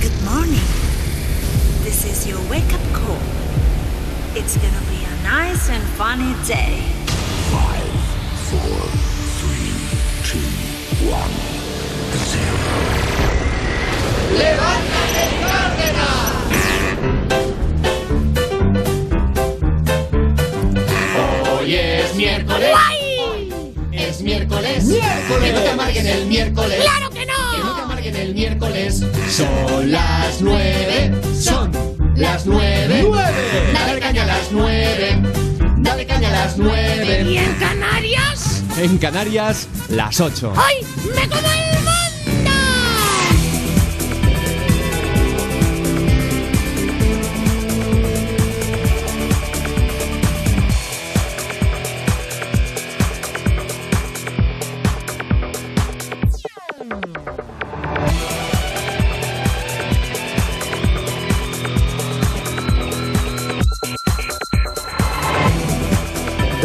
Good morning. This is your wake up call. It's gonna be a nice and funny day. Five, four, three, two, one, zero. ¡Levántate, es miércoles. Es miércoles. ¡Miércoles! Que no te amarguen el miércoles. ¡Claro que no! Que no te amarguen el miércoles. Son las nueve. Son las nueve. ¡Nueve! Dale caña a las nueve. Dale caña a las nueve. ¿Y en Canarias? En Canarias, las 8. ¡Ay! ¡Me como el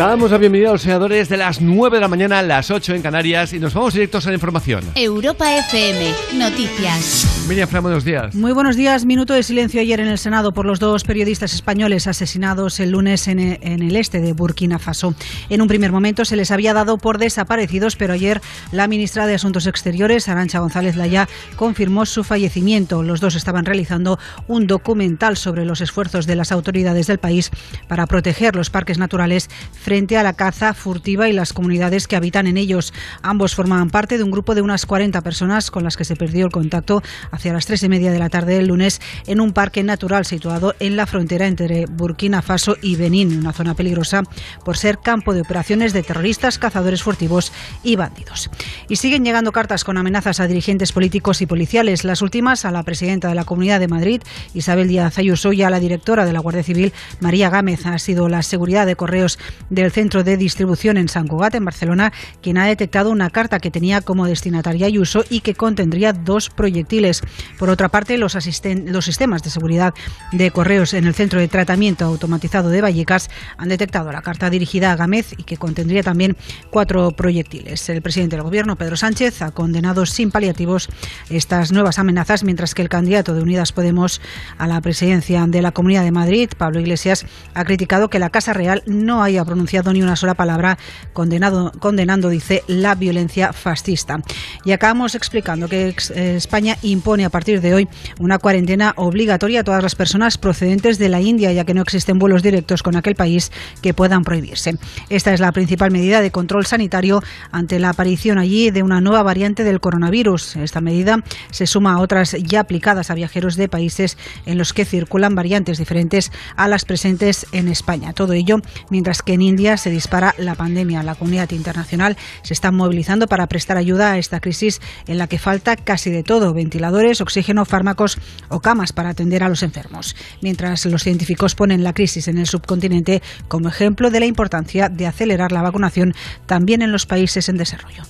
Damos la bienvenida a los senadores de las 9 de la mañana a las 8 en Canarias y nos vamos directos a la información. Europa FM, noticias. Miriam Fran, buenos días. Muy buenos días. Minuto de silencio ayer en el Senado por los dos periodistas españoles asesinados el lunes en en el este de Burkina Faso. En un primer momento se les había dado por desaparecidos, pero ayer la ministra de Asuntos Exteriores, Arancha González Laya, confirmó su fallecimiento. Los dos estaban realizando un documental sobre los esfuerzos de las autoridades del país para proteger los parques naturales frente a la caza furtiva y las comunidades que habitan en ellos. Ambos formaban parte de un grupo de unas 40 personas con las que se perdió el contacto hacia las tres y media de la tarde del lunes en un parque natural situado en la frontera entre Burkina Faso y Benín, una zona peligrosa por ser campo de operaciones de terroristas, cazadores furtivos y bandidos. Y siguen llegando cartas con amenazas a dirigentes políticos y policiales. Las últimas a la presidenta de la Comunidad de Madrid, Isabel Díaz Ayuso, y a la directora de la Guardia Civil, María Gámez. Ha sido la seguridad de correos del centro de distribución en San Cugat, en Barcelona, quien ha detectado una carta que tenía como destinataria Ayuso y que contendría dos proyectiles. Por otra parte, los, los sistemas de seguridad de correos en el centro de tratamiento automatizado de Vallecas han detectado la carta dirigida a Gámez y que contendría también cuatro proyectiles. El presidente del Gobierno, Pedro Sánchez, ha condenado sin paliativos estas nuevas amenazas, mientras que el candidato de Unidas Podemos a la presidencia de la Comunidad de Madrid, Pablo Iglesias, ha criticado que la Casa Real no haya pronunciado ni una sola palabra condenado, condenando, dice, la violencia fascista. Y acabamos explicando que eh, España impone a partir de hoy una cuarentena obligatoria a todas las personas procedentes de la India, ya que no existen vuelos directos con aquel país que puedan prohibirse. Esta es la principal medida de control sanitario ante la aparición allí de una nueva variante del coronavirus. Esta medida se suma a otras ya aplicadas a viajeros de países en los que circulan variantes diferentes a las presentes en España. Todo ello mientras que en India se dispara la pandemia. La comunidad internacional se está movilizando para prestar ayuda a esta crisis en la que falta casi de todo, ventiladores, oxígeno, fármacos o camas para atender a los enfermos. Mientras los científicos ponen la crisis en el subcontinente como ejemplo de la importancia de acelerar la vacunación también en los países en desarrollo.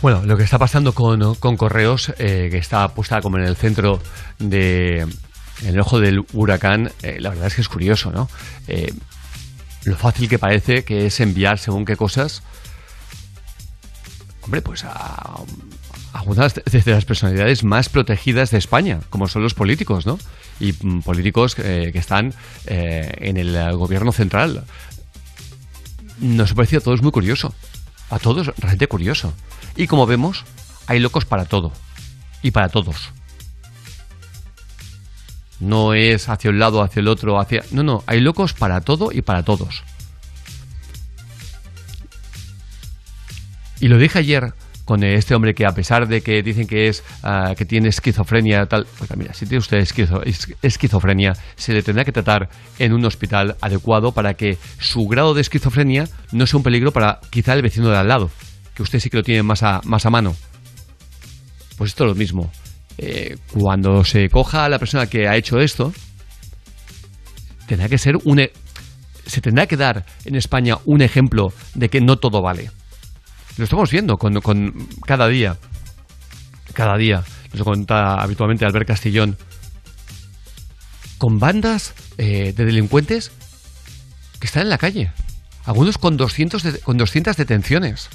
Bueno, lo que está pasando con, con Correos, eh, que está puesta como en el centro de el ojo del huracán, eh, la verdad es que es curioso, ¿no? Eh, lo fácil que parece que es enviar según qué cosas, hombre, pues a, algunas de las personalidades más protegidas de España, como son los políticos, ¿no? Y mm, políticos eh, que están eh, en el gobierno central. Nos parece a todos muy curioso. A todos realmente curioso. Y como vemos, hay locos para todo. Y para todos. No es hacia un lado, hacia el otro, hacia... No, no, hay locos para todo y para todos. Y lo dije ayer con este hombre que a pesar de que dicen que es ah, que tiene esquizofrenia tal, pues mira, si tiene usted esquizo- es- esquizofrenia, se le tendrá que tratar en un hospital adecuado para que su grado de esquizofrenia no sea un peligro para quizá el vecino de al lado, que usted sí que lo tiene más a, más a mano. Pues esto es lo mismo. Eh, cuando se coja a la persona que ha hecho esto, tendrá que ser un... e- Se tendrá que dar en España un ejemplo de que no todo vale. Lo estamos viendo con, cada día. Cada día. Nos cuenta habitualmente Albert Castillón. Con bandas eh, de delincuentes que están en la calle. Algunos con 200, de- con 200 detenciones.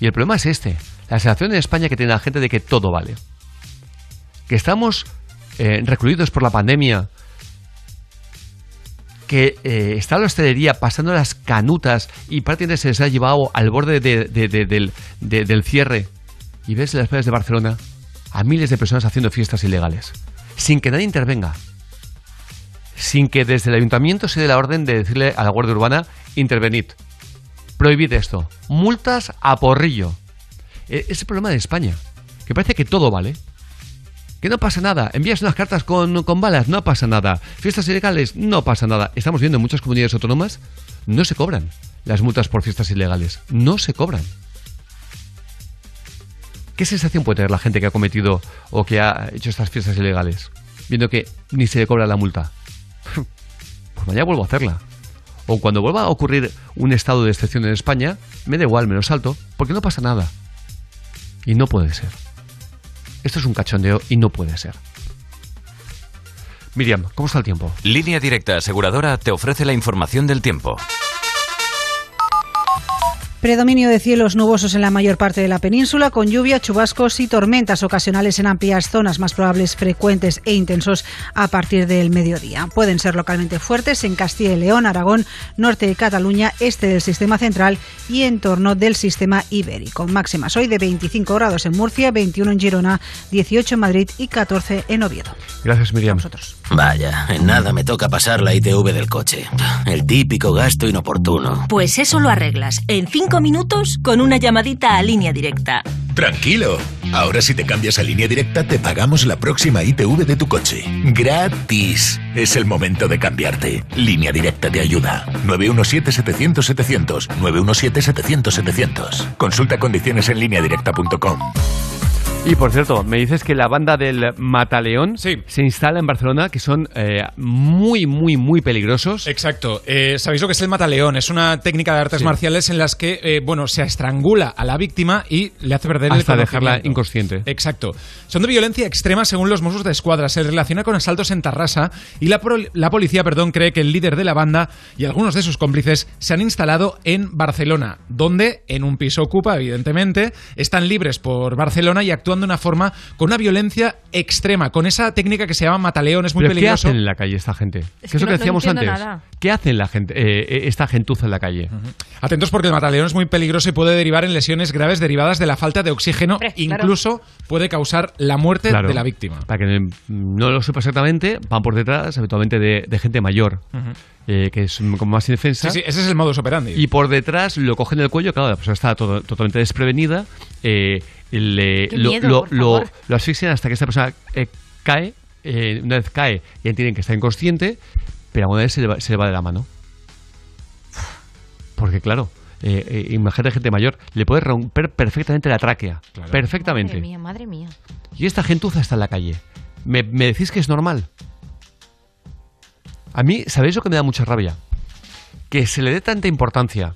Y el problema es este. La sensación en España que tiene la gente de que todo vale. Que estamos eh, recluidos por la pandemia. Que eh, está la hostelería pasando las canutas y prácticamente se les ha llevado al borde de- de- de- del, de- del cierre. Y ves en las playas de Barcelona a miles de personas haciendo fiestas ilegales. Sin que nadie intervenga. Sin que desde el ayuntamiento se dé la orden de decirle a la Guardia Urbana, intervenid. Prohibid esto. Multas a porrillo. E- Es el problema de España. Que parece que todo vale. Que no pasa nada. Envías unas cartas con, con balas, no pasa nada. Fiestas ilegales, no pasa nada. Estamos viendo en muchas comunidades autónomas, no se cobran las multas por fiestas ilegales. No se cobran. ¿Qué sensación puede tener la gente que ha cometido o que ha hecho estas fiestas ilegales? Viendo que ni se le cobra la multa. Pues mañana vuelvo a hacerla. O cuando vuelva a ocurrir un estado de excepción en España, me da igual, me lo salto, porque no pasa nada. Y no puede ser. Esto es un cachondeo y no puede ser. Miriam, ¿cómo está el tiempo? Línea Directa Aseguradora te ofrece la información del tiempo. Predominio de cielos nubosos en la mayor parte de la península, con lluvia, chubascos y tormentas ocasionales en amplias zonas más probables, frecuentes e intensos a partir del mediodía. Pueden ser localmente fuertes en Castilla y León, Aragón, norte de Cataluña, este del sistema central y en torno del sistema ibérico. Máximas hoy de 25 grados en Murcia, 21 en Girona, 18 en Madrid y 14 en Oviedo. Gracias, Miriam. Vaya, en nada me toca pasar la ITV del coche. El típico gasto inoportuno. Pues eso lo arreglas en cinco minutos con una llamadita a línea directa. Tranquilo. Ahora si te cambias a línea directa te pagamos la próxima ITV de tu coche. Gratis. Es el momento de cambiarte. Línea directa te ayuda. 917-700-700. 917-700-700. Consulta condiciones en lineadirecta.com. Y por cierto, me dices que la banda del Mataleón se instala en Barcelona, que son eh, muy, muy, muy peligrosos. Exacto. Eh, ¿Sabéis lo que es el mataleón? Es una técnica de artes Sí. marciales en las que, eh, bueno, se estrangula a la víctima y le hace perder Hasta el dejarla inconsciente. Exacto. Son de violencia extrema según los Mossos de Escuadra. Se relaciona con asaltos en Tarrasa y la, la policía perdón, cree que el líder de la banda y algunos de sus cómplices se han instalado en Barcelona, donde en un piso ocupa, evidentemente, están libres por Barcelona y actúan de una forma con una violencia extrema, con esa técnica que se llama mataleón, es muy ¿Pero ¿Qué peligroso. hacen en la calle esta gente? Es ¿Qué es que lo que no- decíamos antes? nada. ¿Qué hacen la gente, eh, eh, esta gentuza en la calle? Atentos porque el mataleón es muy peligroso y puede derivar en lesiones graves derivadas de la falta de oxígeno, incluso puede causar la muerte Claro. de la víctima. Para que no lo sepa exactamente, van por detrás habitualmente de, de gente mayor, eh, que es como más indefensa. Sí, sí, ese es el modus operandi. Y por detrás lo cogen del cuello, claro, la persona está todo- totalmente desprevenida, eh, le- lo, miedo, lo- por lo- favor. lo asfixian hasta que esta persona eh, cae, eh, una vez cae ya entienden que está inconsciente, pero a una vez se le va, se le va de la mano. Porque claro, eh, eh, imagínate gente mayor, le puede romper perfectamente la tráquea. Perfectamente. Madre mía, madre mía. Y esta gentuza está en la calle. ¿Me, me decís que es normal? A mí, ¿sabéis lo que me da mucha rabia? Que se le dé tanta importancia,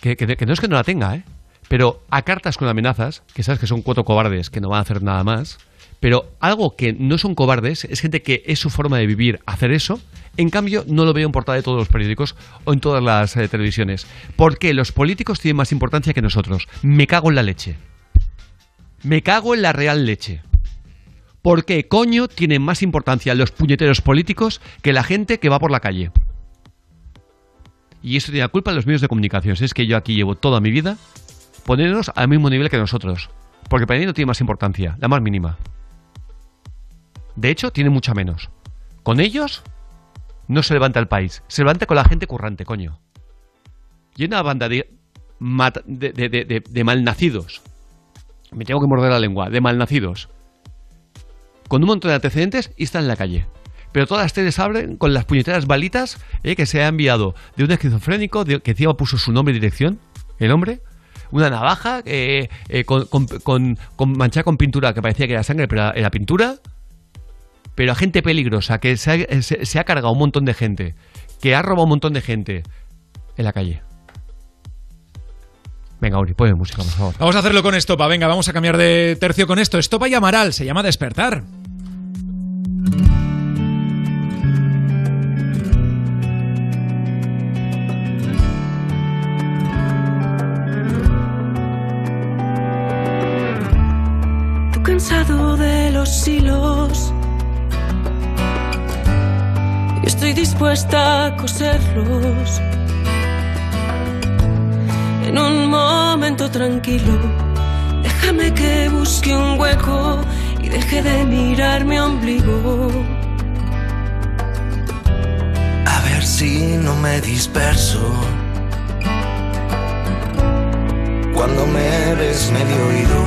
que, que- que no es que no la tenga, ¿eh? Pero a cartas con amenazas, que sabes que son cuatro cobardes que no van a hacer nada más, pero algo que no son cobardes, es gente que es su forma de vivir hacer eso, en cambio no lo veo en portada de todos los periódicos o en todas las eh, televisiones. Porque los políticos tienen más importancia que nosotros. Me cago en la leche. Me cago en la real leche. ¿Por qué coño tienen más importancia los puñeteros políticos que la gente que va por la calle? Y eso tiene la culpa de los medios de comunicación. Es que yo aquí llevo toda mi vida ponernos al mismo nivel que nosotros. Porque para mí no tiene más importancia, la más mínima. De hecho, tiene mucha menos. Con ellos no se levanta el país, se levanta con la gente currante, coño. Y una banda de- de- de- de malnacidos. Me tengo que morder la lengua, de malnacidos con un montón de antecedentes y están en la calle. Pero todas las teles abren con las puñeteras balitas eh, que se ha enviado de un esquizofrénico de- que encima puso su nombre y dirección, el hombre, una navaja eh, eh, con, con, con- manchada con pintura que parecía que era sangre, pero era, pintura. Pero a gente peligrosa que se ha, se- se ha cargado un montón de gente, que ha robado un montón de gente en la calle. Venga, Uri, ponme música, por favor. Vamos a hacerlo con Estopa. Venga, vamos a cambiar de tercio con esto. Estopa y Amaral. Se llama Despertar. Estoy dispuesta a coserlos. En un momento tranquilo, déjame que busque un hueco y deje de mirar mi ombligo. A ver si no me disperso. Cuando me ves medio oído,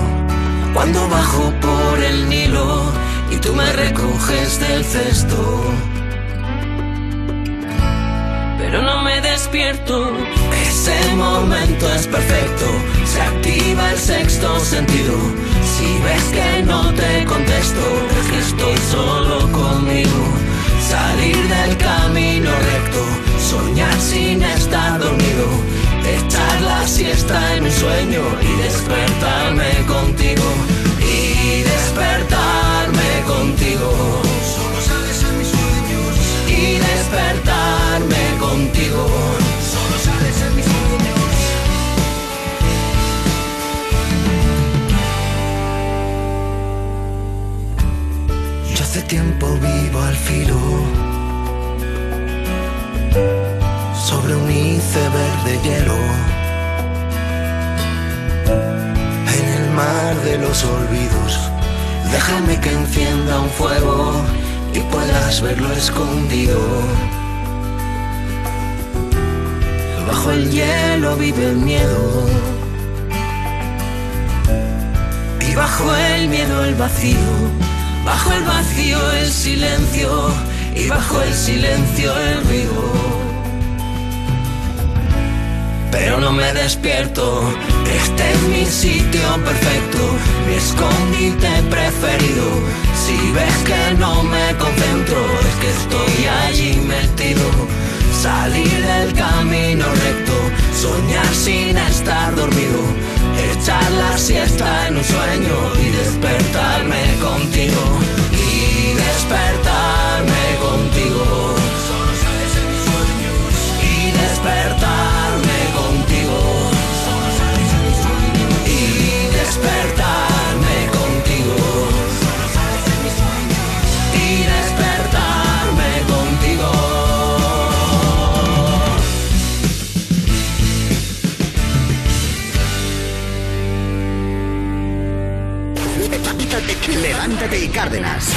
cuando bajo por el Nilo y tú me recoges del cesto. Despierto. Ese momento es perfecto, se activa el sexto sentido. Si ves que no te contesto, es que estoy solo conmigo. Salir del camino recto, soñar sin estar dormido, echar la siesta en un sueño y despertarme contigo. Y despertarme contigo. Solo sales en mis sueños. Y despertarme contigo. Tiempo vivo al filo sobre un iceberg de hielo en el mar de los olvidos. Déjame que encienda un fuego y puedas verlo escondido. Bajo el hielo vive el miedo y bajo el miedo el vacío. Bajo el vacío el silencio y bajo el silencio el rigor. Pero no me despierto, este es mi sitio perfecto, mi escondite preferido. Si ves que no me concentro, es que estoy allí metido. Salir del camino recto, soñar sin estar dormido echar la siesta en un sueño y despertarme contigo, y despertarme contigo. Levántate y Cárdenas.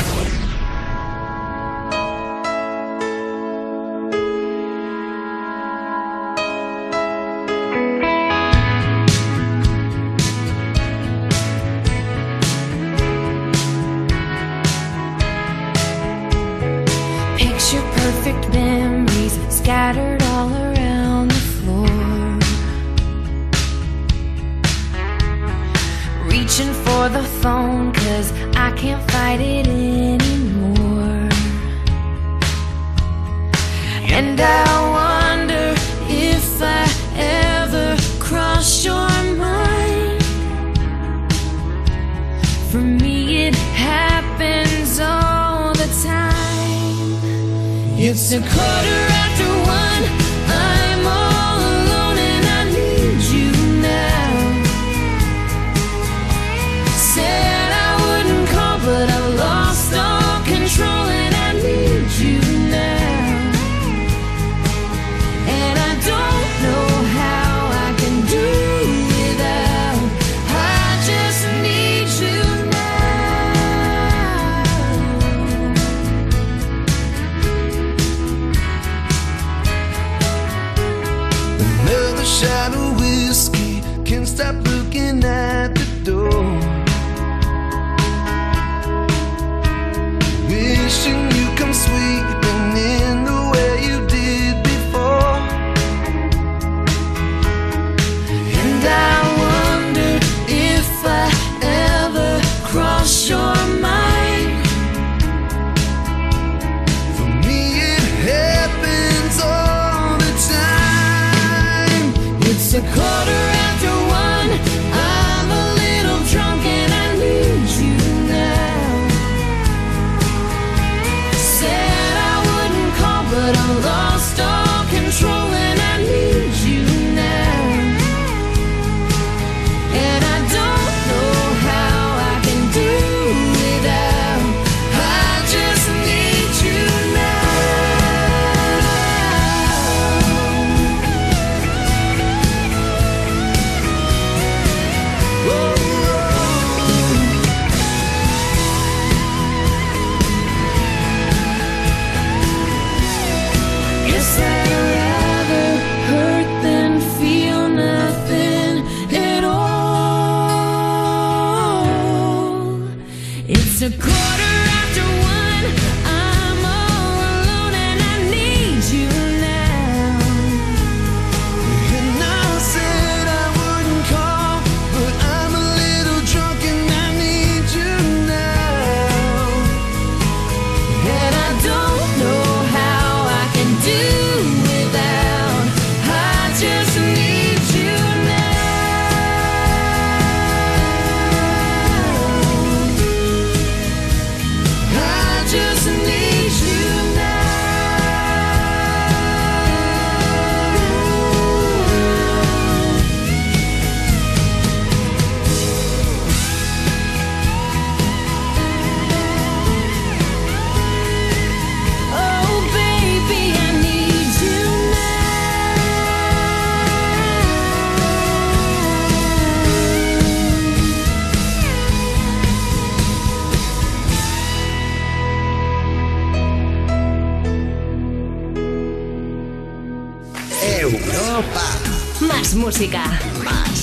música.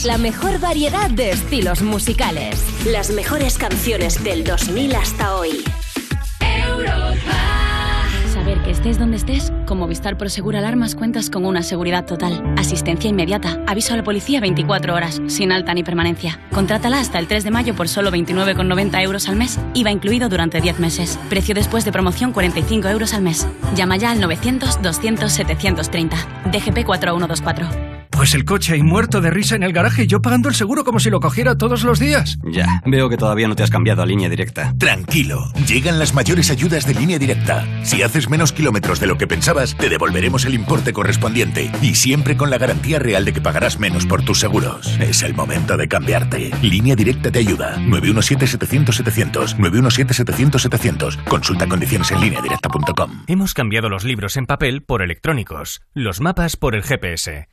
La mejor variedad de estilos musicales. Las mejores canciones del 2000 hasta hoy. Europa. Saber que estés donde estés, con Movistar Prosegura Alarmas cuentas con una seguridad total. Asistencia inmediata. Aviso a la policía 24 horas, sin alta ni permanencia. Contrátala hasta el 3 de mayo por solo 29,90 euros al mes. IVA incluido durante 10 meses. Precio después de promoción 45 euros al mes. Llama ya al 900 200 730. DGP 4124. Pues el coche ahí muerto de risa en el garaje y yo pagando el seguro como si lo cogiera todos los días. Ya, veo que todavía no te has cambiado a línea directa. Tranquilo, llegan las mayores ayudas de línea directa. Si haces menos kilómetros de lo que pensabas, te devolveremos el importe correspondiente y siempre con la garantía real de que pagarás menos por tus seguros. Es el momento de cambiarte. Línea directa te ayuda. 917-700-700. 917-700-700. Consulta condiciones en línea directa.com. Hemos cambiado los libros en papel por electrónicos, los mapas por el GPS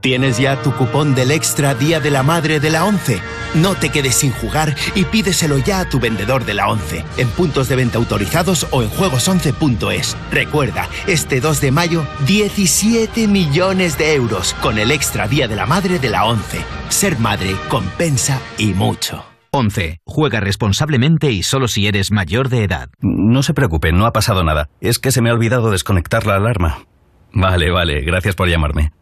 ¿Tienes ya tu cupón del Extra Día de la Madre de la 11? No te quedes sin jugar y pídeselo ya a tu vendedor de la 11, en puntos de venta autorizados o en juegos11.es. Recuerda, este 2 de mayo, 17 millones de euros con el Extra Día de la Madre de la 11. Ser madre compensa y mucho. 11. Juega responsablemente y solo si eres mayor de edad. No se preocupe, no ha pasado nada. Es que se me ha olvidado desconectar la alarma. Vale, vale, gracias por llamarme.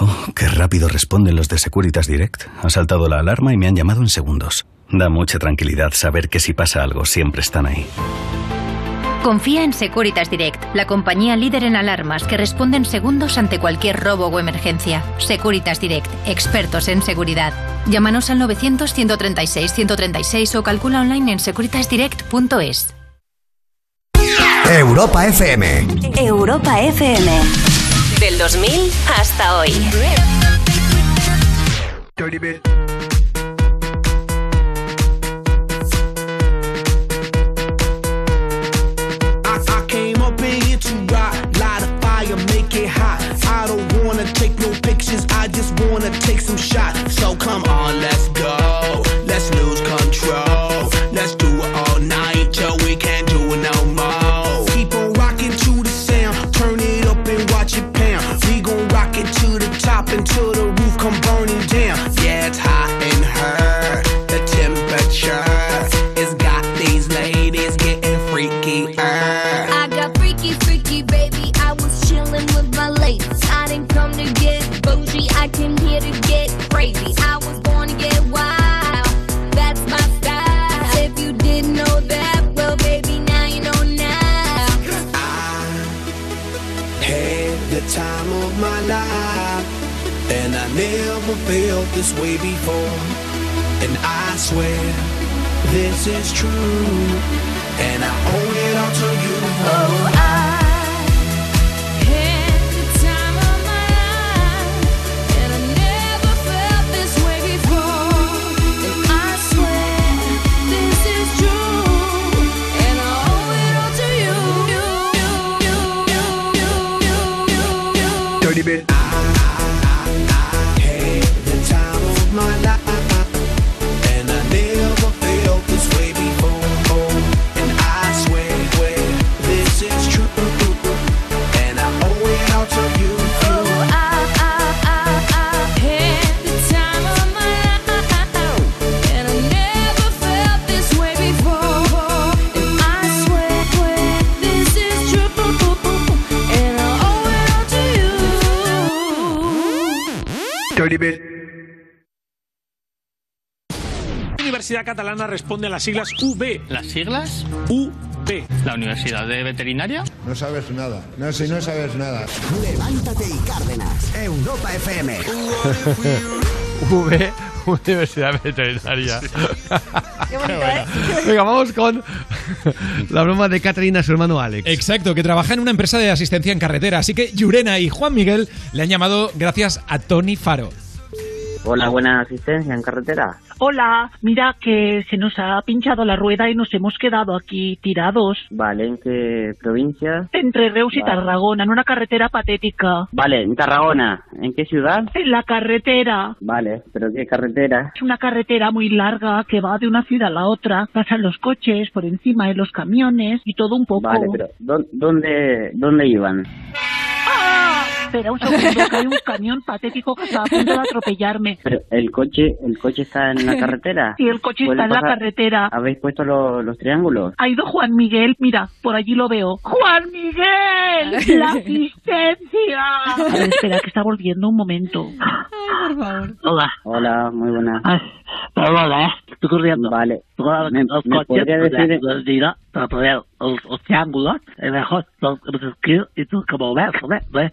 Oh, qué rápido responden los de Securitas Direct. Ha saltado la alarma y me han llamado en segundos. Da mucha tranquilidad saber que si pasa algo siempre están ahí. Confía en Securitas Direct, la compañía líder en alarmas que responde en segundos ante cualquier robo o emergencia. Securitas Direct, expertos en seguridad. Llámanos al 900-136-136 o calcula online en securitasdirect.es. Europa FM. Europa FM. Del 2000 hasta hoy. Just wanna take some shots. So come on, let's the top until the roof come burning swear this is true, and I owe it all to you. Oh, I Universidad Catalana responde a las siglas UB. ¿Las siglas? UB. ¿La Universidad de Veterinaria? No sabes nada. No, si no sabes nada. Levántate y Cárdenas. Europa FM. V, Universidad Veterinaria. Qué bonito, ¿eh? Venga, vamos con la broma de Caterina, su hermano Alex. Exacto, que trabaja en una empresa de asistencia en carretera. Así que Yurena y Juan Miguel le han llamado gracias a Tony Faro. Hola, buena asistencia en carretera. Hola, mira que se nos ha pinchado la rueda y nos hemos quedado aquí tirados. Vale, ¿en qué provincia? Entre Reus y Vale. Tarragona, en una carretera patética. Vale, en Tarragona. ¿En qué ciudad? En la carretera. Vale, pero ¿qué carretera? Es una carretera muy larga que va de una ciudad a la otra. Pasan los coches por encima de los camiones y todo un poco. Vale, pero ¿dó- ¿dónde, dónde iban? Espera un segundo, que hay un camión patético que está a punto de atropellarme. Pero el coche, el coche está en la carretera. Sí, el coche ¿Puede está en la carretera. ¿Habéis puesto lo- los triángulos? Ha ido Juan Miguel, mira, por allí lo veo. ¡Juan Miguel! ¡La asistencia! A ver, espera, que está volviendo un momento. Ay, por favor. Hola. Hola, muy buenas. Perdona, ¿eh? Estoy corriendo. Vale. Me, ¿Me- podría decir- para poner los, los triángulos, es mejor y tú como. ¿Ves?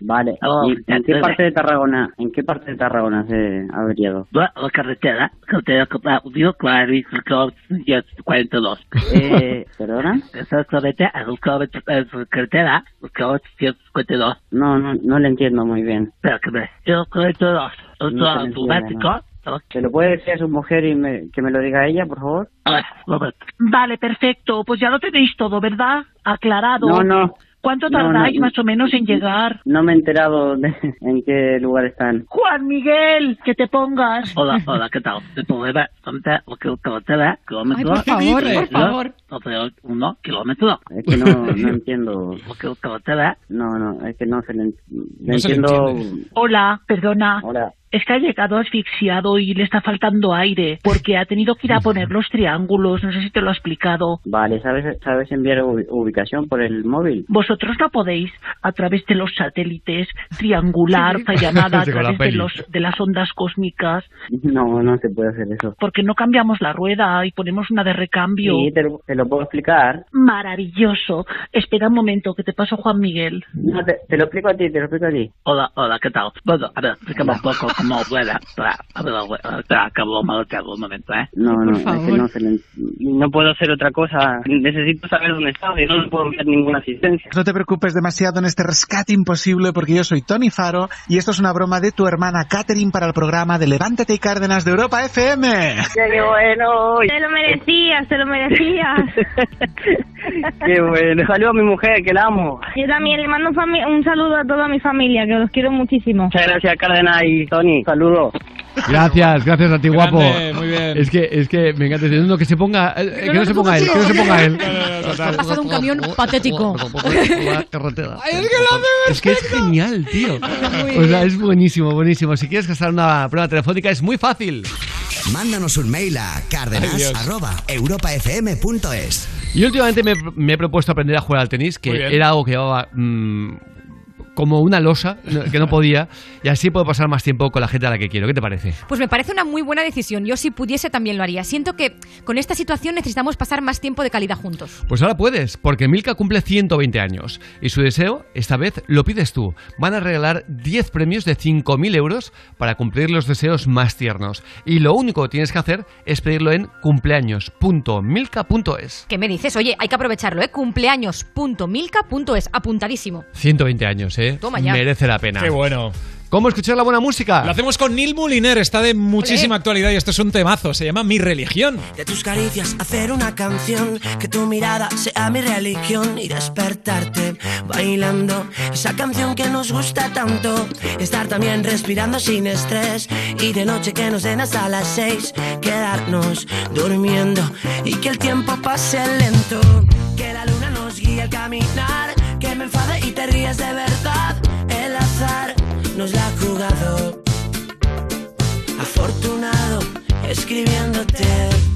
Vale. Oh, ¿Y en qué entonces- parte de Tarragona, en qué parte de Tarragona se ha averiado? La la carretera, carretera que va unido kilómetros 42. Eh, ¿Perdona? Exactamente, la carretera, 152. No, no, no le entiendo muy bien. Espera que me... Yo automático. ¿Se lo puede decir a su mujer y me- que me lo diga ella, por favor? Vale, perfecto. Pues ya lo tenéis todo, ¿verdad? Aclarado. No, no. ¿Cuánto No, no, tardáis no. más o menos en llegar? No me he enterado de en qué lugar están. Juan Miguel, que te pongas. Hola, hola, ¿qué tal? Kilómetro. Ay, por favor, por favor. uno, kilómetro. Es que no, no entiendo. Carretera. No, no, es que no se le, en- le No se le entiendo. entiende. Hola, perdona. Hola. Es que ha llegado asfixiado y le está faltando aire, porque ha tenido que ir a poner los triángulos, no sé si te lo ha explicado. Vale, ¿sabes, ¿sabes enviar ubi- ubicación por el móvil? Vosotros no podéis, a través de los satélites, triangular esta llamada a la través de, los, de las ondas cósmicas, No, no se puede hacer eso. porque no cambiamos la rueda y ponemos una de recambio. Sí, te lo, te lo puedo explicar. Maravilloso. Espera un momento, que te paso Juan Miguel. No, te, te lo explico a ti, te lo explico a ti. Hola, hola, ¿qué tal? Bueno, a ver, explícame un poco ver, espera, acabo mal, te hago un momento, ¿eh? No, no, es que no se le... No puedo hacer otra cosa. Necesito saber dónde está y no le puedo enviar ninguna asistencia. No te preocupes demasiado en este rescate imposible porque yo soy Tony Faro y esto es una broma de tu hermana Katherine para el programa de Levántate y Cárdenas de Europa FM. ¡Qué bueno! Te lo merecías, te lo merecías. ¡Qué bueno! Saludo a mi mujer, que la amo. Yo también le mando un, un saludo a toda mi familia, que los quiero muchísimo. Muchas gracias, Cárdenas y Tony. Saludos. Gracias, gracias a ti, guapo. Grande, muy bien. Es que, es que me encanta diciendo que se ponga, eh, que no se ponga él, que no se ponga él. Ha pasado un camión patético. Es que es genial, tío. O sea, es buenísimo, buenísimo. Si quieres gastar una prueba telefónica es muy fácil. Mándanos un mail a cárdenas.europafm.es. Y últimamente me, me he propuesto aprender a jugar al tenis, que era algo que llevaba mm, como una losa, que no podía, y así puedo pasar más tiempo con la gente a la que quiero. ¿Qué te parece? Pues me parece una muy buena decisión. Yo si pudiese también lo haría. Siento que con esta situación necesitamos pasar más tiempo de calidad juntos. Pues ahora puedes, porque Milka cumple 120 años y su deseo, esta vez, lo pides tú. Van a regalar 10 premios de 5.000 euros para cumplir los deseos más tiernos. Y lo único que tienes que hacer es pedirlo en cumpleaños.milka.es. ¿Qué me dices? Oye, hay que aprovecharlo, ¿eh? Cumpleaños.milka.es. Apuntadísimo. 120 años, ¿eh? Toma ya. Merece la pena. Qué bueno. ¿Cómo escuchar la buena música? Lo hacemos con Neil Muliner, está de muchísima actualidad y esto es un temazo, se llama Mi Religión. De tus caricias hacer una canción, que tu mirada sea mi religión y despertarte bailando esa canción que nos gusta tanto. Estar también respirando sin estrés y de noche que nos den hasta las seis, quedarnos durmiendo y que el tiempo pase lento. Que la luna nos guíe al caminar, me enfade y te ríes de verdad. El azar nos la ha jugado. Afortunado escribiéndote.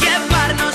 Llevarnos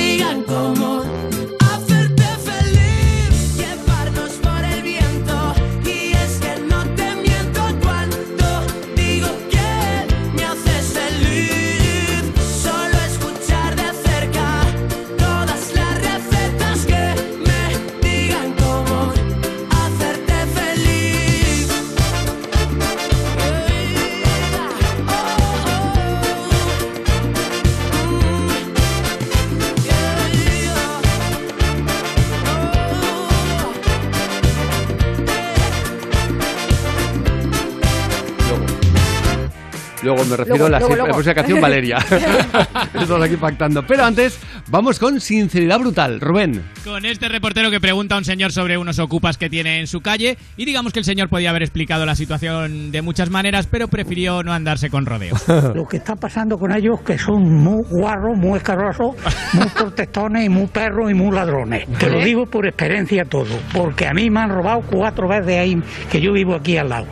Luego me refiero Luego, a la luego, luego. próxima canción Valeria. Estamos aquí pactando. Pero antes, vamos con sinceridad brutal. Rubén. Con este reportero que pregunta a un señor sobre unos ocupas que tiene en su calle y digamos que el señor podía haber explicado la situación de muchas maneras, pero prefirió no andarse con rodeos. Lo que está pasando con ellos que son muy guarros, muy escarosos, muy protectones y muy perros y muy ladrones. Te lo digo por experiencia todo, porque a mí me han robado cuatro veces ahí que yo vivo aquí al lado.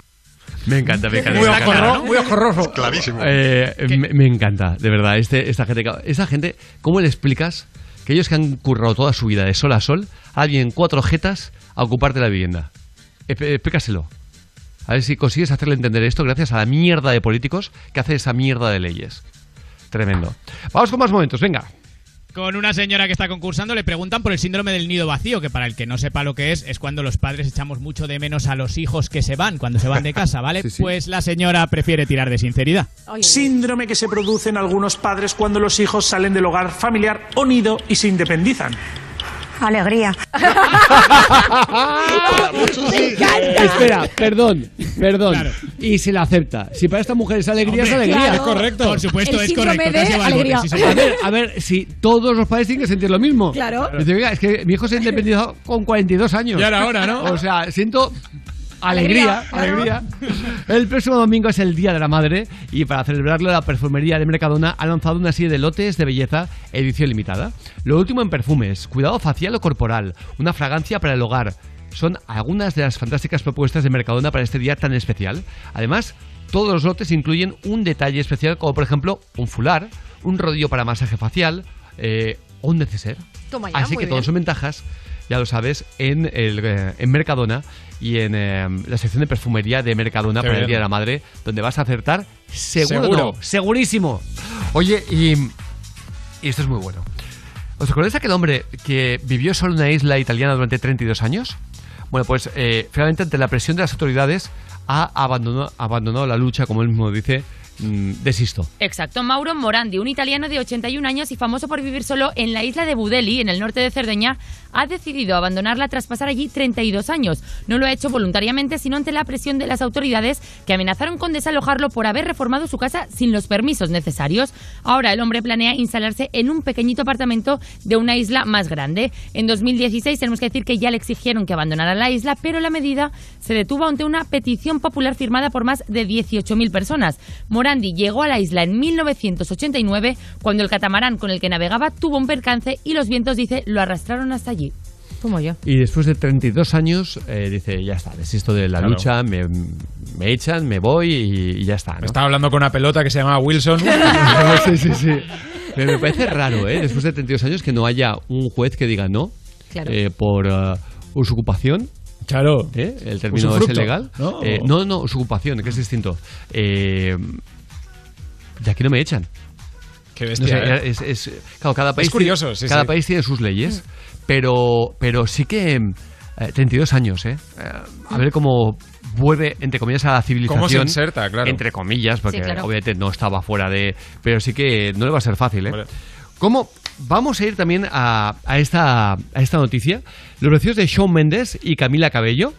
Me encanta, me encanta. Muy me encanta. ocorro- muy. Clarísimo. Eh, me, me encanta, de verdad. Este, esta gente, esa gente, ¿cómo le explicas que ellos que han currado toda su vida de sol a sol, alguien cuatro jetas a ocuparte la vivienda? Explícaselo. A ver si consigues hacerle entender esto gracias a la mierda de políticos que hace esa mierda de leyes. Tremendo. Vamos con más momentos, venga. Con una señora que está concursando le preguntan por el síndrome del nido vacío, que para el que no sepa lo que es, es cuando los padres echamos mucho de menos a los hijos que se van, cuando se van de casa, ¿vale? Pues la señora prefiere tirar de sinceridad. Síndrome que se produce en algunos padres cuando los hijos salen del hogar familiar o nido y se independizan. Alegría. Espera, perdón, perdón. Y se la acepta. Si para esta mujer es alegría, es alegría. claro. Es correcto. Por supuesto, El es correcto, de alegría. sí, a ver, a ver, si todos los padres tienen que sentir lo mismo. Claro. Dice, "Oiga, es que mi hijo se ha independizado con 42 años. Ya era hora, ¿no? O sea, siento Alegría, Alegría. El próximo domingo es el Día de la Madre y para celebrarlo la perfumería de Mercadona ha lanzado una serie de lotes de belleza edición limitada. Lo último en perfumes, cuidado facial o corporal, una fragancia para el hogar. Son algunas de las fantásticas propuestas de Mercadona para este día tan especial. Además, todos los lotes incluyen un detalle especial como por ejemplo un fular, un rodillo para masaje facial eh, o un neceser. Toma ya, Así que todos bien. son ventajas, ya lo sabes, en, el, eh, en Mercadona y en eh, la sección de perfumería de Mercadona Qué para el. Día de la Madre, donde vas a acertar seguro, Seguro. no, segurísimo. Oye, y, y esto es muy bueno. ¿Os acordáis de aquel hombre que vivió solo en una isla italiana durante 32 años? Bueno, pues eh, finalmente ante la presión de las autoridades ha abandonado, abandonado la lucha, como él mismo dice, mm, desisto. Exacto, Mauro Morandi, un italiano de 81 años y famoso por vivir solo en la isla de Budeli, en el norte de Cerdeña, ha decidido abandonarla tras pasar allí 32 años. No lo ha hecho voluntariamente, sino ante la presión de las autoridades que amenazaron con desalojarlo por haber reformado su casa sin los permisos necesarios. Ahora el hombre planea instalarse en un pequeñito apartamento de una isla más grande. En 2016 tenemos que decir que ya le exigieron que abandonara la isla, pero la medida se detuvo ante una petición popular firmada por más de 18.000 personas. Morandi llegó a la isla en 1989 cuando el catamarán con el que navegaba tuvo un percance y los vientos, dice, lo arrastraron hasta allí. Como yo. Y después de 32 años eh, dice, ya está, desisto de la Claro. lucha, me, me echan, me voy y, y ya está. ¿no? Estaba hablando con una pelota que se llama Wilson. sí, sí, sí. Pero me parece raro, ¿eh? Después de 32 años que no haya un juez que diga no Claro. eh, por uh, usucupación. Claro. ¿Eh? El término es. ¿no? Eh, no, no, usucupación, que es distinto. Eh, de aquí no me echan. Qué No bestia. sé, ¿eh? es, es- claro, cada país, curioso, tiene, sí, cada sí. país tiene sus leyes, pero, pero sí que eh, 32 años, ¿eh? Eh, A ver cómo vuelve, entre comillas, a la civilización. ¿Cómo se inserta? Claro. Entre comillas, porque Sí, claro. obviamente no estaba fuera de... Pero sí que no le va a ser fácil, ¿eh? ¿Cómo? Vamos a ir también a, a esta, a esta noticia. Los vecinos de Shawn Mendes y Camila Cabello,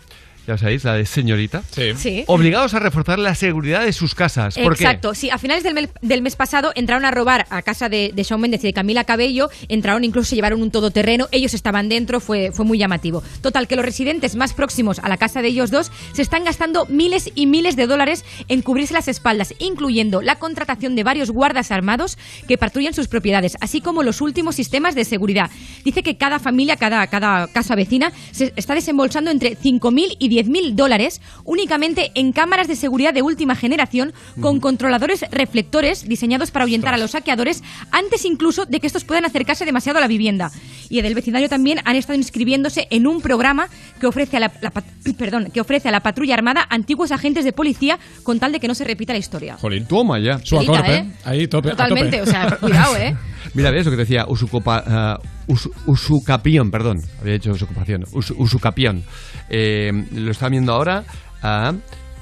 ya sabéis, la de señorita, Sí. obligados a reforzar la seguridad de sus casas. ¿Por qué? Exacto, sí, a finales del, del mes pasado entraron a robar a casa de, de Shawn Mendes y de Camila Cabello, entraron incluso, se llevaron un todoterreno, ellos estaban dentro, fue, fue muy llamativo. Total, que los residentes más próximos a la casa de ellos dos se están gastando miles y miles de dólares en cubrirse las espaldas, incluyendo la contratación de varios guardas armados que patrullan sus propiedades, así como los últimos sistemas de seguridad. Dice que cada familia, cada, cada casa vecina, se está desembolsando entre 5.000 y 10.000 dólares únicamente en cámaras de seguridad de última generación con controladores reflectores diseñados para ahuyentar a los saqueadores antes incluso de que estos puedan acercarse demasiado a la vivienda. Y del vecindario también han estado inscribiéndose en un programa que ofrece a la, la perdón, que ofrece a la patrulla armada antiguos agentes de policía con tal de que no se repita la historia. Jolín. Toma ya. Su Telita, acorpe. ¿eh? Ahí, tope. a Totalmente, tope. o sea, cuidado, ¿eh? Mira, ves lo que te decía, usucopa, us- usucapión, perdón, había dicho usucapión, us- usucapión. Eh, lo está viendo ahora. ah,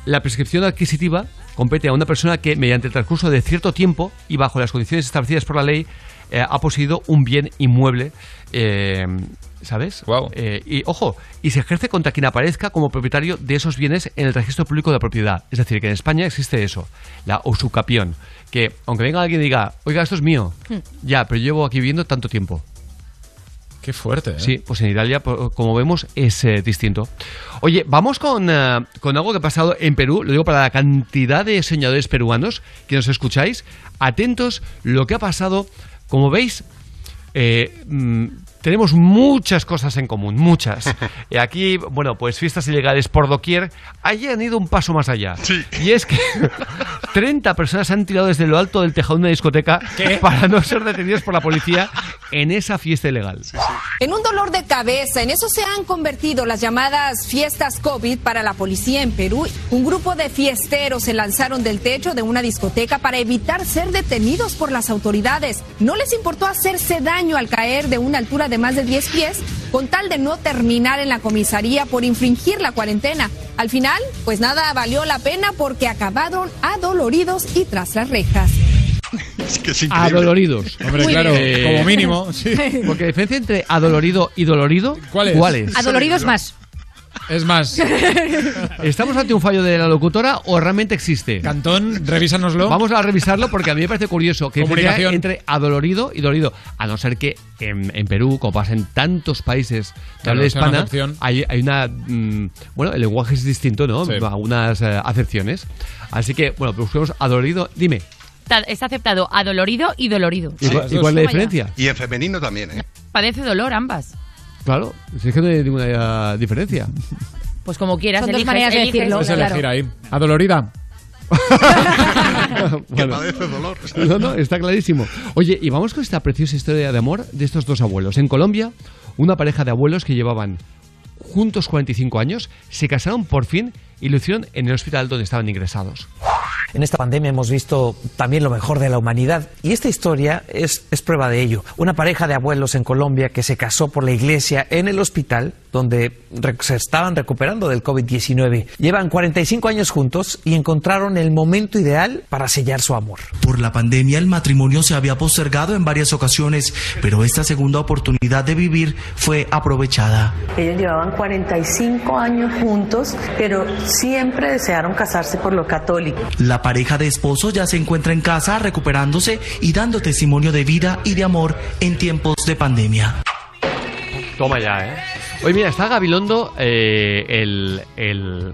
la prescripción adquisitiva compete a una persona que, mediante el transcurso de cierto tiempo y bajo las condiciones establecidas por la ley, eh, ha poseído un bien inmueble. eh, ¿Sabes? Eh, y ojo, y se ejerce contra quien aparezca como propietario de esos bienes en el registro público de la propiedad. Es decir, que en España existe eso, la usucapión. Que aunque venga alguien y diga, oiga, esto es mío, ya, pero llevo aquí viviendo tanto tiempo. Qué fuerte, ¿eh? Sí, pues en Italia, como vemos, es eh, distinto. Oye, vamos con, con algo que ha pasado en Perú. Lo digo para la cantidad de soñadores peruanos que nos escucháis. Atentos lo que ha pasado. Como veis, eh, mm, tenemos muchas cosas en común, muchas. Y aquí, bueno, pues fiestas ilegales por doquier. Allí han ido un paso más allá. Y es que 30 personas han tirado desde lo alto del tejado de una discoteca para no ser detenidos por la policía en esa fiesta ilegal. En un dolor de cabeza, en eso se han convertido las llamadas fiestas COVID para la policía en Perú. Un grupo de fiesteros se lanzaron del techo de una discoteca para evitar ser detenidos por las autoridades. No les importó hacerse daño al caer de una altura de más de 10 pies con tal de no terminar en la comisaría por infringir la cuarentena. Al final, pues nada valió la pena porque acabaron adoloridos y tras las rejas. Es que es Adoloridos. Hombre, Muy claro, bien. como mínimo, sí. Porque la diferencia entre adolorido y dolorido, ¿Cuál es? ¿cuál es? Adoloridos más. Es más, ¿Estamos ante un fallo de la locutora o realmente existe? Cantón, revísanoslo. Vamos a revisarlo porque a mí me parece curioso que Comunicación. entre adolorido y dolido. A no ser que en, en Perú, como pasa en tantos países de Claro, habla sea una hispana, acepción. hay, hay una. mm, bueno, el lenguaje es distinto, ¿no? Sí. Algunas eh, acepciones. Así que, bueno, busquemos adolorido. Dime, Ta- Es aceptado adolorido y dolorido. ¿y, cuál- y cuál es la diferencia? Y en femenino también, ¿eh? Padece dolor ambas. Claro, si es que no hay ninguna diferencia. Pues como quieras, Son dos eliges, maneras de eliges. decirlo, Es elegir ahí. Adolorida. Bueno. padece dolor. No, no, está clarísimo. Oye, y vamos con esta preciosa historia de amor de estos dos abuelos. En Colombia, una pareja de abuelos que llevaban juntos 45 años se casaron por fin y lo hicieron en el hospital donde estaban ingresados. En esta pandemia hemos visto también lo mejor de la humanidad y esta historia es, es prueba de ello. Una pareja de abuelos en Colombia que se casó por la iglesia en el hospital donde se estaban recuperando del COVID-19. Llevan 45 años juntos y encontraron el momento ideal para sellar su amor. Por la pandemia el matrimonio se había postergado en varias ocasiones, pero esta segunda oportunidad de vivir fue aprovechada. Ellos llevaban 45 años juntos, pero siempre desearon casarse por lo católico. La pareja de esposos ya se encuentra en casa recuperándose y dando testimonio de vida y de amor en tiempos de pandemia. Toma ya, ¿eh? Oye, mira, está Gabilondo, eh, el, el-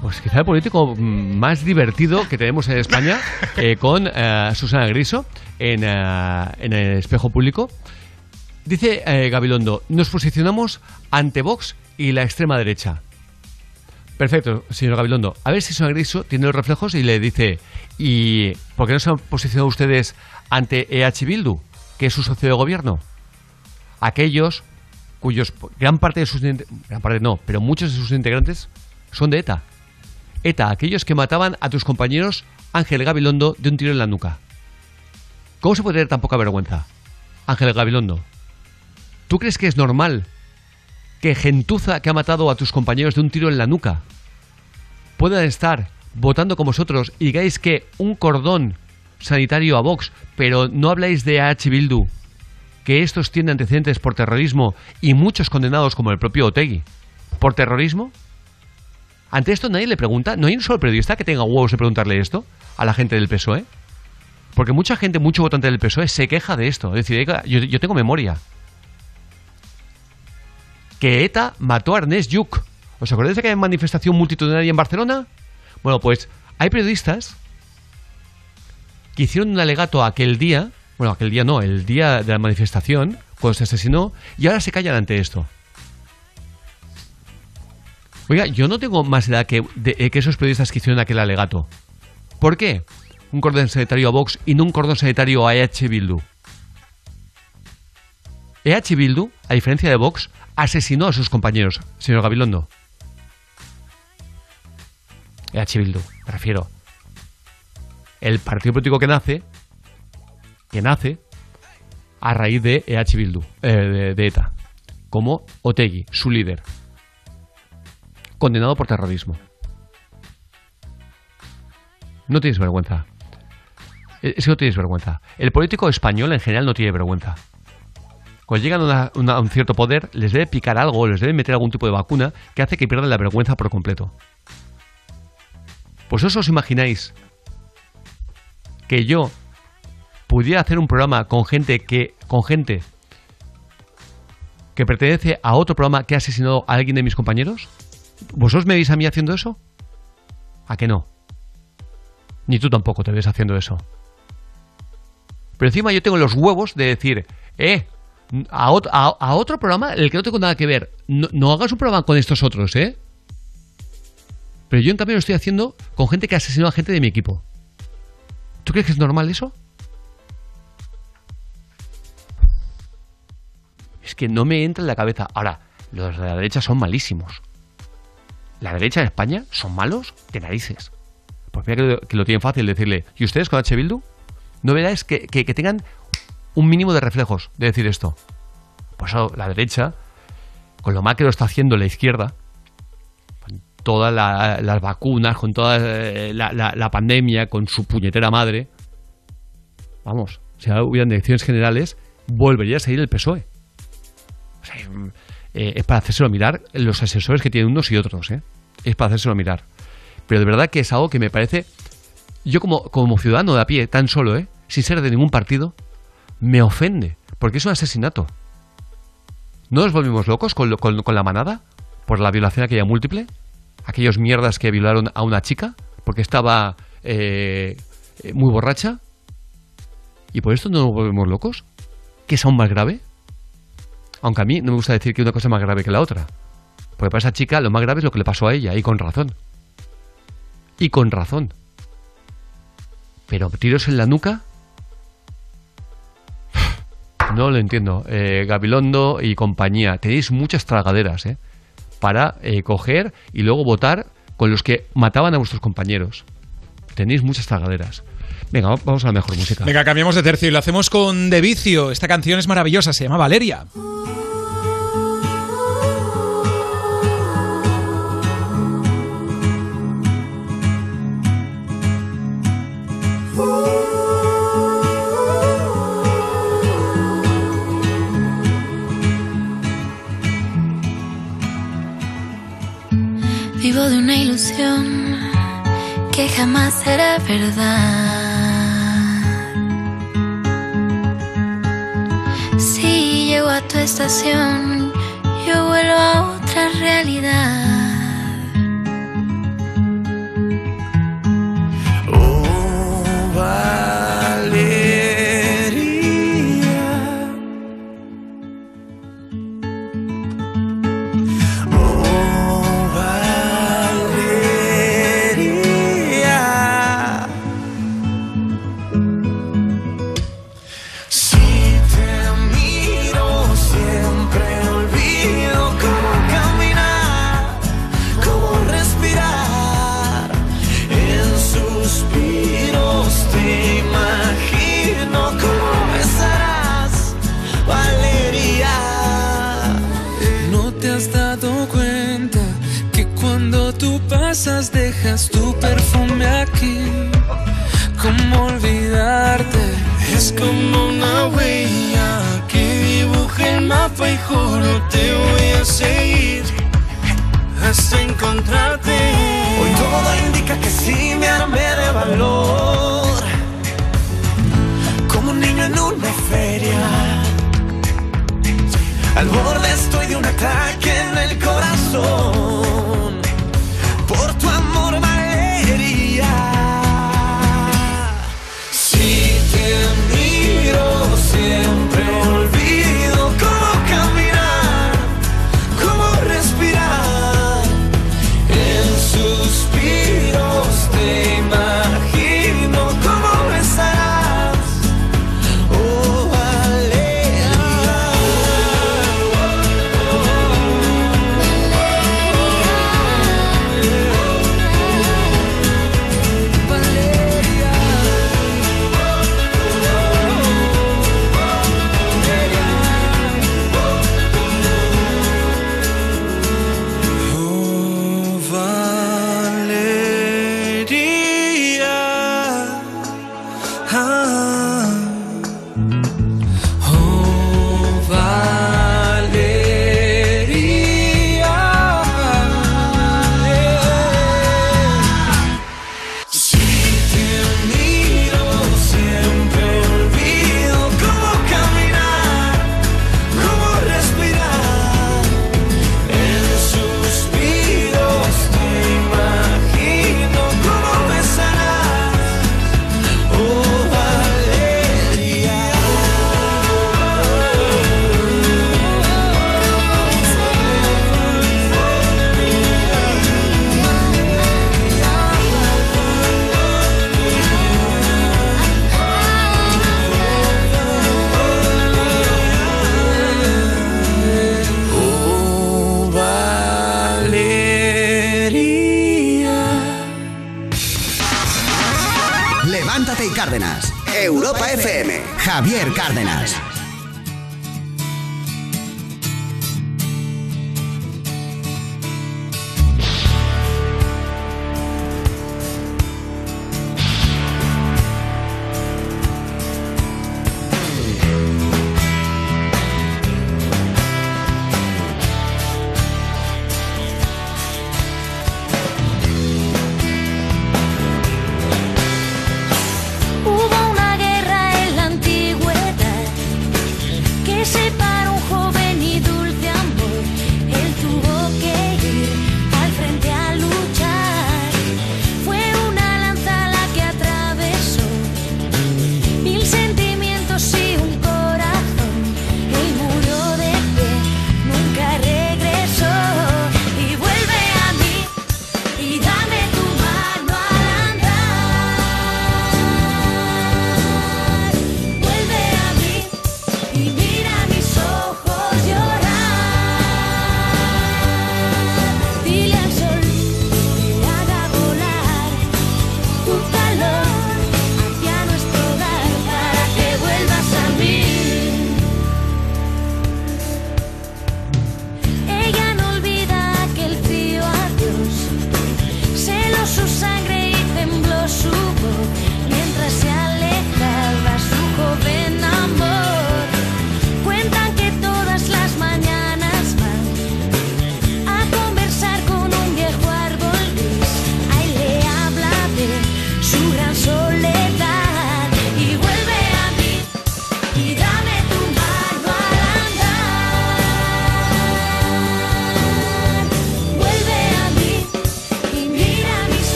Pues quizá el político más divertido que tenemos en España, eh, con eh, Susana Griso en, eh, en el espejo público. Dice eh, Gabilondo, nos posicionamos ante Vox y la extrema derecha. Perfecto, señor Gabilondo. A ver si señor Griso tiene los reflejos y le dice, ¿y por qué no se han posicionado ustedes ante EH Bildu, que es su socio de gobierno? Aquellos cuyos gran parte de sus gran parte no, pero muchos de sus integrantes son de ETA. ETA, aquellos que mataban a tus compañeros Ángel Gabilondo de un tiro en la nuca. ¿Cómo se puede tener tan poca vergüenza? Ángel Gabilondo, ¿tú crees que es normal que gentuza que ha matado a tus compañeros de un tiro en la nuca puedan estar votando con vosotros y digáis que un cordón sanitario a Vox, pero no habláis de H. Bildu, que estos tienen antecedentes por terrorismo y muchos condenados como el propio Otegui por terrorismo? Ante esto nadie le pregunta, no hay un solo periodista que tenga huevos de preguntarle esto a la gente del PSOE. Porque mucha gente, mucho votante del PSOE se queja de esto. Es decir, "Oiga, yo, yo tengo memoria. Que ETA mató a Ernest Lluch. ¿Os acordáis de aquella manifestación multitudinaria en Barcelona? Bueno, pues hay periodistas que hicieron un alegato aquel día, bueno, aquel día no, el día de la manifestación, cuando se asesinó, y ahora se callan ante esto. Oiga, yo no tengo más edad que, eh, que esos periodistas que hicieron aquel alegato. ¿Por qué? Un cordón sanitario a Vox y no un cordón sanitario a EH Bildu. EH Bildu, a diferencia de Vox, asesinó a sus compañeros, señor Gabilondo. EH Bildu, me refiero. El partido político que nace, que nace a raíz de EH Bildu, eh, de, de ETA, como Otegui, su líder, condenado por terrorismo. No tienes vergüenza. Es que no tienes vergüenza. El político español en general no tiene vergüenza. Cuando llegan a, un cierto poder, les debe picar algo, les debe meter algún tipo de vacuna que hace que pierdan la vergüenza por completo. Pues eso os imagináis que yo pudiera hacer un programa con gente que con gente que pertenece a otro programa que ha asesinado a alguien de mis compañeros? ¿Vosotros me veis a mí haciendo eso? ¿A que no? Ni tú tampoco te ves haciendo eso. Pero encima yo tengo los huevos de decir, eh, a, ot- a- a otro programa, el que no tengo nada que ver, no, hagas un programa con estos otros, ¿eh? Pero yo en cambio lo estoy haciendo con gente que asesinó a gente de mi equipo. ¿Tú crees que es normal eso? Es que no me entra en la cabeza. Ahora, los de la derecha son malísimos. La derecha de España son malos de narices. Pues mira que lo, que lo tienen fácil decirle. ¿Y ustedes con H. Bildu? No verás que, que tengan un mínimo de reflejos de decir esto. Pues la derecha, con lo mal que lo está haciendo la izquierda, con todas la- las vacunas, con toda eh, la, pandemia, con su puñetera madre, vamos, si ahora hubieran elecciones generales, volvería a salir el PSOE. O sea, eh, es para hacérselo mirar los asesores que tienen unos y otros, ¿eh? Es para hacérselo mirar. Pero de verdad que es algo que me parece. Yo, como, como ciudadano de a pie, tan solo, ¿eh? Sin ser de ningún partido, me ofende. Porque es un asesinato. ¿No nos volvimos locos con, la manada? ¿Por la violación aquella múltiple? ¿Aquellos mierdas que violaron a una chica? Porque estaba eh, eh, muy borracha. ¿Y por esto no nos volvemos locos? ¿Que es aún más grave? Aunque a mí no me gusta decir que una cosa es más grave que la otra. Porque para esa chica lo más grave es lo que le pasó a ella, y con razón. Y con razón. Pero tiros en la nuca. No lo entiendo. Eh, Gabilondo y compañía, tenéis muchas tragaderas, ¿eh? Para eh, coger y luego votar con los que mataban a vuestros compañeros. Tenéis muchas tragaderas. Venga, vamos a la mejor música. Venga, cambiamos de tercio y lo hacemos con De Vicio. Esta canción es maravillosa, se llama Valeria. De una ilusión que jamás será verdad. Si llego a tu estación, yo vuelvo a otra realidad. Aquí. ¿Cómo olvidarte? Es como una huella que dibuja el mapa y juro te voy a seguir hasta encontrarte. Hoy todo indica que sí me armé de valor. Como un niño en una feria. Al borde estoy de un ataque en el corazón. Por tu amor,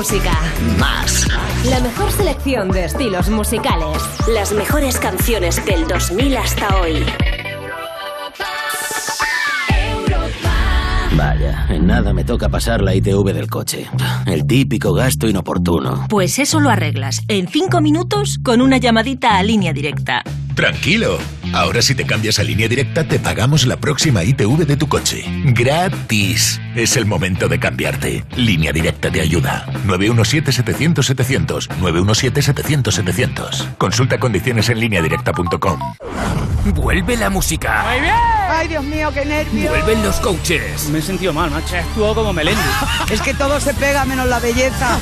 música. Más. La mejor selección de estilos musicales. Las mejores canciones del 2000 hasta hoy. Vaya, en nada me toca pasar la ITV del coche. El típico gasto inoportuno. Pues eso lo arreglas en 5 minutos con una llamadita a línea directa. Tranquilo. Ahora si te cambias a línea directa te pagamos la próxima ITV de tu coche. Gratis. Es el momento de cambiarte. Línea directa te ayuda. 917-700-700. 917-700-700. Consulta condiciones en lineadirecta.com. Vuelve la música. Muy bien. Ay, Dios mío, qué nervios. Vuelven los coaches. Me he sentido mal, macho. Actúo como Melendi. es que todo se pega menos la belleza.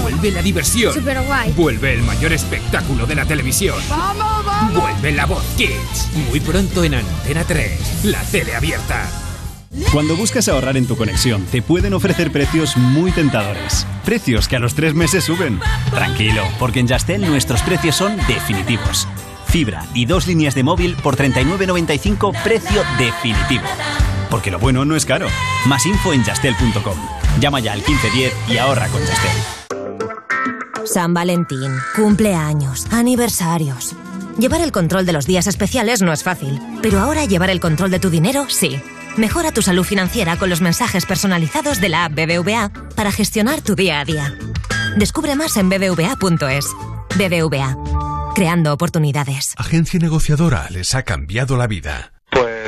Vuelve la diversión. Súper guay. Vuelve el mayor espectáculo de la televisión. ¡Vamos, vamos! Vuelve la voz Kids. Muy pronto en Antena 3. La tele abierta. Cuando buscas ahorrar en tu conexión, te pueden ofrecer precios muy tentadores. Precios que a los tres meses suben. Tranquilo, porque en Yastel nuestros precios son definitivos. Fibra y dos líneas de móvil por 39.95 precio definitivo. Porque lo bueno no es caro. Más info en yastel.com. Llama ya al 1510 y ahorra con Yastel. San Valentín, cumpleaños, aniversarios. Llevar el control de los días especiales no es fácil, pero ahora llevar el control de tu dinero sí. Mejora tu salud financiera con los mensajes personalizados de la app BBVA para gestionar tu día a día. Descubre más en bbva.es. BBVA. Creando oportunidades. Agencia negociadora les ha cambiado la vida.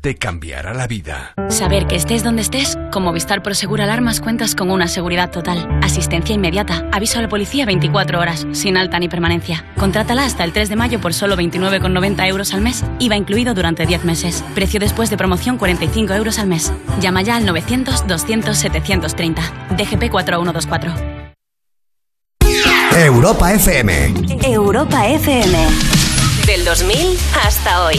Te cambiará la vida. Saber que estés donde estés, con Movistar Prosegur Alarmas cuentas con una seguridad total. Asistencia inmediata. Aviso a la policía 24 horas, sin alta ni permanencia. Contrátala hasta el 3 de mayo por solo 29,90 euros al mes. IVA incluido durante 10 meses. Precio después de promoción 45 euros al mes. Llama ya al 900-200-730. DGP 4124. Europa FM. Europa FM. Del 2000 hasta hoy.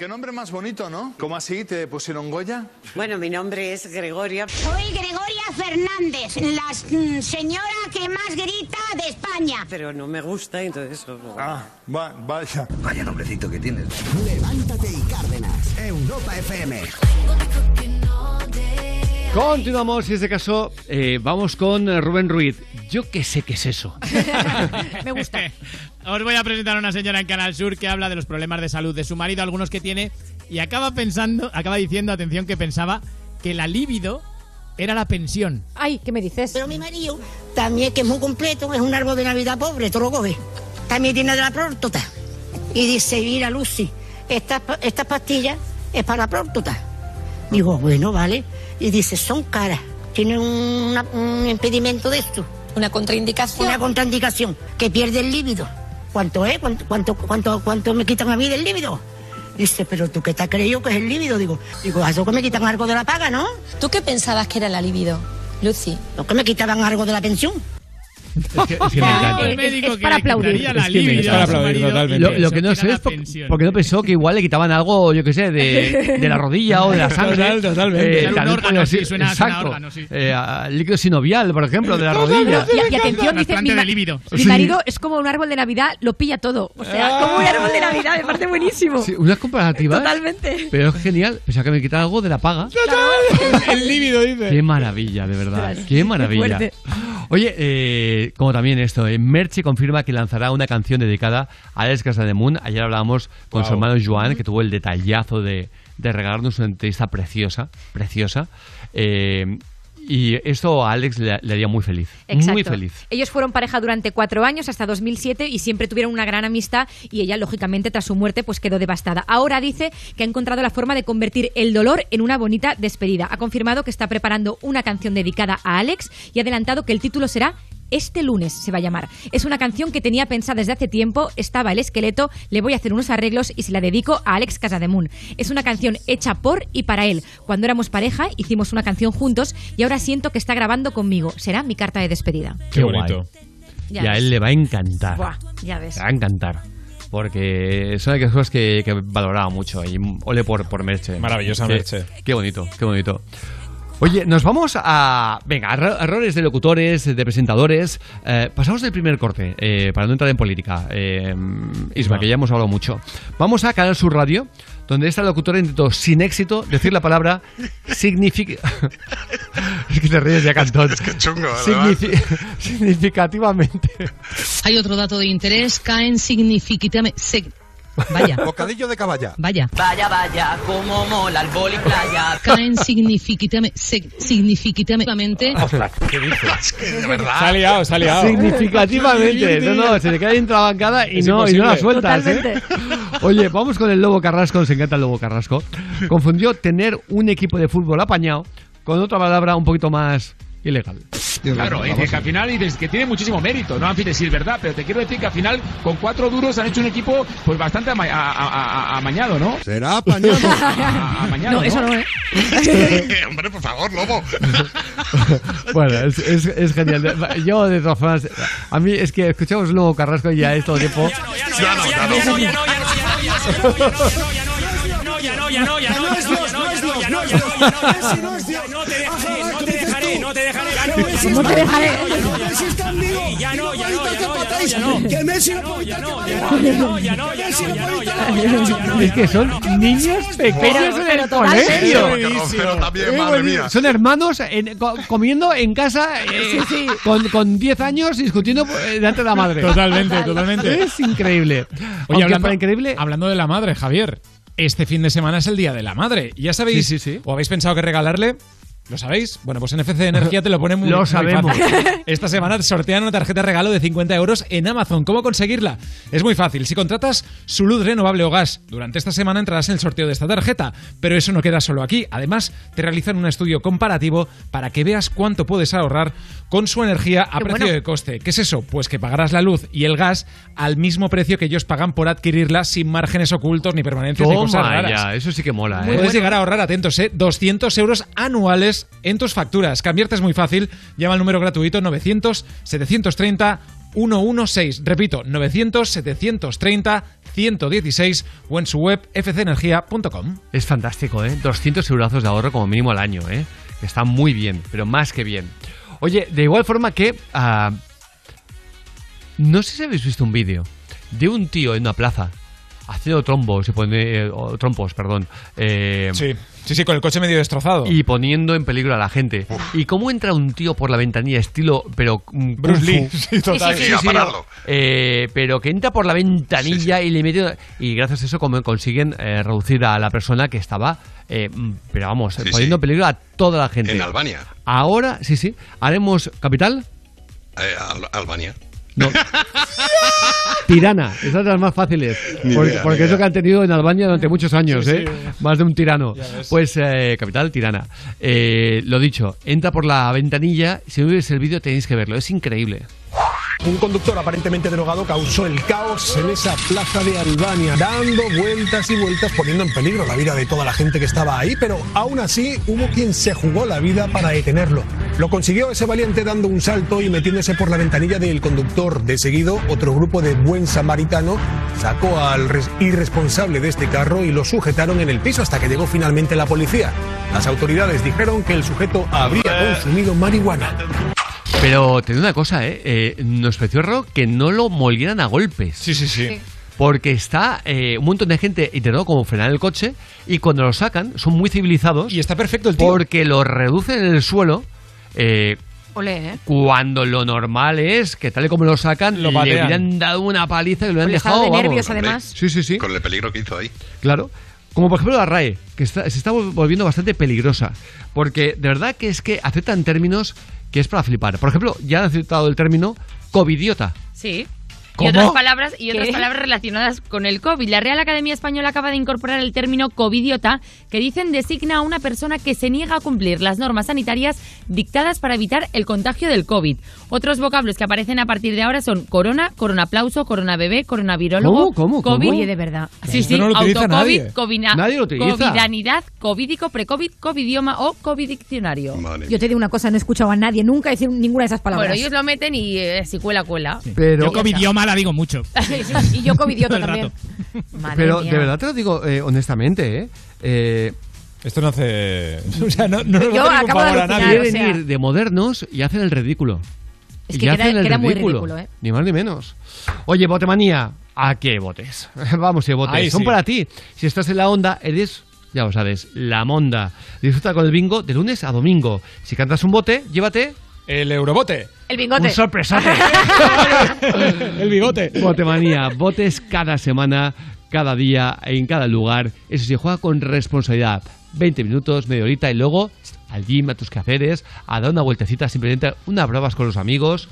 qué nombre más bonito, ¿no? ¿Cómo así te pusieron Goya? Bueno, mi nombre es Gregoria. Soy Gregoria Fernández, la señora que más grita de España. Pero no me gusta, entonces... Ah, va- vaya. Vaya nombrecito que tienes. Levántate y Cárdenas. Europa FM. Continuamos y en este caso eh, vamos con eh, Rubén Ruiz. Yo qué sé qué es eso. Me gusta. Os voy a presentar a una señora en Canal Sur que habla de los problemas de salud de su marido, algunos que tiene, y acaba pensando, acaba diciendo, atención, que pensaba que la libido era la pensión. Ay, ¿qué me dices? Pero mi marido también, que es muy completo, es un árbol de Navidad pobre, todo lo coge. También tiene de la próstata. Y dice, mira, Lucy, estas estas pastillas es para la próstata. Digo, bueno, vale. Y dice, son caras. Tienen una- un impedimento de esto. Una contraindicación. Una contraindicación. Que pierde el líbido. ¿Cuánto es? ¿Cuánto, cuánto, cuánto, cuánto me quitan a mí del líbido? Dice, pero tú qué te has creído que es el líbido. Digo, digo, eso que me quitan algo de la paga, ¿no? ¿Tú qué pensabas que era la libido, Lucy? No, que me quitaban algo de la pensión. Es que, es que me encanta. El médico es que para aplaudir. la Es que es para aplaudir totalmente. Lo, lo que no sé es por- porque no pensó que igual le quitaban algo, yo qué sé, de, de la rodilla o de la sangre. Total, totalmente. Eh, Un tal vez órgano, puede sí, suena- suena exacto. órgano, sí. Eh, a- líquido sinovial, por ejemplo, de la rodilla. Y, y atención, dice, mi, ma- mi Sí. marido es como un árbol de Navidad, lo pilla todo. O sea, como un árbol de Navidad, me parece buenísimo. Sí, unas comparativas. Totalmente. Pero es genial. Pensaba que me quitaba algo de la paga. El líbido, dice. Qué maravilla, de verdad. Qué maravilla. Oye, eh, como también esto, eh, Merche confirma que lanzará una canción dedicada a Alex Casademunt. Ayer hablábamos con su hermano Joan, que tuvo el detallazo de, de regalarnos una entrevista preciosa, preciosa. Eh, y esto a Alex le, le haría muy feliz. Exacto. Muy feliz. Ellos fueron pareja durante cuatro años, hasta 2007, y siempre tuvieron una gran amistad. Y ella, lógicamente, tras su muerte, pues quedó devastada. Ahora dice que ha encontrado la forma de convertir el dolor en una bonita despedida. Ha confirmado que está preparando una canción dedicada a Alex y ha adelantado que el título será este lunes se va a llamar. Es una canción que tenía pensada desde hace tiempo, estaba el esqueleto, le voy a hacer unos arreglos y se la dedico a Alex Casademunt. Es una canción hecha por y para él. Cuando éramos pareja hicimos una canción juntos y ahora siento que está grabando conmigo. Será mi carta de despedida. Qué, bonito. Ya y a ves. él le va a encantar. Buah, ya ves. Le va a encantar. Porque son aquellas cosas que, que valoraba mucho. Y ole por, por Merche. Maravillosa Qué- Merche. Qué bonito, qué bonito. Oye, nos vamos a. Venga, erro- errores de locutores, de presentadores. Eh, pasamos del primer corte, eh, para no entrar en política. Eh, Isma, que ya hemos hablado mucho. Vamos a Canal Sur Radio, donde esta locutora intentó sin éxito decir la palabra significa. es que te ríes ya, Cantón. Es que chungo, significativamente. Hay otro dato de interés, caen significativamente... Vaya. Bocadillo de caballa. Vaya. Vaya, vaya, como mola el boli playa. Caen significativamente... significativamente... ¿Qué dices? de verdad. Se ha liado, se ha liado. Significativamente. No, no, se le queda dentro de la bancada y Es no, y no la sueltas. ¿eh? Oye, vamos con el Lobo Carrasco, nos encanta el Lobo Carrasco. Confundió tener un equipo de fútbol apañado con otra palabra un poquito más ilegal. Claro, es que al final dices que tiene muchísimo mérito, no en fin, decir verdad, pero te quiero decir que al final con cuatro duros han hecho un equipo pues bastante ama- a- a- a- amañado, ¿no? Será apañado. A- amañado, No, eso no es. Hombre, por favor, lobo. Bueno, es, es, es genial. Yo, de todas formas, a mí es que escuchamos Lobo Carrasco y ya es todo el tiempo. Ya no, ya no. ya no, ya no, ya no, ya no, ya no, No es Dios, no es Dios, no es Dios. Messi no es Dios. No te dejaré, Ajá, no ¿qué te dices dejaré, ¿Cómo te dejaré? Ya no, ya no, ya no, ya no, ya no, ya no, ya no, ya Es que son niños pequeños en el colegio. Pero también, Eh, madre mía. Son hermanos en- co- comiendo en casa eh, Con, con 10 años discutiendo eh, delante de la madre. Totalmente, totalmente. Es increíble. Oye, hablando, para increíble. hablando de la madre, Javier, este fin de semana es el Día de la Madre. ¿Ya sabéis Sí, sí, sí. o habéis pensado que regalarle? ¿Lo sabéis? Bueno, pues NFC Energía te lo pone muy, Lo muy sabemos. fácil. Esta semana sortean una tarjeta de regalo de 50 euros en Amazon. ¿Cómo conseguirla? Es muy fácil. Si contratas su luz renovable o gas, durante esta semana entrarás en el sorteo de esta tarjeta. Pero eso no queda solo aquí. Además, te realizan un estudio comparativo para que veas cuánto puedes ahorrar con su energía a Qué precio bueno. de coste. ¿Qué es eso? Pues que pagarás la luz y el gas al mismo precio que ellos pagan por adquirirla sin márgenes ocultos ni permanencias ni cosas Toma raras. ya, eso sí que mola, ¿eh? Puedes llegar a ahorrar, atentos, ¿eh? 200 euros anuales en tus facturas. Cambiarte es muy fácil. Llama al número gratuito 900-730-116. Repito, 900-730-116 o en su web fcenergia.com. Es fantástico, ¿eh? 200 eurazos de ahorro como mínimo al año, ¿eh? Está muy bien, pero más que bien. Oye, de igual forma que... ah, no sé si habéis visto un vídeo de un tío en una plaza haciendo trombos, y pone, eh, trompos, perdón. eh, Sí, sí, sí, con el coche medio destrozado. y poniendo en peligro a la gente. ¿Y cómo entra un tío por la ventanilla estilo, pero mm, Bruce Lee, sí, total. Sí, sí, a pararlo. Eh, pero que entra por la ventanilla y le mete y gracias a eso como consiguen eh, reducir a la persona que estaba, eh, mm, pero vamos, Sí, poniendo sí. en peligro a toda la gente. En Albania. Ahora, sí, sí, haremos capital. Eh, Al- Albania. No. Tirana, esa es de las más fáciles. Ni porque idea, porque es lo que han tenido en Albania durante muchos años, Sí, ¿eh? sí. Más de un tirano. Pues, eh, capital, Tirana. Eh, lo dicho, entra por la ventanilla. Si no veis el vídeo, tenéis que verlo. Es increíble. Un conductor aparentemente drogado causó el caos en esa plaza de Albania, dando vueltas y vueltas, poniendo en peligro la vida de toda la gente que estaba ahí, pero aún así hubo quien se jugó la vida para detenerlo. Lo consiguió ese valiente dando un salto y metiéndose por la ventanilla del conductor. De seguido, otro grupo de buen samaritano sacó al res- irresponsable de este carro y lo sujetaron en el piso hasta que llegó finalmente la policía. Las autoridades dijeron que el sujeto habría consumido marihuana. Pero te digo una cosa, ¿eh? Eh, nos pareció raro que no lo molieran a golpes. Sí, sí, sí. Porque está eh, un montón de gente intentando como frenar el coche y cuando lo sacan son muy civilizados. Y está perfecto el tío. Porque lo reducen en el suelo. eh, Ole, ¿eh? cuando lo normal es que tal y como lo sacan, Lo le hubieran dado una paliza y lo estado dejado. de vamos. nervios, además. Sí, sí, sí. Con el peligro que hizo ahí. Claro. Como por ejemplo la RAE, que está- se está vol- volviendo bastante peligrosa. Porque de verdad que es que aceptan términos que es para flipar. Por ejemplo, ya han aceptado el término covidiota. Sí. ¿Cómo? Y otras palabras y otras ¿Qué? palabras relacionadas con el COVID. La Real Academia Española acaba de incorporar el término covidiota, que dicen designa a una persona que se niega a cumplir las normas sanitarias dictadas para evitar el contagio del COVID. Otros vocablos que aparecen a partir de ahora son corona, coronaplauso, coronavirolo, coronavirólogo, ¿Cómo? ¿Cómo? ¿Cómo? COVID. Oye, de verdad. Sí, sí, no lo autocovid, covina- Nadie lo utiliza. covidanidad, covidico, precovid, covidioma o covidiccionario. Yo te digo una cosa, no he escuchado a nadie nunca decir ninguna de esas palabras. Bueno, ellos lo meten y eh, si cuela, cuela. Pero, la digo mucho. y yo el también. Madre pero mía. de verdad te lo digo eh, honestamente, ¿eh? Eh, Esto no hace. O sea, no, no nos Yo hace ningún acabo de favor a alucinar. nadie. quieren o sea- ir de modernos y hacen el ridículo. Es Y que queda- hacen el queda muy ridículo, ¿eh? Ni más ni menos. Oye, botemanía, ¿a qué botes? Vamos, que botes. Ahí Son sí. para ti. Si estás en la onda, eres, ya lo sabes, la monda. Disfruta con el bingo de lunes a domingo. Si cantas un bote, llévate El eurobote. El bingote. un sorpresote. El bigote. Botemanía, botes cada semana, cada día, en cada lugar. Eso sí, juega con responsabilidad. 20 minutos, media horita y luego al gym, a tus quehaceres, a dar una vueltecita, simplemente una pruebas con los amigos.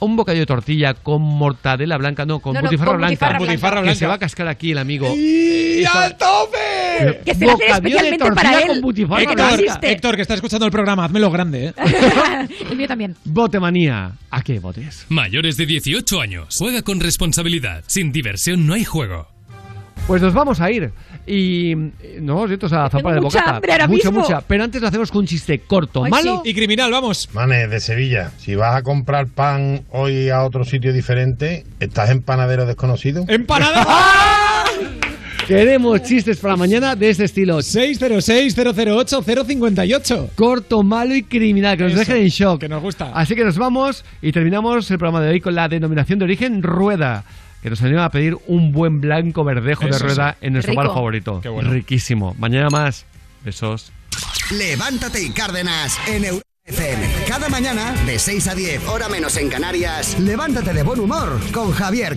Un bocadillo de tortilla con mortadela blanca, no, con No, no, butifarra con blanca. butifarra blanca. Butifarra Que se va a cascar aquí el amigo. ¡Y Eh, eso- al tope! Que se de especialmente para él. con existe. Héctor, que está escuchando el programa, házmelo grande, ¿eh? El mío también. Botemanía, ¿a qué botes? Mayores de 18 años. Juega con responsabilidad. Sin diversión no hay juego. Pues nos vamos a ir. Y eh, nos vamos directos a zampar de mucha bocata. hambre ahora mucha, mismo. mucha. Pero antes lo hacemos con un chiste corto, Ay, malo. Y criminal, vamos. Manes, de Sevilla, si vas a comprar pan hoy a otro sitio diferente, ¿estás en panadero desconocido? ¡Empanada! Queremos chistes para mañana de este estilo. 606-008-058. Corto, malo y criminal, que nos Eso, dejen en shock. que nos gusta. Así que nos vamos y terminamos el programa de hoy con la denominación de origen rueda. Que nos anima a pedir un buen blanco verdejo de rueda sí. en nuestro Rico. bar favorito. Qué bueno. Riquísimo. Mañana más. Besos. Levántate y Cárdenas en Europa FM. Cada mañana, de 6 a 10, hora menos en Canarias, levántate de buen humor con Javier Cárdenas.